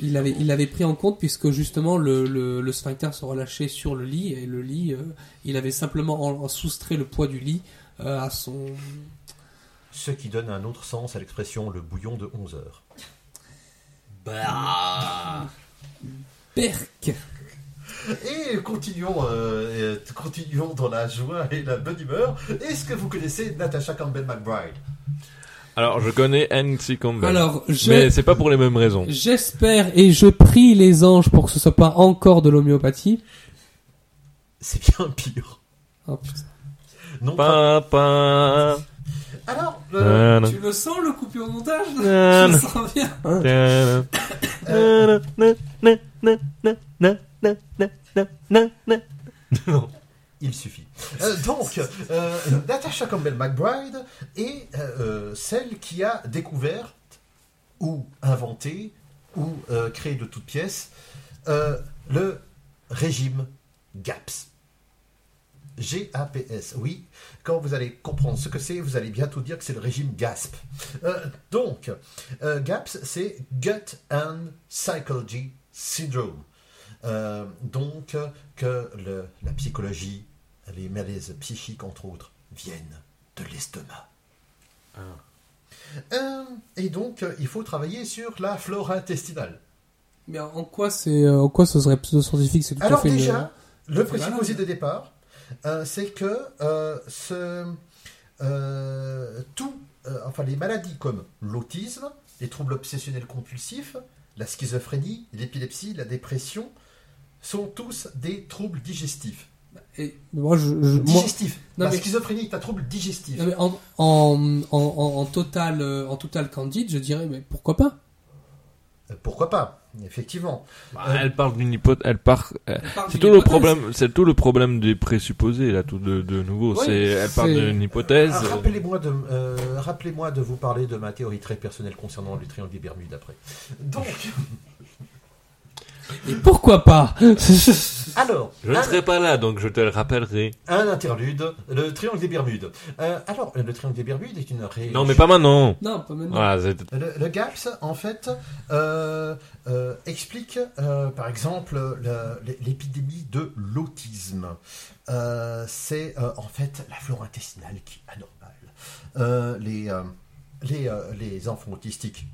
Il l'avait, il l'avait pris en compte puisque justement le, le, le sphincter se relâchait sur le lit et le lit, euh, il avait simplement en, en soustrait le poids du lit euh, à son. Ce qui donne un autre sens à l'expression le bouillon de 11 heures. Perc. Et continuons, euh, continuons dans la joie et la bonne humeur. Est-ce que vous connaissez Natasha Campbell McBride? Alors, je connais N.C. Campbell. Alors, je, Mais c'est pas pour les mêmes raisons. j'espère et je prie les anges pour que ce soit pas encore de l'homéopathie. C'est bien pire. Oh putain. Non, pas-. Ah Alors, ah, tu le sens le coupé au montage ah, Je le sens bien. Euh. Non. Il suffit. Euh, donc, euh, Natasha Campbell McBride est celle qui a découvert ou inventé ou créé de toutes pièces le régime GAPS. G-A-P-S. Oui, quand vous allez comprendre ce que c'est, vous allez bientôt dire que c'est le régime GASP. Euh, donc, euh, GAPS, c'est Gut and Psychology Syndrome. Euh, donc, que le- la psychologie, les malaises psychiques, entre autres, viennent de l'estomac. Euh, et donc, il faut travailler sur la flore intestinale. Mais en quoi c'est, en quoi ce serait pseudo-scientifique C'est tout à Alors fait une- déjà, le présupposé de départ, c'est que euh, ce, euh, tout, euh, enfin les maladies comme l'autisme, les troubles obsessionnels compulsifs, la schizophrénie, l'épilepsie, la dépression, sont tous des troubles digestifs. Et moi, je, je- moi, Digestifs. Non, la mais- schizophrénie est un trouble digestif. non, mais en, en, en, total, euh, en total candide, je dirais, mais pourquoi pas? Euh, Pourquoi pas? Effectivement. Bah, elle parle d'une hypothèse, elle part. euh, parle C'est tout le problème, c'est tout le problème des présupposés là, tout de, de nouveau. C'est, elle part c'est- d'une hypothèse. Euh, Rappelez-moi de, euh, rappelez-moi de vous parler de ma théorie très personnelle concernant le triangle des Bermudes après. Donc, Et pourquoi pas? <laughs> alors, Je ne un- serai pas là, donc je te le rappellerai. Un interlude, le triangle des Bermudes. Euh, alors, le triangle des Bermudes est une région. Non, mais pas maintenant. Non, pas maintenant. Voilà, c'est- Le, le GAPS, en fait, euh, euh, explique, euh, par exemple, le- l'épidémie de l'autisme. Euh, C'est euh, en fait la flore intestinale qui est anormale. Euh, les, euh, les, euh, les enfants autistiques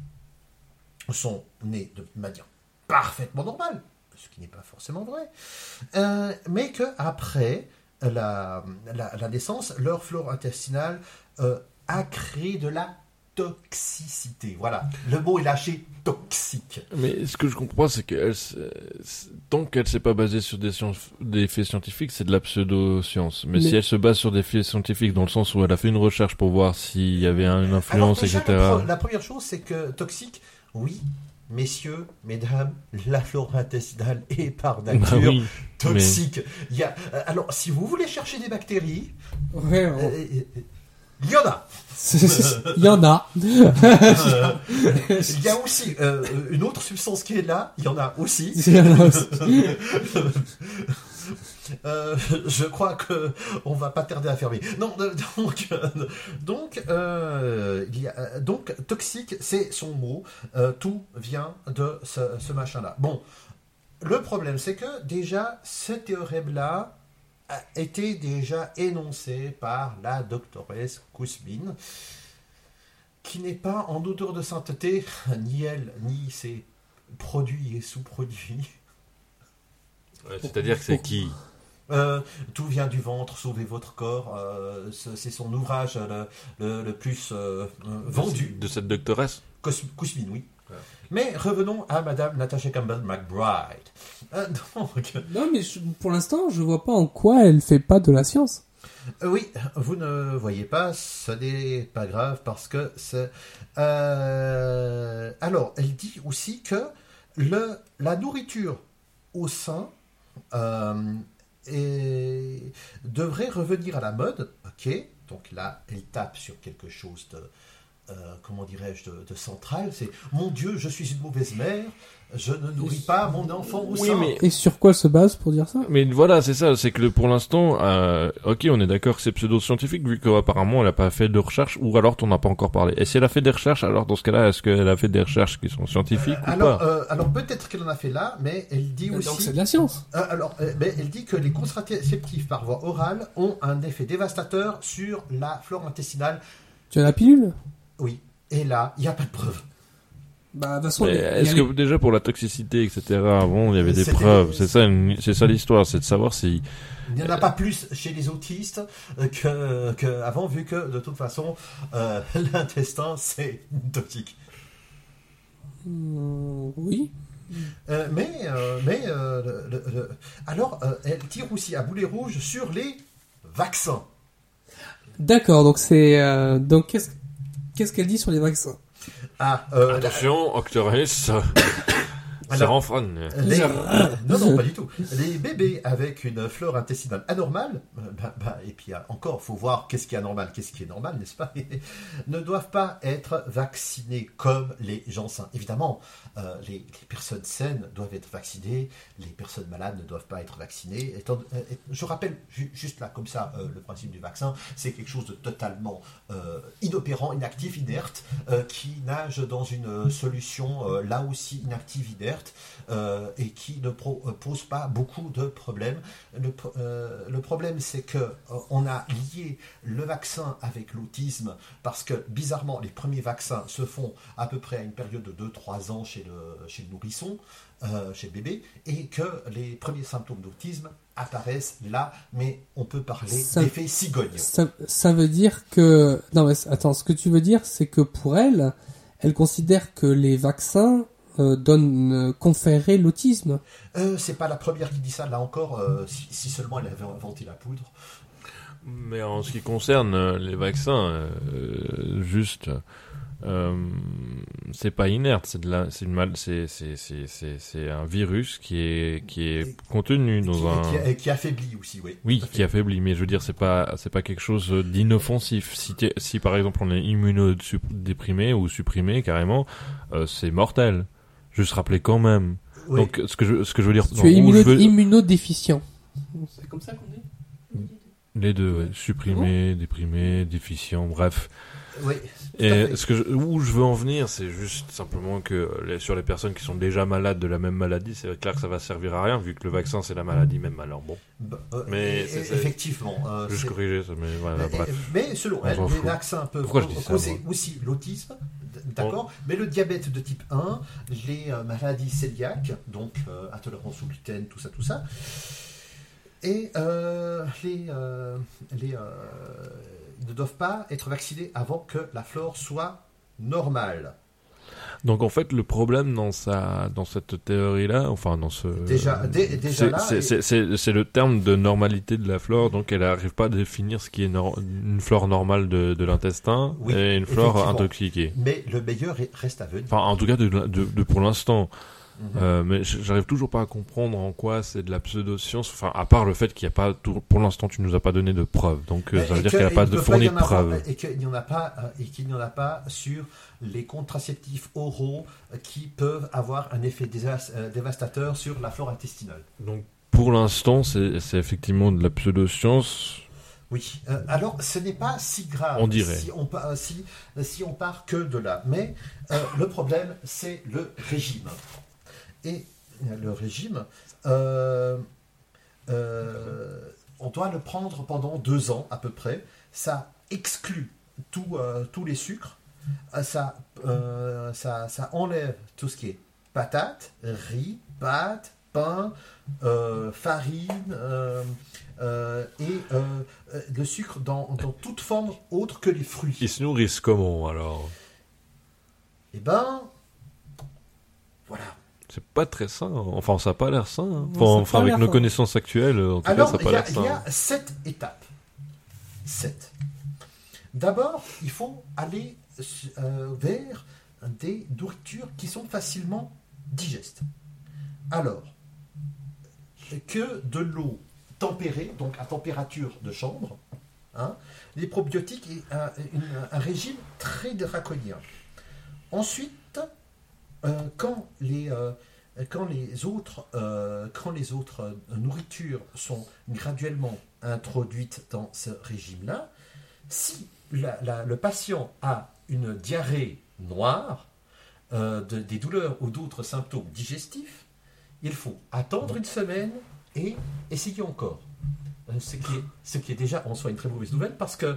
sont nés de manière parfaitement normale, ce qui n'est pas forcément vrai, Euh, mais que après la, la, la naissance, leur flore intestinale euh, a créé de la toxicité. Voilà, le mot est lâché toxique. Mais ce que je comprends, c'est que tant qu'elle s'est pas basée sur des, sciences- des faits scientifiques, c'est de la pseudo-science. Mais, Mais- si elle se base sur des faits scientifiques, dans le sens où elle a fait une recherche pour voir s'il y avait un- une Alors, influence, déjà, etc. la première chose, c'est que toxique, oui, messieurs, mesdames, la flore intestinale est par Bah nature oui, toxique. Il y a, euh, alors, si vous voulez chercher des bactéries, Ouais, euh, on- euh, il y en a. <laughs> il y en a. <laughs> Il y a aussi euh, une autre substance qui est là, il y en a aussi. <laughs> Euh, <laughs> je crois que on va pas tarder à fermer. Non, euh, <laughs> donc, euh, donc, euh, il y a, donc toxique, c'est son mot. Euh, tout vient de ce, ce machin-là. Bon, le problème, c'est que déjà ce théorème-là a été déjà énoncé par la doctoresse Kousmin, qui n'est pas en odeur de sainteté, <laughs> ni elle, ni ses produits et sous-produits. Ouais, C'est-à-dire que c'est qui? Euh, tout vient du ventre, sauvez votre corps. euh, ce- c'est son ouvrage euh, le, le- le plus euh, vendu. De cette doctoresse Kousmin, oui. Ouais. Mais revenons à Madame Natasha Campbell McBride. Euh, <laughs> donc, Non, mais je- pour l'instant, je vois pas en quoi elle fait pas de la science. euh, oui, vous ne voyez pas, ce n'est pas grave parce que c'est. euh, alors, elle dit aussi que le, la nourriture au sein euh, est- devrait revenir à la mode. Ok, donc là, elle tape sur quelque chose de. euh, comment dirais-je, de central, c'est mon Dieu, je suis une mauvaise mère, je ne nourris pas mon enfant au Oui, sein. mais- Et sur quoi elle se base pour dire ça? Mais voilà, c'est ça, c'est que le- pour l'instant, euh, ok, on est d'accord que c'est pseudo-scientifique, vu qu'apparemment elle a pas fait de recherche, ou alors t'en as pas encore parlé. Et si elle a fait des recherches, alors dans ce cas-là, est-ce qu'elle a fait des recherches qui sont scientifiques ou Alors, pas? euh, alors peut-être qu'elle en a fait là, mais elle dit Donc aussi. c'est de la science. Euh, alors, euh, mais elle dit que les contraceptifs par voie orale ont un effet dévastateur sur la flore intestinale. Tu as la pilule? Oui. Et là, il n'y a pas de preuve. Bah, façon, Est-ce les- que déjà pour la toxicité, etc., avant il y avait des preuves? C'est ça, une- c'est ça l'histoire, c'est de savoir si. Il n'y en a pas plus chez les autistes euh, que, que avant, vu que de toute façon, euh, <laughs> l'intestin, c'est toxique. Hmm, oui. Euh, mais, euh, mais euh, le- le- le- alors, euh, elle tire aussi à boulet rouge sur les vaccins. D'accord, donc c'est. euh, donc qu'est-ce qu'est-ce qu'elle dit sur les vaccins? Ah, euh, Attention, Octorus. C'est Alors, renfrogne. les- <laughs> non, non, pas du tout. Les bébés avec une flore intestinale anormale, euh, bah, bah, et puis euh, encore, faut voir qu'est-ce qui est anormal, qu'est-ce qui est normal, n'est-ce pas? <laughs> Ne doivent pas être vaccinés comme les gens sains. Évidemment, euh, les, les personnes saines doivent être vaccinées, les personnes malades ne doivent pas être vaccinées. Étant- euh, je rappelle ju- juste là, comme ça, euh, le principe du vaccin, c'est quelque chose de totalement euh, inopérant, inactif, inerte, euh, qui nage dans une solution euh, là aussi inactive, inerte, euh, et qui ne pro- euh, pose pas beaucoup de problèmes. Le, euh, le problème, c'est que euh, on a lié le vaccin avec l'autisme parce que bizarrement, les premiers vaccins se font à peu près à une période de 2-3 ans chez le, chez le nourrisson, chez le bébé, et que les premiers symptômes d'autisme apparaissent là, mais on peut parler d'effet cigogne. Ça, ça veut dire que... Non, mais attends, ce que tu veux dire, c'est que pour elle, elle considère que les vaccins euh, donnent, euh, conféraient l'autisme. Euh, c'est pas la première qui dit ça, là encore, euh, si, si seulement elle avait inventé la poudre. Mais en ce qui concerne les vaccins, euh, juste, euh, c'est pas inerte, c'est de la, c'est une mal, c'est, c'est, c'est, c'est, c'est un virus qui est, qui est contenu dans un, qui- qui affaiblit aussi, oui. oui, qui affaiblit. Mais je veux dire, c'est pas, c'est pas quelque chose d'inoffensif. Si, par exemple on est immunodéprimé ou supprimé carrément, euh, c'est mortel. Juste rappeler quand même. Oui. Donc ce que je, ce que je veux dire, Tu es où immuno- je veux- immunodéficient. C'est comme ça qu'on dit les deux, ouais, supprimé, déprimé, déficient, bref. Oui, Et ce que je- où je veux en venir, c'est juste simplement que les- sur les personnes qui sont déjà malades de la même maladie, c'est clair que ça va servir à rien vu que le vaccin c'est la maladie même. Alors bon, Bah, euh, Mais et- effectivement. euh, juste corriger ça, mais voilà, mais, bref. mais selon On elle, les vaccins peuvent Pourquoi je dis ça, causer aussi l'autisme, d'accord, mais le diabète de type 1, les euh, maladies cœliaques, donc euh, intolérance au gluten, tout ça, tout ça, et euh, les, euh, les, ils ne doivent pas être vaccinés avant que la flore soit normale. Donc en fait, le problème dans sa, dans cette théorie-là, enfin dans ce, Déjà- dé- déjà c'est- là, c'est- le terme de normalité de la flore. Donc elle n'arrive pas à définir ce qui est une flore normale de, de l'intestin Oui, et une flore intoxiquée. Mais le meilleur est- reste à venir. Enfin, en tout cas, de, de, de pour l'instant. Euh, mais j'arrive toujours pas à comprendre en quoi c'est de la pseudo-science. Enfin, à part le fait qu'il n'y a pas, tout- pour l'instant, tu nous as pas donné de preuves. Donc, euh, Et ça veut dire qu'il n'y a pas de fourni de preuves. Et qu'il n'y en a pas, euh, et qu'il n'y en a pas sur les contraceptifs oraux qui peuvent avoir un effet dévastateur sur la flore intestinale. Donc, pour l'instant, c'est effectivement de la pseudo-science. Oui. Euh, alors, ce n'est pas si grave. On dirait. Si on, pa- si, si on part que de là. Mais euh, le problème, c'est le régime. Et euh, le régime, euh, euh, on doit le prendre pendant deux ans à peu près. Ça exclut tout, euh, tous les sucres. Euh, Ça, euh, ça, ça enlève tout ce qui est patates, riz, pâtes, pain, euh, farine euh, euh, et euh, euh, le sucre dans, dans toute forme autre que les fruits. Ils se nourrissent comment alors? Eh ben, voilà. C'est pas très sain. Enfin, ça a pas l'air sain. hein. Enfin, avec nos connaissances actuelles, en tout Alors, cas, ça il a y, pas l'air il sain. y a sept étapes. Sept. D'abord, il faut aller euh, vers des nourritures qui sont facilement digestes. Alors, que de l'eau tempérée, donc à température de chambre, hein, les probiotiques et un, une- un régime très draconien. Ensuite, quand les, euh, quand les autres, euh, quand les autres euh, nourritures sont graduellement introduites dans ce régime-là, si la- la- le patient a une diarrhée noire, euh, de- des douleurs ou d'autres symptômes digestifs, il faut attendre une semaine et essayer encore. Euh, Ce qui, est, ce qui est déjà en soi une très mauvaise nouvelle parce que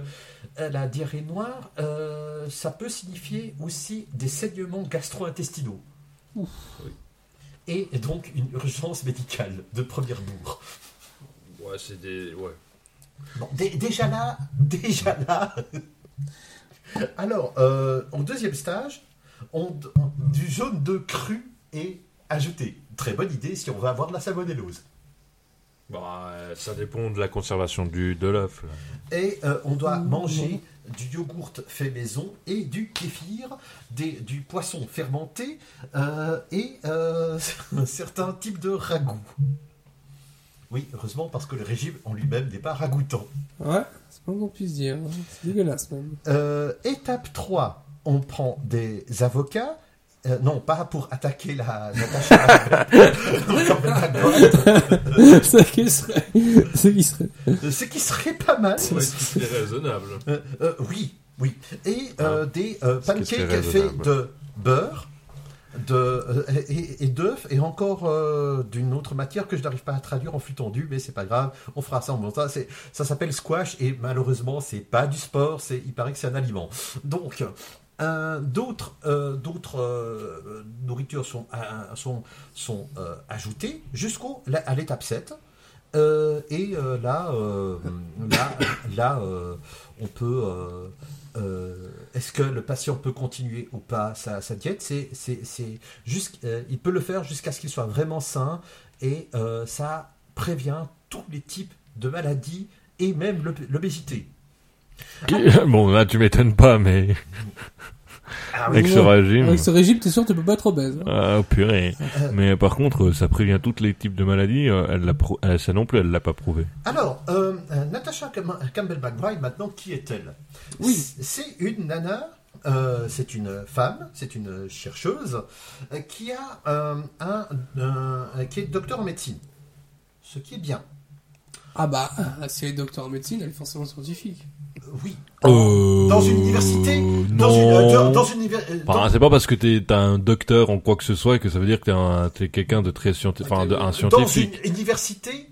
euh, la diarrhée noire, euh, ça peut signifier aussi des saignements gastro-intestinaux. Oui. Et donc une urgence médicale de première bourre. Ouais, c'est des. Ouais. Bon, dé- déjà là, <laughs> déjà là. Alors, euh, en deuxième stage, on- on- du jaune de cru est ajouté. Très bonne idée si on veut avoir de la salmonellose. Bah, euh, ça dépend de la conservation du, de l'œuf. Et euh, on doit Mhm. manger du yogourt fait maison et du kéfir, des, du poisson fermenté euh, et euh, <laughs> certains types de ragoûts. Oui, heureusement, parce que le régime en lui-même n'est pas ragoûtant. Ouais, c'est pas qu'on puisse dire. hein. C'est dégueulasse même. Euh, étape 3, on prend des avocats. Euh, non, pas pour attaquer la <laughs> Natacha. Ce qui serait. Ce qui serait. Ce qui serait pas mal. Ouais, c'est raisonnable. Euh, euh, oui, oui. Et euh, des euh, pancakes faits de beurre, de, euh, et, et d'œufs, et encore euh, d'une autre matière que je n'arrive pas à traduire en flux tendu, mais c'est pas grave, on fera ça en montant. C'est- Ça s'appelle squash, et malheureusement, c'est pas du sport, c'est, il paraît que c'est un aliment. Donc, euh, d'autres, euh, d'autres euh, nourritures sont, sont, sont ajoutées jusqu'au à l'étape 7. Euh, et <laughs> là, là, là on peut. Est-ce que le patient peut continuer ou pas sa, sa diète? C'est, c'est, il peut le faire jusqu'à ce qu'il soit vraiment sain et ça prévient tous les types de maladies et même l'ob- l'obésité. <laughs> Bon, là, tu m'étonnes pas, mais Ah <laughs> avec oui. ce régime. Avec ce régime, t'es sûr que tu peux pas être obèse. hein. Ah, purée. Euh, <laughs> Mais par contre, ça prévient tous les types de maladies. euh, Elle l'a euh, ça non plus, elle l'a pas prouvé. Alors, euh, euh, Natasha Cam- Campbell-McBride, maintenant, qui est-elle? Oui. C'est une nana, euh, c'est une femme, c'est une chercheuse, euh, qui, a, euh, un, un- qui est docteur en médecine. Ce qui est bien. Ah bah, si elle est docteur en médecine, elle est forcément scientifique. Oui. Euh, Dans une université Dans non. une, euh, dans- dans une euh, Enfin, dans- c'est pas parce que t'es t'as un docteur en quoi que ce soit que ça veut dire que t'es un- t'es quelqu'un de très scientifique, enfin, de, un Dans scientifique. une université,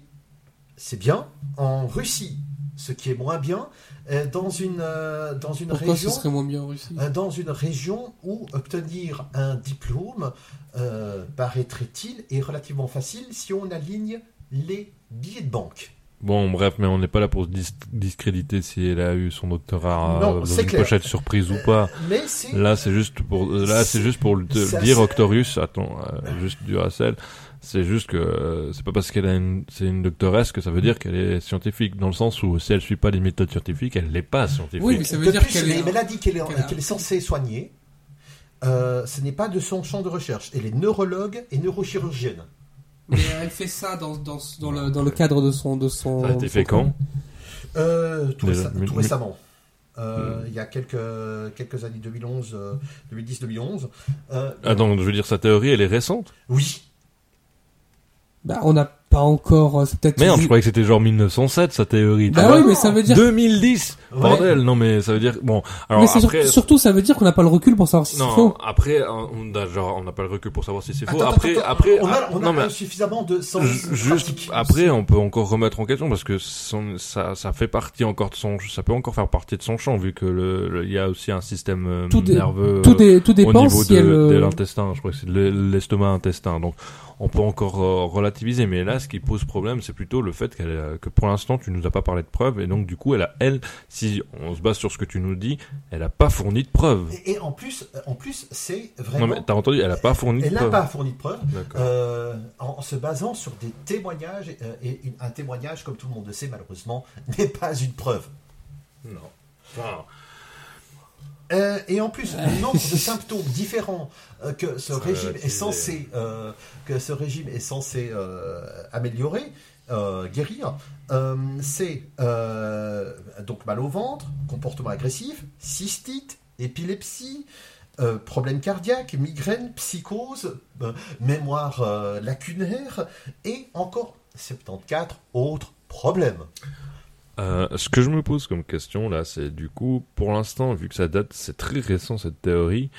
c'est bien. En Russie, ce qui est moins bien. Euh, Dans une, euh, dans une Pourquoi région... ce serait moins bien en Russie? Euh, dans une région où obtenir un diplôme, euh, paraîtrait-il, est relativement facile si on aligne les billets de banque? Bon, bref, mais on n'est pas là pour se dis- discréditer si elle a eu son doctorat Non, euh, dans une clair. pochette surprise ou pas. Mais c'est... Là, c'est juste pour, là, c'est juste pour le dire, Octorius, attends, euh, juste du Racel. C'est juste que euh, c'est pas parce qu'elle a une, c'est une doctoresse que ça veut dire qu'elle est scientifique, dans le sens où si elle suit pas les méthodes scientifiques, elle n'est pas scientifique. Oui, mais ça veut de dire plus, qu'elle les est... maladies qu'elle est, censée soigner, euh, ce n'est pas de son champ de recherche. Elle est neurologue et neurochirurgienne. Mais elle fait ça dans, dans, dans, le, dans le cadre de son... De son Ça a été fait quand Euh, tout, Déjà, réce- mais- tout mais- récemment. Euh, Hmm. Il y a quelques, quelques années, 2011, euh, 2010-2011. Euh, Ah, donc, je veux dire, sa théorie, elle est récente? Oui, Bah, on n'a pas encore... euh, c'est peut-être... Merde, je croyais que c'était genre 1907, sa théorie. Bah oui, mais ça veut dire... 2010 Ouais. Bordel, non mais ça veut dire... Bon, alors mais c'est sur- après... surtout, ça veut dire qu'on n'a pas le recul pour savoir si c'est faux. après, euh, on a, genre, on n'a pas le recul pour savoir si c'est faux. Attends, après, attends, après, on a, ah, on a non, mais, suffisamment de sens ju- juste pratique. après, on peut encore remettre en question parce que son, ça, ça fait partie encore de son, ça peut encore faire partie de son champ vu que le, il y a aussi un système euh, Tout nerveux Tout, dé- tout au dépend niveau si de, elle... de euh, l'intestin. Je crois que c'est de l'estomac intestin. Donc, on peut encore euh, relativiser. Mais là, ce qui pose problème, c'est plutôt le fait qu'elle, a- que pour l'instant, tu nous as pas parlé de preuves et donc du coup, elle a, elle, si on se base sur ce que tu nous dis, elle a pas fourni de preuves. Et, et en plus, en plus c'est Non vraiment. mais t'as entendu, elle a pas fourni de elle n'a pas fourni de preuves euh, en, en se basant sur des témoignages. euh, et un témoignage, comme tout le monde le sait, malheureusement, <laughs> n'est pas une preuve. Non. Enfin, Euh, et en plus, <laughs> le nombre de symptômes différents euh, que ce régime est censé, euh, que ce régime est censé euh, améliorer, euh, guérir, euh, c'est euh, donc mal au ventre, comportement agressif, cystite, épilepsie, euh, problème cardiaque, migraine, psychose, euh, mémoire euh, lacunaire et encore 74 autres problèmes. Euh, ce que je me pose comme question là, c'est du coup, pour l'instant, vu que ça date, c'est très récent cette théorie.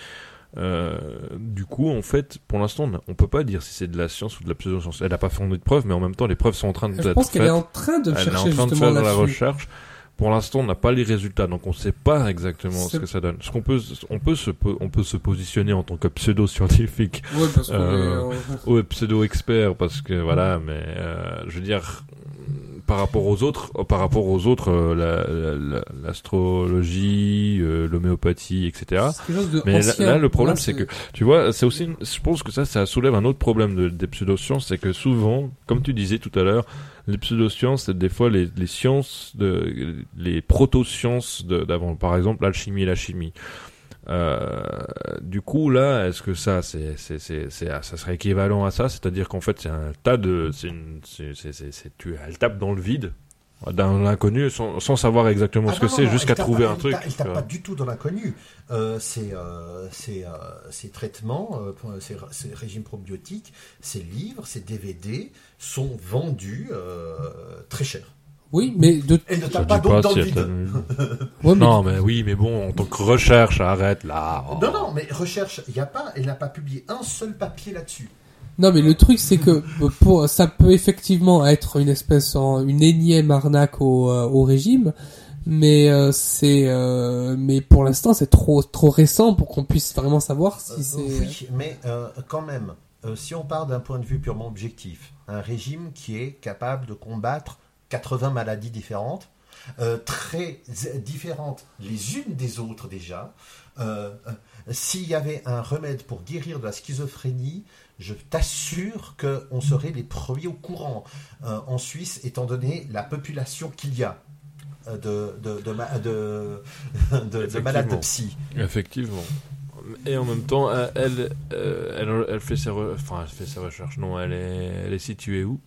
euh, du coup, en fait, pour l'instant, on- peut pas dire si c'est de la science ou de la pseudo-science. Elle a pas fourni de preuves, mais en même temps, les preuves sont en train de Je pense qu'elle est en train de Elle est chercher en train de faire la recherche. Pour l'instant, on n'a pas les résultats, donc on ne sait pas exactement ce que ça donne. Ce qu'on peut, on peut se, po- on peut se positionner en tant que pseudo-scientifique Ouais, parce Euh, est, ou pseudo-expert, parce que voilà, mais euh, je veux dire, par rapport aux autres, euh, par rapport aux autres, euh, la- la- la- l'astrologie, euh, l'homéopathie, etc. Mais là, le problème, c'est que, tu vois, c'est aussi, une- je pense que ça, ça soulève un autre problème de- des pseudosciences, c'est que souvent, comme tu disais tout à l'heure, les pseudosciences, c'est des fois les, les sciences, de, les proto-sciences d'avant. Par exemple, l'alchimie et la chimie. Euh, du coup, là, est-ce que ça, c'est, c'est, c'est, c'est- ça serait équivalent à ça? C'est-à-dire qu'en fait, c'est un tas de, c'est tu, elle tape dans le vide d'un inconnu sans, sans savoir exactement Ah ce que non, c'est, jusqu'à trouver pas- un truc. tu tape pas du tout dans l'inconnu. Euh, ces, euh, ces, euh, ces traitements, ces, ces régimes probiotiques, ces livres, ces DVD sont vendus très cher. Oui, mais de. Elle ne tape pas pas dans si le elle vide. <laughs> t'a- Ouais, mais Non, mais oui, mais bon, en tant que recherche, arrête là. Oh. Non, non, mais recherche, il n'y a pas, elle n'a pas publié un seul papier là-dessus. Non, mais le truc, c'est que pour, ça peut effectivement être une espèce, en, une énième arnaque au, euh, au régime, mais euh, c'est, euh, mais pour l'instant, c'est trop, trop récent pour qu'on puisse vraiment savoir si Euh, c'est. oui, mais euh, quand même, euh, si on part d'un point de vue purement objectif, un régime qui est capable de combattre 80 maladies différentes, euh, très différentes les unes des autres déjà, euh, euh, s'il y avait un remède pour guérir de la schizophrénie, je t'assure qu'on serait les premiers au courant euh, en Suisse, étant donné la population qu'il y a de, de, de, ma- de, <laughs> de- de malades de psy. Effectivement. Et en même temps, elle, elle, elle fait ses, re- enfin, elle fait ses recherches. Non, elle est, elle est située où?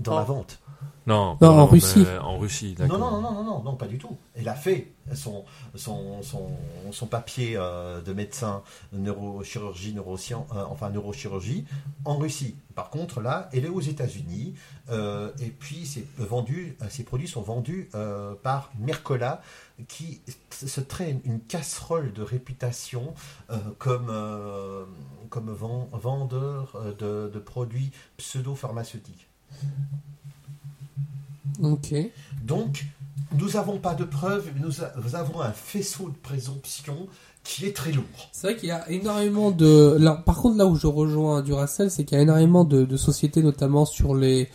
Dans la vente. Non, Non, pas en Russie. En Russie, Non, non, non, non, non, pas du tout. Elle a fait son, son, son, son papier euh, de médecin neurochirurgie, neuroscien, euh, enfin neurochirurgie en Russie. Par contre, là, elle est aux États-Unis euh, et puis c'est vendu, ces produits sont vendus euh, par Mercola qui se traîne une casserole de réputation euh, comme, euh, comme ven- vendeur de, de produits pseudo-pharmaceutiques. Ok. Donc, nous n'avons pas de preuves, mais nous, a- nous avons un faisceau de présomption qui est très lourd. C'est vrai qu'il y a énormément de. Là, par contre, là où je rejoins Duracell, c'est qu'il y a énormément de, de sociétés, notamment sur les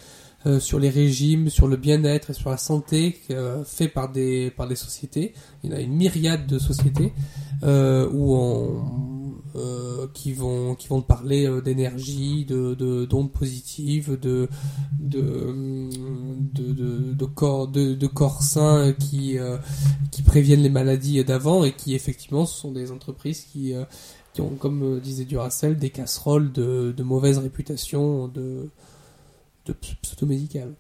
euh, sur les régimes, sur le bien-être et sur la santé, euh, fait par des par des sociétés. Il y en a une myriade de sociétés euh, où on euh, qui vont qui vont parler euh, d'énergie, de de- d'ondes positives, de de de, de, corps de, de corps sains qui qui préviennent les maladies d'avant et qui effectivement ce sont des entreprises qui, qui ont, comme disait Duracell, des casseroles de, de mauvaise réputation de, de ps- pseudo-médicales.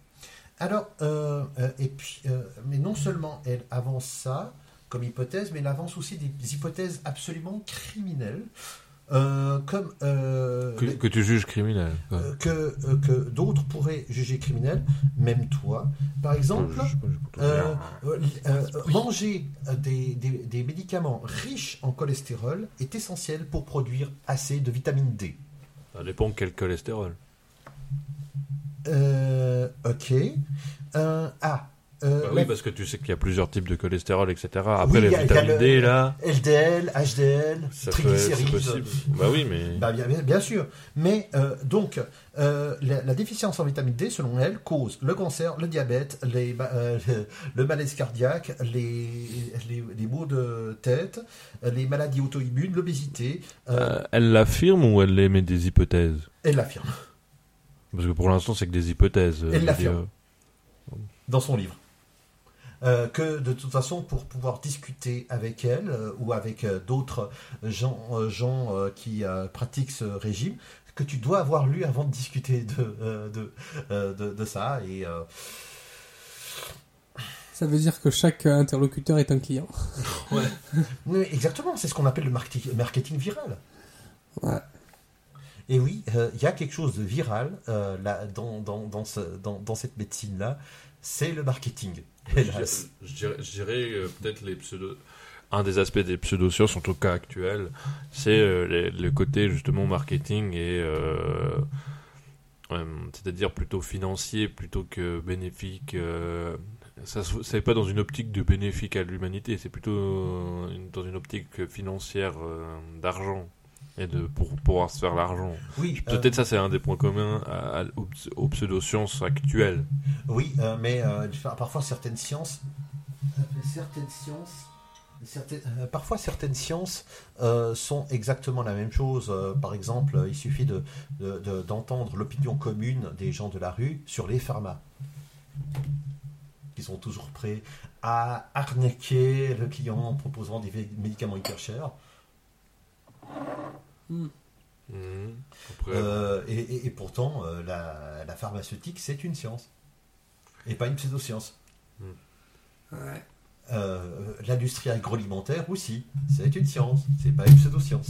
Alors, euh, euh, et puis, euh, mais non seulement elle avance ça comme hypothèse, mais elle avance aussi des hypothèses absolument criminelles, euh, comme euh, Que, que tu juges criminel. euh, que, euh, que d'autres pourraient juger criminelles, même toi. Par exemple, Je- je- je- je- Euh, euh, euh, manger des, des- des médicaments riches en cholestérol est essentiel pour produire assez de vitamine D. Ça dépend quel cholestérol. Euh, ok. Euh, ah. euh, Bah la- oui, parce que tu sais qu'il y a plusieurs types de cholestérol, etc. Après, Oui, les vitamines le- D, là, LDL, HDL, ça peut être triglycérides. Bah oui, mais... Bah, bien, sûr. Mais euh, donc, la, la déficience en vitamine D, selon elle, cause le cancer, le diabète, les, le, <laughs> le malaise cardiaque, les, les, les maux de tête, les maladies auto-immunes, l'obésité. elle l'affirme ou elle émet des hypothèses? Elle l'affirme Parce que pour l'instant, c'est que des hypothèses. euh, Elle je veux l'affirme. dire. dans son livre. Euh, que de toute façon, pour pouvoir discuter avec elle euh, ou avec euh, d'autres gens, euh, gens euh, qui euh, pratiquent ce régime, que tu dois avoir lu avant de discuter de, euh, de, euh, de, de ça. Et, euh, Ça veut dire que chaque euh, interlocuteur est un client. <laughs> oui, exactement, c'est ce qu'on appelle le marketing, marketing viral. Ouais. Et oui, euh, il y a quelque chose de viral euh, là, dans, dans, dans, ce, dans, dans cette médecine-là, c'est le marketing. Hélas. Je dirais, euh, peut-être les pseudo. Un des aspects des pseudosciences, en tout cas actuel, c'est le côté justement marketing et c'est-à-dire plutôt financier plutôt que bénéfique. ça, c'est pas dans une optique de bénéfique à l'humanité, c'est plutôt dans une optique financière d'argent. Et de pour pouvoir se faire l'argent. Oui, euh, Peut-être ça c'est un des points communs à- à- aux, aux pseudosciences actuelles. Oui, euh, mais euh, parfois certaines sciences, euh, certaines sciences, certaines- parfois certaines sciences sont exactement la même chose. Par exemple, il suffit de- de- de- d'entendre l'opinion commune des gens de la rue sur les pharma. Ils sont toujours prêts à arnaquer le client en proposant des médicaments hyper chers. Mhm. Après, Euh, et, et- et pourtant, euh, la, la pharmaceutique, c'est une science. Et pas une pseudoscience. Ouais. Euh, L'industrie agroalimentaire aussi, c'est une science, c'est pas une pseudoscience.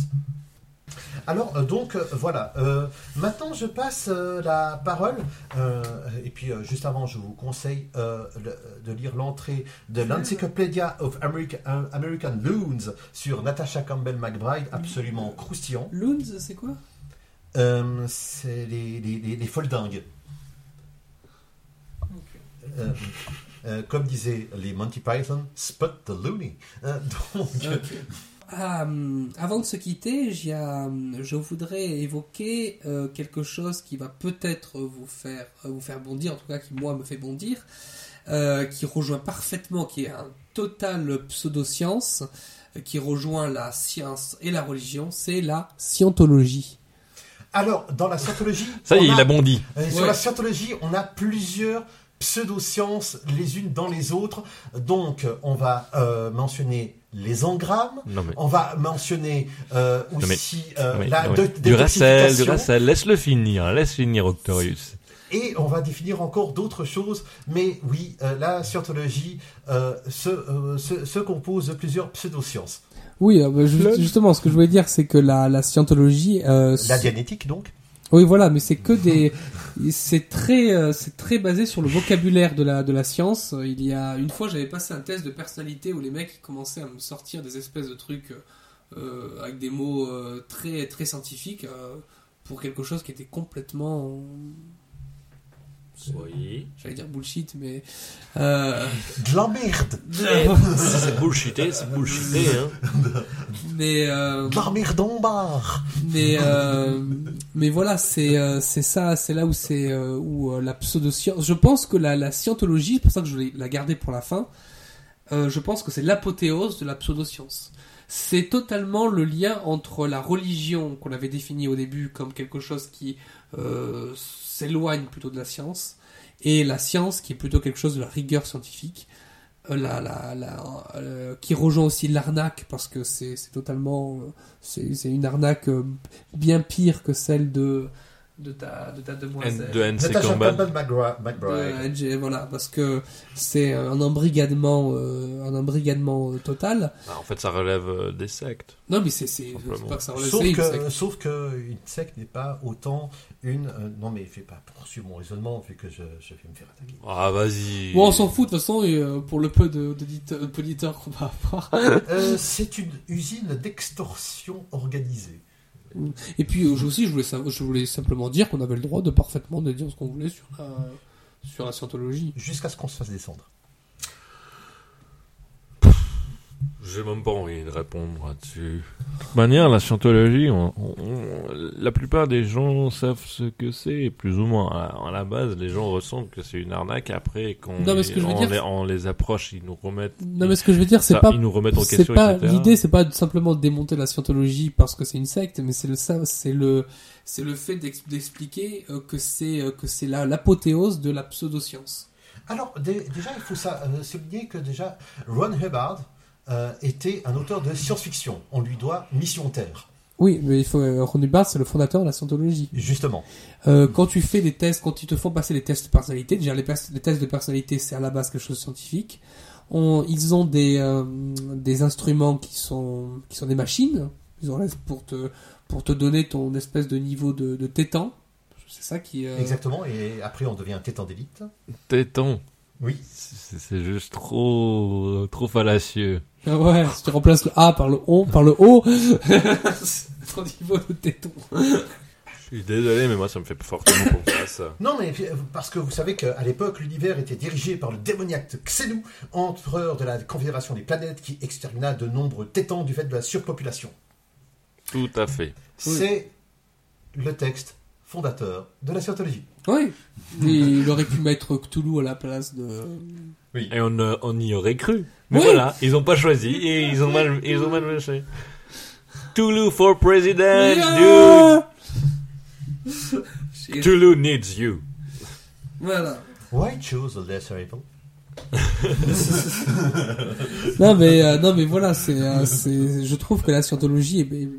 Alors, euh, donc, euh, voilà. Euh, maintenant, je passe euh, la parole. euh, et puis, juste avant, je vous conseille le- de lire l'entrée de l'Encyclopedia of America- American Loons sur Natasha Campbell McBride, absolument croustillant. Loons, c'est quoi? C'est les, les, les, les foldingues. Comme disaient les Monty Python, spot the loony. Donc, hum, avant de se quitter, a, hum, je voudrais évoquer euh, quelque chose qui va peut-être vous faire, euh, vous faire bondir, en tout cas qui moi me fait bondir, euh, qui rejoint parfaitement, qui est un total pseudoscience, euh, qui rejoint la science et la religion, c'est la scientologie. Alors, dans la scientologie, <laughs> ça y est, il a bondi. euh, sur Ouais. la scientologie, on a plusieurs pseudosciences les unes dans les autres. Donc, on va euh, mentionner les engrammes. Non mais, On va mentionner euh, mais- aussi euh, non, mais- la non, mais- de- du Racel, du détoxification. Racel, laisse-le finir, laisse finir Octorius. Et on va définir encore d'autres choses. Mais oui, euh, la scientologie euh, se, euh, se, se compose de plusieurs pseudosciences. Oui, euh, bah, ju- justement, ce que je voulais dire, c'est que la, la scientologie, euh, La dianétique, donc. Oui, voilà, mais c'est que des, c'est très, euh, basé sur le vocabulaire de la science. Il y a une fois, j'avais passé un test de personnalité où les mecs commençaient à me sortir des espèces de trucs euh, avec des mots euh, très très scientifiques euh, pour quelque chose qui était complètement, Oui. j'allais dire bullshit, mais euh, De la merde <laughs> Si c'est bullshité, c'est bullshité, <laughs> hein. mais euh, De la merde en barre mais euh, mais voilà c'est euh, c'est ça c'est là où c'est euh, où euh, la pseudoscience je pense que la, la scientologie c'est pour ça que je vais la garder pour la fin euh, je pense que c'est l'apothéose de la pseudoscience c'est totalement le lien entre la religion qu'on avait définie au début comme quelque chose qui euh, s'éloigne plutôt de la science et la science qui est plutôt quelque chose de la rigueur scientifique euh, la, la, la, euh, qui rejoint aussi l'arnaque parce que c'est totalement euh, c'est une arnaque bien pire que celle de de ta de ta demoiselle De NC Natasha Campbell. Campbell McBri- de McBride. NG, voilà parce que c'est un embrigadement euh, un embrigadement euh, total Ah, en fait, ça relève euh, des sectes. non mais c'est c'est Simplement. c'est pas que ça relève Sauf que, secte. sauf que une secte n'est pas autant une. euh, non, mais fais pas poursuivre mon raisonnement, vu que je, je vais me faire attaquer. Ah, vas-y. bon on s'en fout de toute façon et, euh, pour le peu de- d'auditeurs d'auditeurs qu'on va avoir Euh, c'est une usine d'extorsion organisée. Et puis euh, aussi, je voulais, savoir- je voulais simplement dire qu'on avait le droit de parfaitement de dire ce qu'on voulait sur la, sur la scientologie. Jusqu'à ce qu'on se fasse descendre. J'ai même pas envie de répondre là-dessus. De toute manière, la scientologie, on- on- on- la plupart des gens savent ce que c'est, plus ou moins. À, à la base, les gens ressentent que c'est une arnaque. Après, quand Non, mais ce que je veux on, dire, les, on les approche, ils nous remettent, Non, mais ce que je veux dire, c'est pas. ils nous remettent en C'est question, pas etc. l'idée, c'est pas simplement de démonter la scientologie parce que c'est une secte, mais c'est le ça, c'est le c'est le fait d'ex- d'expliquer euh, que c'est euh, que c'est la l'apothéose de la pseudoscience. Alors, dé- déjà, il faut ça, euh, souligner que déjà, Ron Hubbard euh, était un auteur de science-fiction. On lui doit Mission Terre, Oui, mais il faut euh, Ron Hubbard, c'est le fondateur de la scientologie. justement. Euh, quand tu fais des tests, quand ils te font passer les tests de personnalité, déjà les, pers- les tests de personnalité, c'est à la base quelque chose de scientifique. On, ils ont des, euh, des instruments qui sont, qui sont des machines. Ils ont là pour te, pour te donner ton espèce de niveau de, de tétan. C'est ça qui. euh, Exactement, et après, on devient un tétan d'élite. Téton. Oui. C'est juste trop, trop fallacieux. Ah ouais, si tu remplaces le A par le O, par le O, <laughs> ton niveau de téton. Je suis désolé, mais moi, ça me fait fortement penser à ça. Non, mais parce que vous savez qu'à l'époque, l'univers était dirigé par le démoniaque Xenu, empereur de la Confédération des planètes, qui extermina de nombreux tétans du fait de la surpopulation. Tout à fait. C'est le texte fondateur de la scientologie. Oui. Et il aurait pu mettre Cthulhu à la place de. Et on, euh, on y aurait cru. Mais Oui. voilà, ils ont pas choisi et ils ont mal, ils ont mal marché. Toulouse for president, Yeah dude. Toulouse needs you. Voilà. Why choose the lesser evil? <laughs> Non mais euh, non mais voilà, c'est euh, c'est je trouve que la scientologie est, est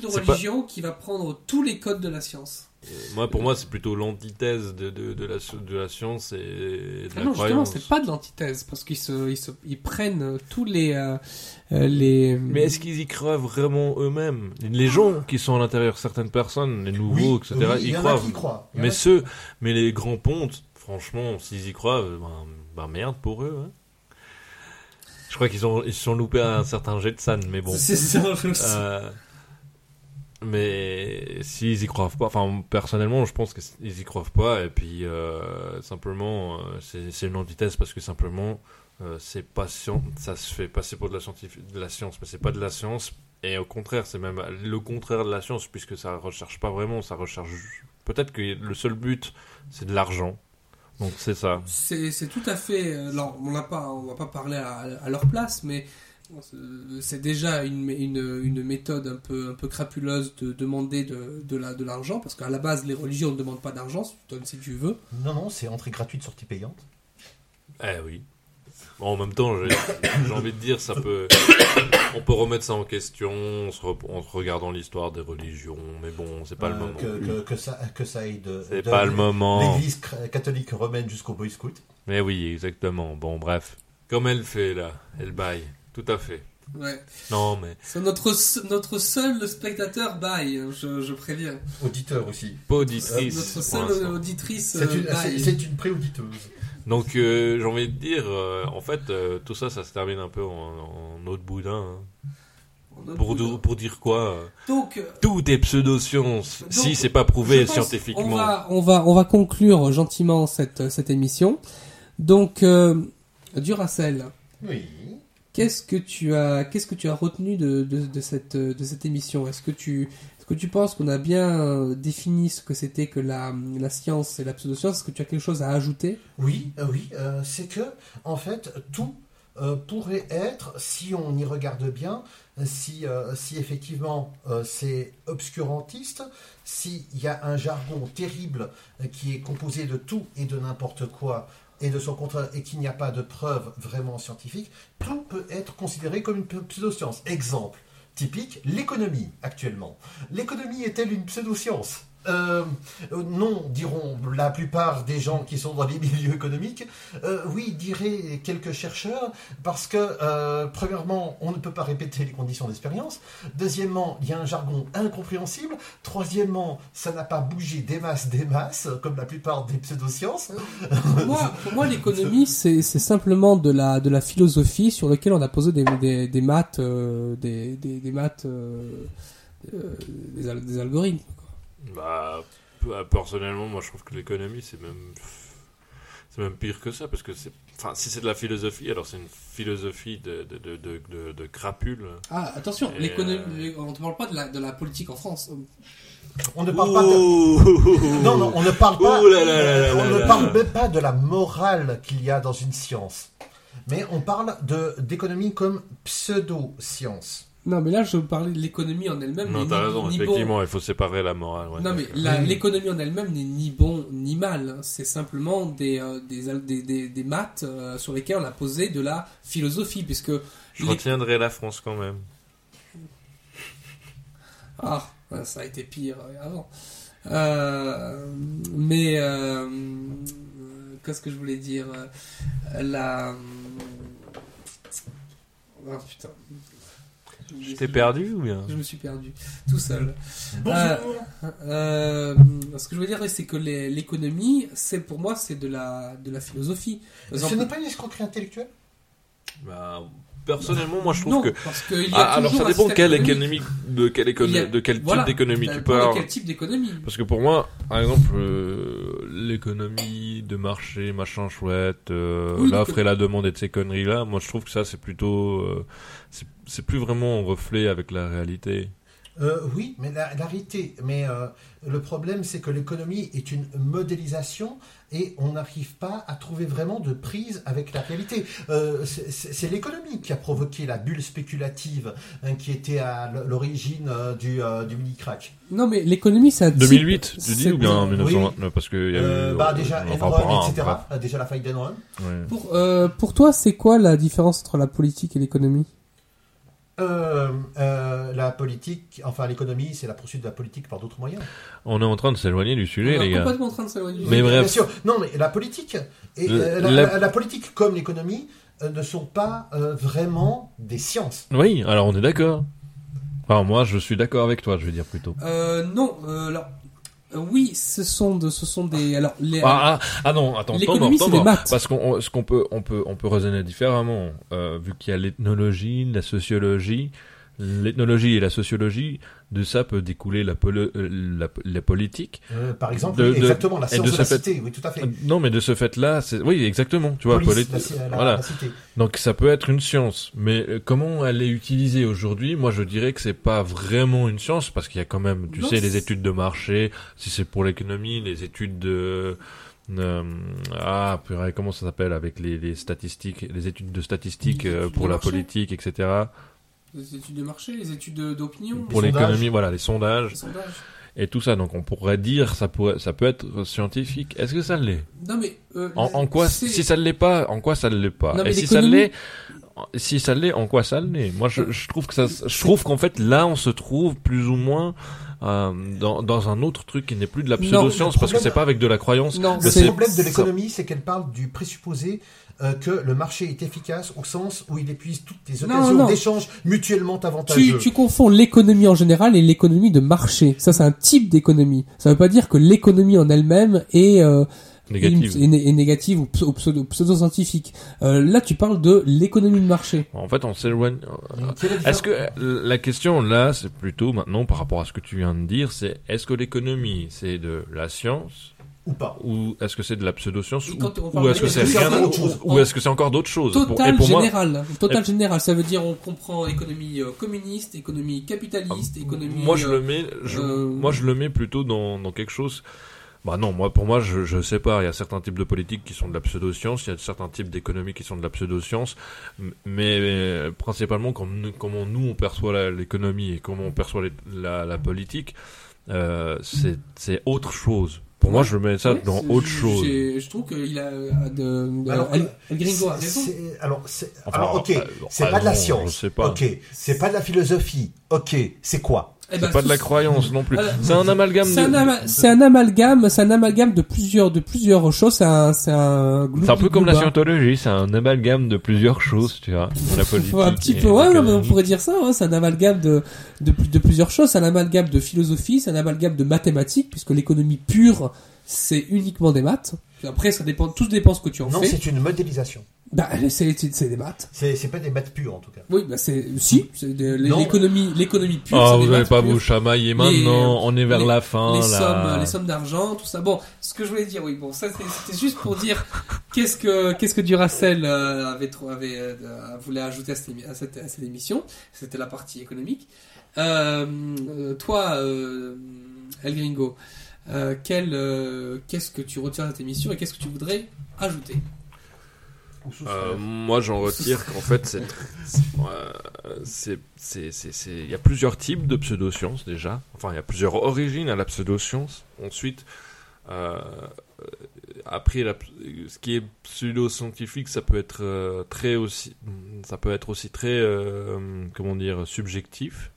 pas- religion qui va prendre tous les codes de la science. Moi, pour moi, c'est plutôt l'antithèse de, de, de, la, de la science et de Ah la non, justement, croyance. c'est pas de l'antithèse parce qu'ils se, ils se ils prennent euh, tous les euh, euh, les Mais est-ce qu'ils y croient vraiment eux-mêmes? Les gens qui sont à l'intérieur, certaines personnes, les nouveaux, etc., oui, ils y en croient. y y Mais ceux, mais les grands pontes, franchement, s'ils y croient, euh, ben, ben merde pour eux. hein. Je crois qu'ils ont, ils se sont loupés à un certain jet de san, mais bon. C'est ça. je. Euh, mais s'ils y croient pas, enfin personnellement, je pense qu'ils y croient pas, et puis euh, simplement, euh, c'est une antithèse parce que simplement, euh, c'est pas ça se fait passer pour de la, de la science, mais c'est pas de la science, et au contraire, c'est même le contraire de la science, puisque ça recherche pas vraiment, ça recherche peut-être que le seul but, c'est de l'argent. Donc c'est ça. C'est tout à fait. Alors, on n'a pas, on va pas parler à, leur place, mais c'est déjà une, une, une méthode un peu, un peu crapuleuse de demander de, de la- de l'argent, parce qu'à la base, les religions ne demandent pas d'argent, tu donnes si tu veux. Non, non, c'est entrée gratuite, sortie payante. Eh oui. Bon, en même temps, j'ai j'ai envie de dire, ça peut, on peut remettre ça en question en, se re- en regardant l'histoire des religions, mais bon, c'est pas le Euh, moment. que, que, que ça, que ça aille de, C'est pas le moment. l'église catholique romaine jusqu'au Boy Scout. Mais oui, exactement. Bon, bref. Comme elle fait là, elle baille. Tout à fait. Ouais. Non, mais C'est notre, notre seul spectateur bail, je, je préviens. Auditeur aussi. pas Notre auditrice. pour seule auditrice C'est une, c'est- bail. c'est une pré-auditeuse. Donc, euh, j'ai envie de dire, euh, en fait, euh, tout ça, ça se termine un peu en, en autre boudin. hein. Pour, pour dire quoi Donc, Tout est pseudo-science, si c'est pas prouvé scientifiquement. On va, on va, on va conclure gentiment cette, cette émission. Donc, euh, Duracell, Oui. Qu'est-ce que tu as, qu'est-ce que tu as retenu de, de, cette, de cette émission? Est-ce que tu, est-ce que tu penses qu'on a bien défini ce que c'était que la, la science et la pseudoscience? Est-ce que tu as quelque chose à ajouter? Oui, euh, oui, euh, c'est que, en fait, tout euh, pourrait être, si on y regarde bien, si, si effectivement c'est obscurantiste, s'il y a un jargon terrible qui est composé de tout et de n'importe quoi, et de son contraire, et qu'il n'y a pas de preuves vraiment scientifiques, tout peut être considéré comme une pseudoscience. Exemple typique, l'économie actuellement. L'économie est-elle une pseudoscience? Euh, non, diront la plupart des gens qui sont dans les <laughs> milieux économiques. Euh, oui, diraient quelques chercheurs, parce que, euh, premièrement, on ne peut pas répéter les conditions d'expérience. Deuxièmement, il y a un jargon incompréhensible. Troisièmement, ça n'a pas bougé des masses, des masses, comme la plupart des pseudosciences. Pour moi, pour moi, <laughs> l'économie, c'est, simplement de la, de la philosophie sur laquelle on a posé des, des, des maths, des, des, maths, des, al- des algorithmes. Bah, euh, personnellement, moi je trouve que l'économie c'est même c'est même pire que ça parce que c'est enfin si c'est de la philosophie alors c'est une philosophie de de de de, de, de crapule. Ah, attention, Et, l'économie, on ne parle pas de la, de la politique en France. On ne parle pas de... Non, non, on ne parle pas. Là là là là on là ne là. parle même pas de la morale qu'il y a dans une science, mais on parle de d'économie comme pseudo-science. Non, mais là, je parlais de l'économie en elle-même. Non, t'as raison, ni effectivement, il faut séparer la morale. ouais. Non, mais l'économie en elle-même n'est ni bon ni mal. hein. C'est simplement des, euh, des, des, des, des maths euh, sur lesquels on a posé de la philosophie, puisque je les- retiendrai la France quand même. Ah, ça a été pire euh, avant. Euh, mais euh, qu'est-ce que je voulais dire? La. Oh putain. Je t'ai perdu ou bien Je me suis perdu tout seul. Bonjour. Euh, euh, ce que je veux dire, c'est que l'économie, c'est pour moi, c'est de la de la philosophie. Par Ce exemple- n'est pas une escroquerie intellectuelle Bah, personnellement, moi je trouve non, que parce qu'il y a Ah, alors ça dépend quelle économie de quelle économie Il y a- de quel Voilà. type d'économie Ça tu dépend de parles. Quel type d'économie Parce que pour moi, par exemple, euh, l'économie de marché, machin chouette, euh, Oui, l'offre et la demande et de ces conneries-là, moi je trouve que ça c'est plutôt, euh, c'est- c'est plus vraiment en reflet avec la réalité. Euh, oui, mais la, la réalité, mais euh, le problème, c'est que l'économie est une modélisation et on n'arrive pas à trouver vraiment de prise avec la réalité. Euh, c'est- l'économie qui a provoqué la bulle spéculative hein, qui était à l'origine euh, du, euh, du mini-crack. Non, mais l'économie, type- 2008, tu dis, ou bien oui. 1929 Parce que y a eu, Euh, bah, déjà, Enron, etc. bref. Euh, Déjà la faille d'Enron. Euh, pour toi, c'est quoi la différence entre la politique et l'économie? Euh, euh, la politique, enfin l'économie, c'est la poursuite de la politique par d'autres moyens. On est en train de s'éloigner du sujet, On est les gars. complètement en train de s'éloigner du Mais sujet. bref. Bien sûr. Non, mais la politique et Le- euh, la, la- la- la politique comme l'économie euh, ne sont pas euh, vraiment des sciences. Oui, alors on est d'accord. Enfin, moi, je suis d'accord avec toi, je veux dire plutôt. Euh, non, euh, alors, oui, ce sont, de, ce sont des, alors, les, Ah, ah, ah non, attends, L'économie, c'est des maths. Parce qu'on on- ce qu'on peut, on peut, on peut raisonner différemment, euh, vu qu'il y a l'ethnologie, la sociologie. L'ethnologie et la sociologie, de ça peut découler la, polo- euh, la, la politique. Euh, par exemple, De- oui, de- exactement, la science de la fait- cité, oui, tout à fait. Euh, Non, mais de ce fait-là, c'est, oui, exactement, tu vois, Police, polit- la, voilà. Donc ça peut être une science, mais euh, comment elle est utilisée aujourd'hui? Moi, je dirais que c'est pas vraiment une science parce qu'il y a quand même, tu Non, sais, les études de marché. Si c'est pour l'économie, les études de euh, ah, purée, comment ça s'appelle avec les, les statistiques, les études de statistiques euh, pour la politique, etc. les études de marché, les études de- d'opinion, Pour l'économie, voilà, les sondages les sondages. et tout ça. Donc on pourrait dire ça pourrait, ça peut être scientifique. Est-ce que ça l'est? Non, mais, euh, en, en quoi Si ça ne l'est pas, en quoi ça ne l'est pas? Non, Et si ça l'est, si ça l'est, en quoi ça l'est? Moi, je, je trouve que ça, je trouve qu'en fait là, on se trouve plus ou moins euh, dans, dans un autre truc qui n'est plus de la pseudo-science parce que c'est pas avec de la croyance. Non, Le c'est- problème de l'économie, c'est qu'elle parle du présupposé euh, que le marché est efficace au sens où il épuise toutes les Non, occasions non. d'échanges mutuellement tu, avantageux. tu confonds l'économie en général et l'économie de marché. Ça, c'est un type d'économie. Ça veut pas dire que l'économie en elle-même est, euh, Négative. est négative ou pseudo- pseudo- pseudo-scientifique. Euh, là, tu parles de l'économie de marché. En fait, on s'éloigne. La Est-ce que euh, la question là, c'est plutôt maintenant par rapport à ce que tu viens de dire, c'est est-ce que l'économie c'est de la science ou pas ou est-ce que c'est de la pseudo-science Et ou, est-ce que c'est ou est-ce que c'est encore d'autres choses Pour- Total Et pour moi, général. Total général. Ça veut dire on comprend économie euh, communiste, économie capitaliste, économie. Moi, je euh, le mets, je, euh, moi, je le mets plutôt dans, dans quelque chose. Bah non, moi, pour moi, je, je sais pas. Il y a certains types de politiques qui sont de la pseudo-science, il y a certains types d'économies qui sont de la pseudo-science, M- mais euh, principalement comme nous- comment nous on perçoit l'économie et comment on perçoit les- la, la politique, euh, c'est c'est autre chose. Pour moi, je mets ça ouais, dans autre chose. Je trouve qu'il a euh, de, de- Alors, El, El Gringo a raison. Alors, c'est- Enfin, alors, ok, c'est pas de la science. je sais pas. Ok, c'est pas de la philosophie. Ok, c'est quoi? C'est ben, pas de la croyance non plus. C'est un amalgame C'est un, de. ama- c'est un amalgame, c'est un amalgame de plusieurs, de plusieurs choses. C'est un, c'est un. C'est un peu comme la scientologie, c'est un amalgame de plusieurs choses, tu vois. La <laughs> politique. un petit et peu, ouais, non, mais on pourrait dire ça. Ouais, c'est un amalgame de, de, de plusieurs choses. C'est un amalgame de philosophie, c'est un amalgame de mathématiques, puisque l'économie pure, c'est uniquement des maths. Après, ça dépend, tout dépend ce que tu en Non, fais. c'est une modélisation. Bah, c'est, des maths. C'est c'est pas des maths pures en tout cas. Oui, bah c'est, si, c'est de- Non. l'économie, l'économie pure. Ah, c'est des vous n'allez pas pures. vous chamailler maintenant, on est vers les- la fin, les là. sommes, les sommes d'argent, tout ça. Bon, ce que je voulais dire, oui, bon, ça c'était juste pour dire qu'est-ce que qu'est-ce que Duracell euh, avait euh, euh, voulait ajouter à cette, à cette, à cette émission. C'était la partie économique. Euh, euh, toi, euh, El Gringo, euh, quel euh, qu'est-ce que tu retiens de cette émission et qu'est-ce que tu voudrais ajouter Euh, moi, j'en retire qu'en fait, c'est, euh, c'est, c'est, c'est, c'est- il y a plusieurs types de pseudosciences déjà. Enfin, il y a plusieurs origines à la pseudoscience. Ensuite, euh, après, la, ce qui est pseudo-scientifique, ça peut être euh, très aussi, ça peut être aussi très, euh, comment dire, subjectif.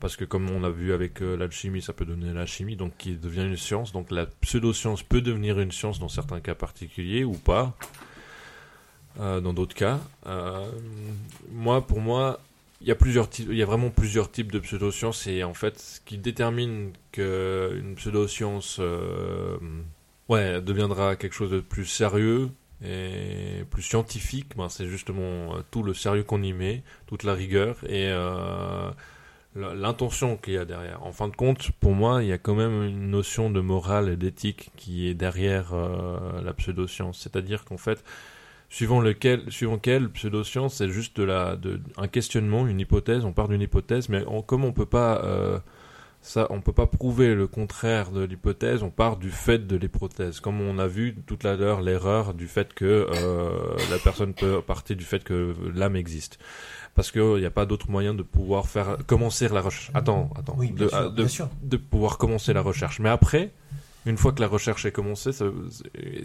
Parce que comme on a vu avec euh, l'alchimie, ça peut donner l'alchimie, donc qui devient une science. Donc la pseudo-science peut devenir une science dans certains cas particuliers ou pas. Euh, dans d'autres cas. Euh, moi, pour moi, il y a plusieurs il y a vraiment plusieurs types de pseudosciences et en fait, ce qui détermine que une pseudoscience, euh, ouais, deviendra quelque chose de plus sérieux et plus scientifique, ben, c'est justement tout le sérieux qu'on y met, toute la rigueur et la- l'intention qu'il y a derrière. En fin de compte, pour moi, il y a quand même une notion de morale et d'éthique qui est derrière euh, la pseudoscience. C'est-à-dire qu'en fait, suivant lequel, suivant quelle pseudoscience, c'est juste de la, de, un questionnement, une hypothèse. On part d'une hypothèse, mais on, comme on peut pas, euh, ça, on peut pas prouver le contraire de l'hypothèse. On part du fait de l'hypothèse, comme on a vu tout à l'heure l'erreur du fait que euh, la personne peut partir du fait que l'âme existe. Parce qu'il n'y a pas d'autre moyen de pouvoir faire commencer la recherche. Attends, attends. Oui, bien de, sûr, de- bien sûr. de pouvoir commencer la recherche. Mais après, une fois que la recherche est commencée, ça-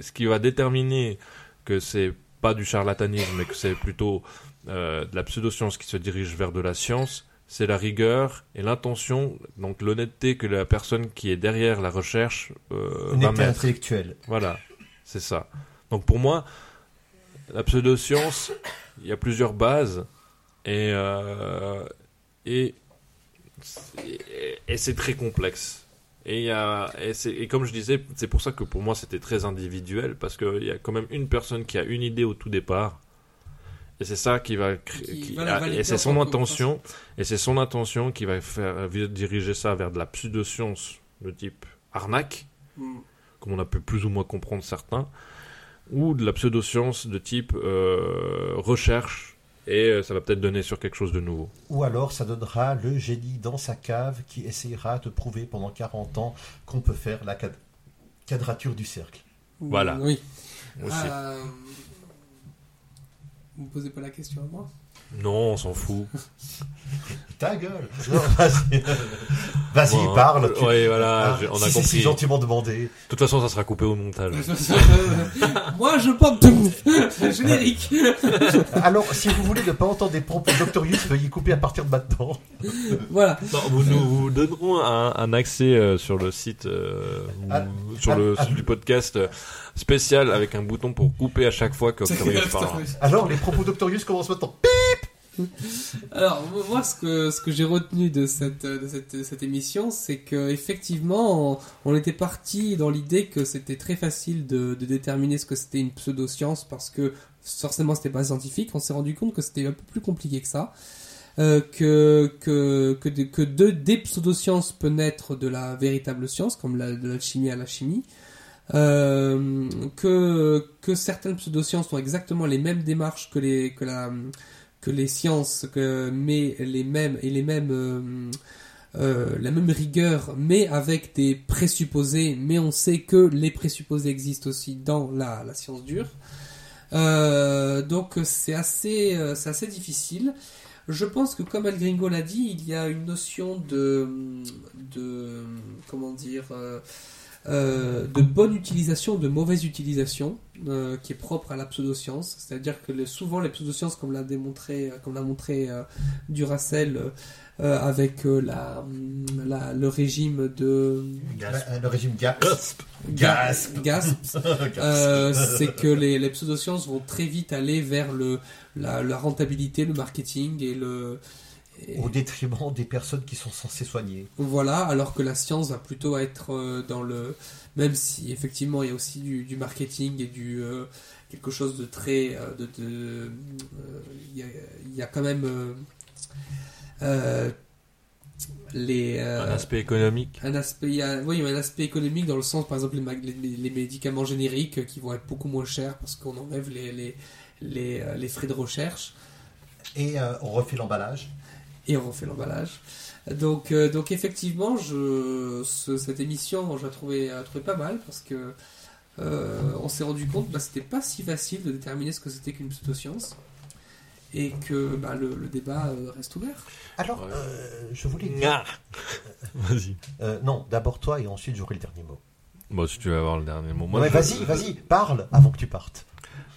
ce qui va déterminer que c'est pas du charlatanisme, mais que c'est plutôt euh, de la pseudoscience qui se dirige vers de la science, c'est la rigueur et l'intention, donc l'honnêteté que la personne qui est derrière la recherche euh, va mettre. intellectuelle. Voilà, c'est ça. Donc pour moi, la pseudoscience, il y a plusieurs bases et euh, et et- et c'est très complexe. Et y a et, et comme je disais, c'est pour ça que pour moi c'était très individuel parce qu'il y a quand même une personne qui a une idée au tout départ. Et c'est ça qui va Qui qui- et c'est son intention, et c'est son intention qui va faire euh, diriger ça vers de la pseudoscience de type arnaque, Mm. comme on a pu plus ou moins comprendre certains, ou de la pseudoscience de type euh, recherche, et euh, ça va peut-être donner sur quelque chose de nouveau. Ou alors ça donnera le génie dans sa cave qui essayera de prouver pendant 40 ans qu'on peut faire la quad- quadrature du cercle. Voilà. Oui. Aussi. Euh, Vous me posez pas la question à moi? Non, on s'en fout. <laughs> Ta gueule <laughs> Vas-y, Bon, parle. tu- ouais, voilà, Ah, on a si compris. gentiment demandé. De toute façon, ça sera coupé au montage. <laughs> Moi, je porte tout. Générique. Alors, si vous voulez ne pas entendre des propos Doctorius, veuillez couper à partir de maintenant. Voilà. Non, vous nous vous donnerons un, un accès euh, sur le site, euh, Ah, sur ah, le ah, site du podcast euh, spécial avec un bouton pour couper à chaque fois que Octorius parle. Alors, les propos Doctorius commencent maintenant. Alors moi ce que ce que j'ai retenu de cette de cette, cette émission c'est que effectivement on, on était parti dans l'idée que c'était très facile de, de déterminer ce que c'était une pseudoscience parce que forcément c'était pas scientifique on s'est rendu compte que c'était un peu plus compliqué que ça euh, que que que, de- que de, des pseudosciences peut naître de la véritable science comme la, de l'alchimie à la chimie euh, que que certaines pseudosciences ont exactement les mêmes démarches que les que la que les sciences, que, mais les mêmes et les mêmes euh, euh, la même rigueur, mais avec des présupposés. Mais on sait que les présupposés existent aussi dans la, la science dure. Euh, donc c'est assez c'est assez difficile. Je pense que comme El Gringo l'a dit, il y a une notion de de comment dire euh, de bonne utilisation, de mauvaise utilisation, euh, qui est propre à la pseudoscience. C'est-à-dire que le- souvent les pseudosciences, comme l'a démontré, comme l'a montré euh, Duracell euh, avec euh, la, la- le régime de Euh, Le régime GASP. Gasp, Gasp. <laughs> Gasp, euh, c'est que les, les pseudosciences vont très vite aller vers le, la, la rentabilité, le marketing et le et- Au détriment des personnes qui sont censées soigner. voilà, alors que la science va plutôt être euh, dans le. Même si effectivement il y a aussi du, du marketing et du. euh, quelque chose de très. euh, de, de, euh, il, y a, il y a quand même. euh, euh, les, euh, Un aspect économique. un aspect, il y a, oui, il y a un aspect économique dans le sens, par exemple, les, les, les médicaments génériques qui vont être beaucoup moins chers parce qu'on enlève les, les, les, les frais de recherche Et euh, on refait l'emballage. Et on refait l'emballage. Donc, euh, donc effectivement, je, ce- cette émission, je la trouvais, la trouvais pas mal parce que euh, on s'est rendu compte que bah, c'était pas si facile de déterminer ce que c'était qu'une pseudoscience et que bah, le, le débat euh, reste ouvert. Alors, euh, je voulais dire. <laughs> Vas-y. Euh, non, d'abord toi et ensuite j'aurai le dernier mot. Bon, si tu veux avoir le dernier mot. Moi, ouais, je- vas-y, vas-y, parle avant que tu partes.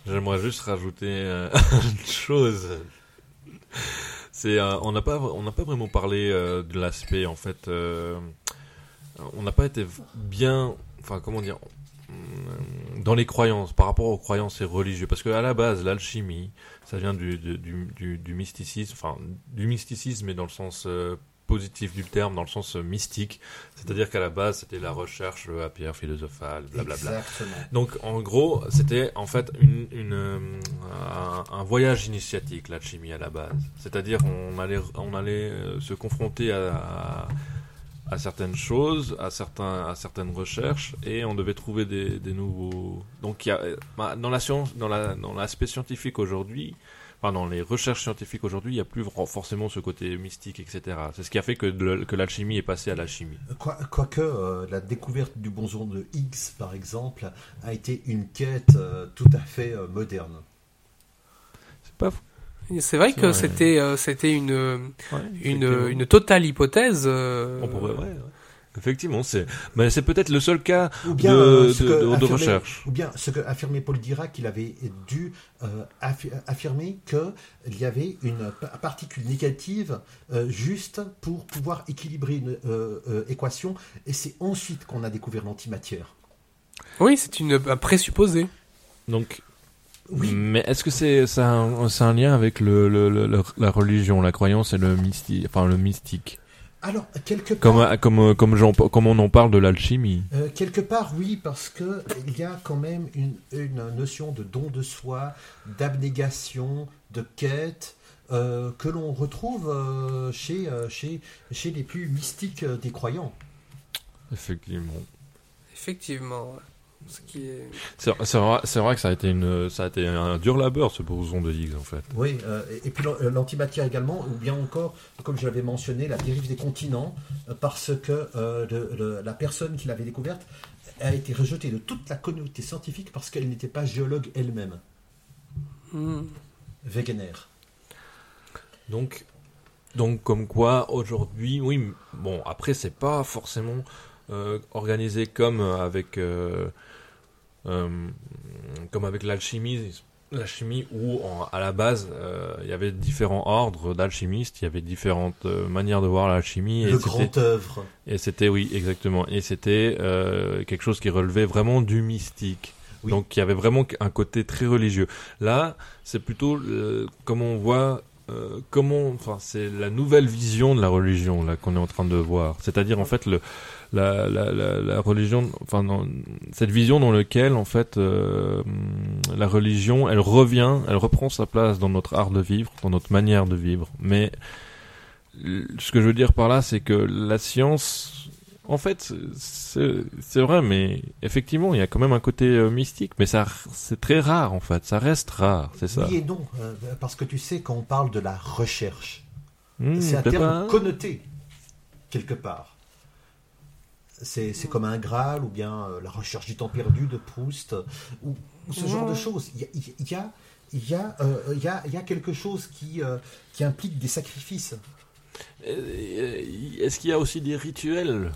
J'aimerais juste rajouter euh, <laughs> une chose. Euh, on n'a pas, vraiment parlé euh, de l'aspect en fait. euh, on n'a pas été bien, enfin comment dire, dans les croyances, par rapport aux croyances et religieux, parce que à la base, l'alchimie, ça vient du, mysticisme, enfin du mysticisme, mais dans le sens positif du terme, dans le sens euh, mystique. C'est-à-dire qu'à la base, c'était la recherche à pierre philosophale, blablabla. Exactement. Donc en gros, c'était en fait une, une, euh, un, un voyage initiatique, l'alchimie à la base. C'est-à-dire on allait, on allait euh, se confronter à, à certaines choses, à, certains, à certaines recherches, et on devait trouver des, des nouveaux. Donc, il y a, bah, dans la science, dans la, dans l'aspect scientifique aujourd'hui, enfin, dans les recherches scientifiques aujourd'hui, il n'y a plus forcément ce côté mystique, etc. C'est ce qui a fait que, de- que l'alchimie est passée à la chimie. Quoi- Quoique euh, la découverte du boson de Higgs, par exemple, a été une quête euh, tout à fait euh, moderne. C'est pas fou. C'est vrai C'est que vrai. c'était euh, c'était une Ouais, une, une totale hypothèse. euh, On pourrait, ouais, ouais. Effectivement, c'est, mais c'est peut-être le seul cas Ou bien de, euh, de- de- recherche. Ou bien ce que affirmait Paul Dirac, qu'il avait dû euh, affi- affirmer qu'il y avait une pa- particule négative euh, juste pour pouvoir équilibrer une euh, euh, équation, et c'est ensuite qu'on a découvert l'antimatière. Oui, c'est une un présupposé. Donc, Oui. mais est-ce que c'est, un, lien avec le, le- le- le- la religion, la croyance et le mystique, enfin le mystique, Alors, quelque part, comme, comme, comme, j'en- comme on en parle de l'alchimie. euh, quelque part, oui, parce que il y a quand même une, une notion de don de soi, d'abnégation, de quête, euh, que l'on retrouve euh, chez, euh, chez, chez les plus mystiques euh, des croyants. Effectivement. Effectivement. Ce qui est... C'est, vrai, que ça a été une, ça a été un dur labeur ce boson de Higgs en fait. Oui, euh, et et puis l'an- l'antimatière également, ou bien encore, comme je l'avais mentionné, la dérive des continents, euh, parce que euh, le- le- la personne qui l'avait découverte a été rejetée de toute la communauté scientifique parce qu'elle n'était pas géologue elle-même. Hmm. Wegener. Donc, donc comme quoi aujourd'hui, oui, bon après c'est pas forcément euh, organisé comme avec euh, euh, comme avec l'alchimie, l'alchimie où en- à la base euh, il y avait différents ordres d'alchimistes, il y avait différentes euh, manières de voir l'alchimie et Le c'était- grand œuvre. et c'était oui exactement et c'était euh, quelque chose qui relevait vraiment du mystique. Oui. Donc il y avait vraiment un côté très religieux. Là, c'est plutôt euh, comme on voit euh, comment enfin c'est la nouvelle vision de la religion là qu'on est en train de voir. C'est-à-dire en fait le la, la, la, la religion enfin dans, cette vision dans laquelle en fait euh, la religion elle revient, elle reprend sa place dans notre art de vivre, dans notre manière de vivre. Mais ce que je veux dire par là, c'est que la science, en fait, c'est vrai, mais effectivement, il y a quand même un côté euh, mystique, mais ça, c'est très rare en fait, ça reste rare, c'est ça. Oui et non, euh, parce que tu sais, quand on parle de la recherche, Hmm, c'est un terme pas. connoté, quelque part. C'est c'est comme un Graal, ou bien euh, la recherche du temps perdu de Proust, ou, ou ce genre de Ouais. choses. Il y a, il y a, il y a, euh, il y a, il y a quelque chose qui, euh, qui implique des sacrifices. Euh, Est-ce qu'il y a aussi des rituels?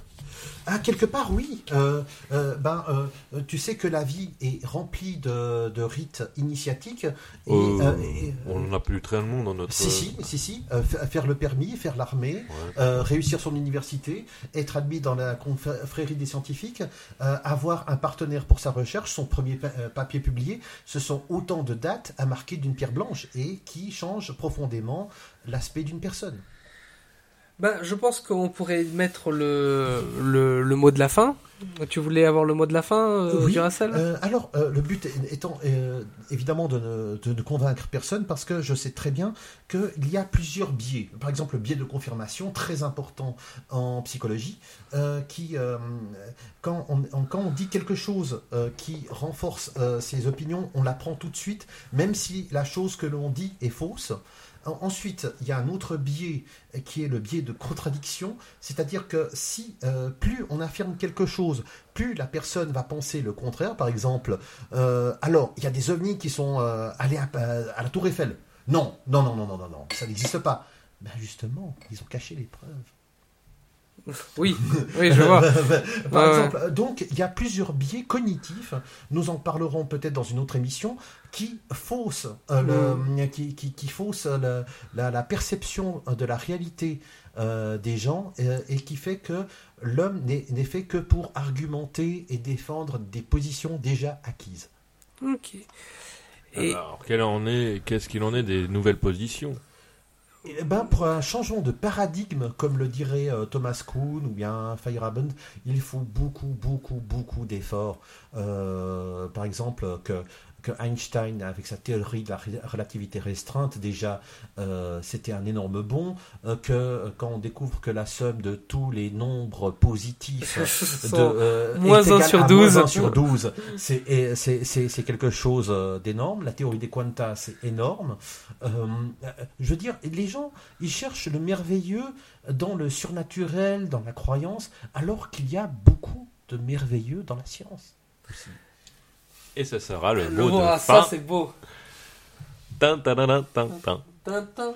Ah, quelque part, oui. Euh, euh, ben, euh, tu sais que la vie est remplie de, de rites initiatiques. Et, et- On n'en a plus tellement dans notre. si, si, si, si. Fa- faire le permis, faire l'armée, Ouais. réussir son université, être admis dans la confrérie des scientifiques, avoir un partenaire pour sa recherche, son premier pa- papier publié, ce sont autant de dates à marquer d'une pierre blanche et qui changent profondément l'aspect d'une personne. Ben, je pense qu'on pourrait mettre le, le, le mot de la fin. Tu voulais avoir le mot de la fin, euh, Oui, Duracell? Euh, alors, euh, le but étant euh, évidemment de ne, de ne convaincre personne parce que je sais très bien qu'il y a plusieurs biais. Par exemple, le biais de confirmation, très important en psychologie, euh, qui, quand, on, on- quand on dit quelque chose qui renforce ses opinions, on l'apprend tout de suite, même si la chose que l'on dit est fausse. En- Ensuite, il y a un autre biais euh, qui est le biais de contradiction, c'est-à-dire que si euh, plus on affirme quelque chose, plus la personne va penser le contraire. Par exemple, euh, alors il y a des ovnis qui sont allés à, à la Tour Eiffel. Non, non, non, non, non, non, non, ça n'existe pas. Ben justement, ils ont caché les preuves. Oui, oui, je vois. <laughs> Par Ouais, exemple, donc il y a plusieurs biais cognitifs, nous en parlerons peut-être dans une autre émission, qui faussent, euh, le- qui, qui, qui faussent le- la, la perception de la réalité euh, des gens euh, et qui fait que l'homme n'est n'est fait que pour argumenter et défendre des positions déjà acquises. Ok. Et Alors, quel en est, qu'est-ce qu'il en est des nouvelles positions? Eh ben, pour un changement de paradigme, comme le dirait euh, Thomas Kuhn ou bien Feyerabend, il faut beaucoup, beaucoup, beaucoup d'efforts. Euh, par exemple, que, que Einstein, avec sa théorie de la relativité restreinte, déjà, euh, c'était un énorme bond, euh, que quand on découvre que la somme de tous les nombres positifs <laughs> de, moins 1 sur 12, 1 sur 12 c'est quelque chose d'énorme. La théorie des quantas, c'est énorme. je veux dire, les gens, ils cherchent le merveilleux dans le surnaturel, dans la croyance, alors qu'il y a beaucoup de merveilleux dans la science. Et ce sera le, le mot de fin. Ça, c'est beau. Tin. Tin, tin.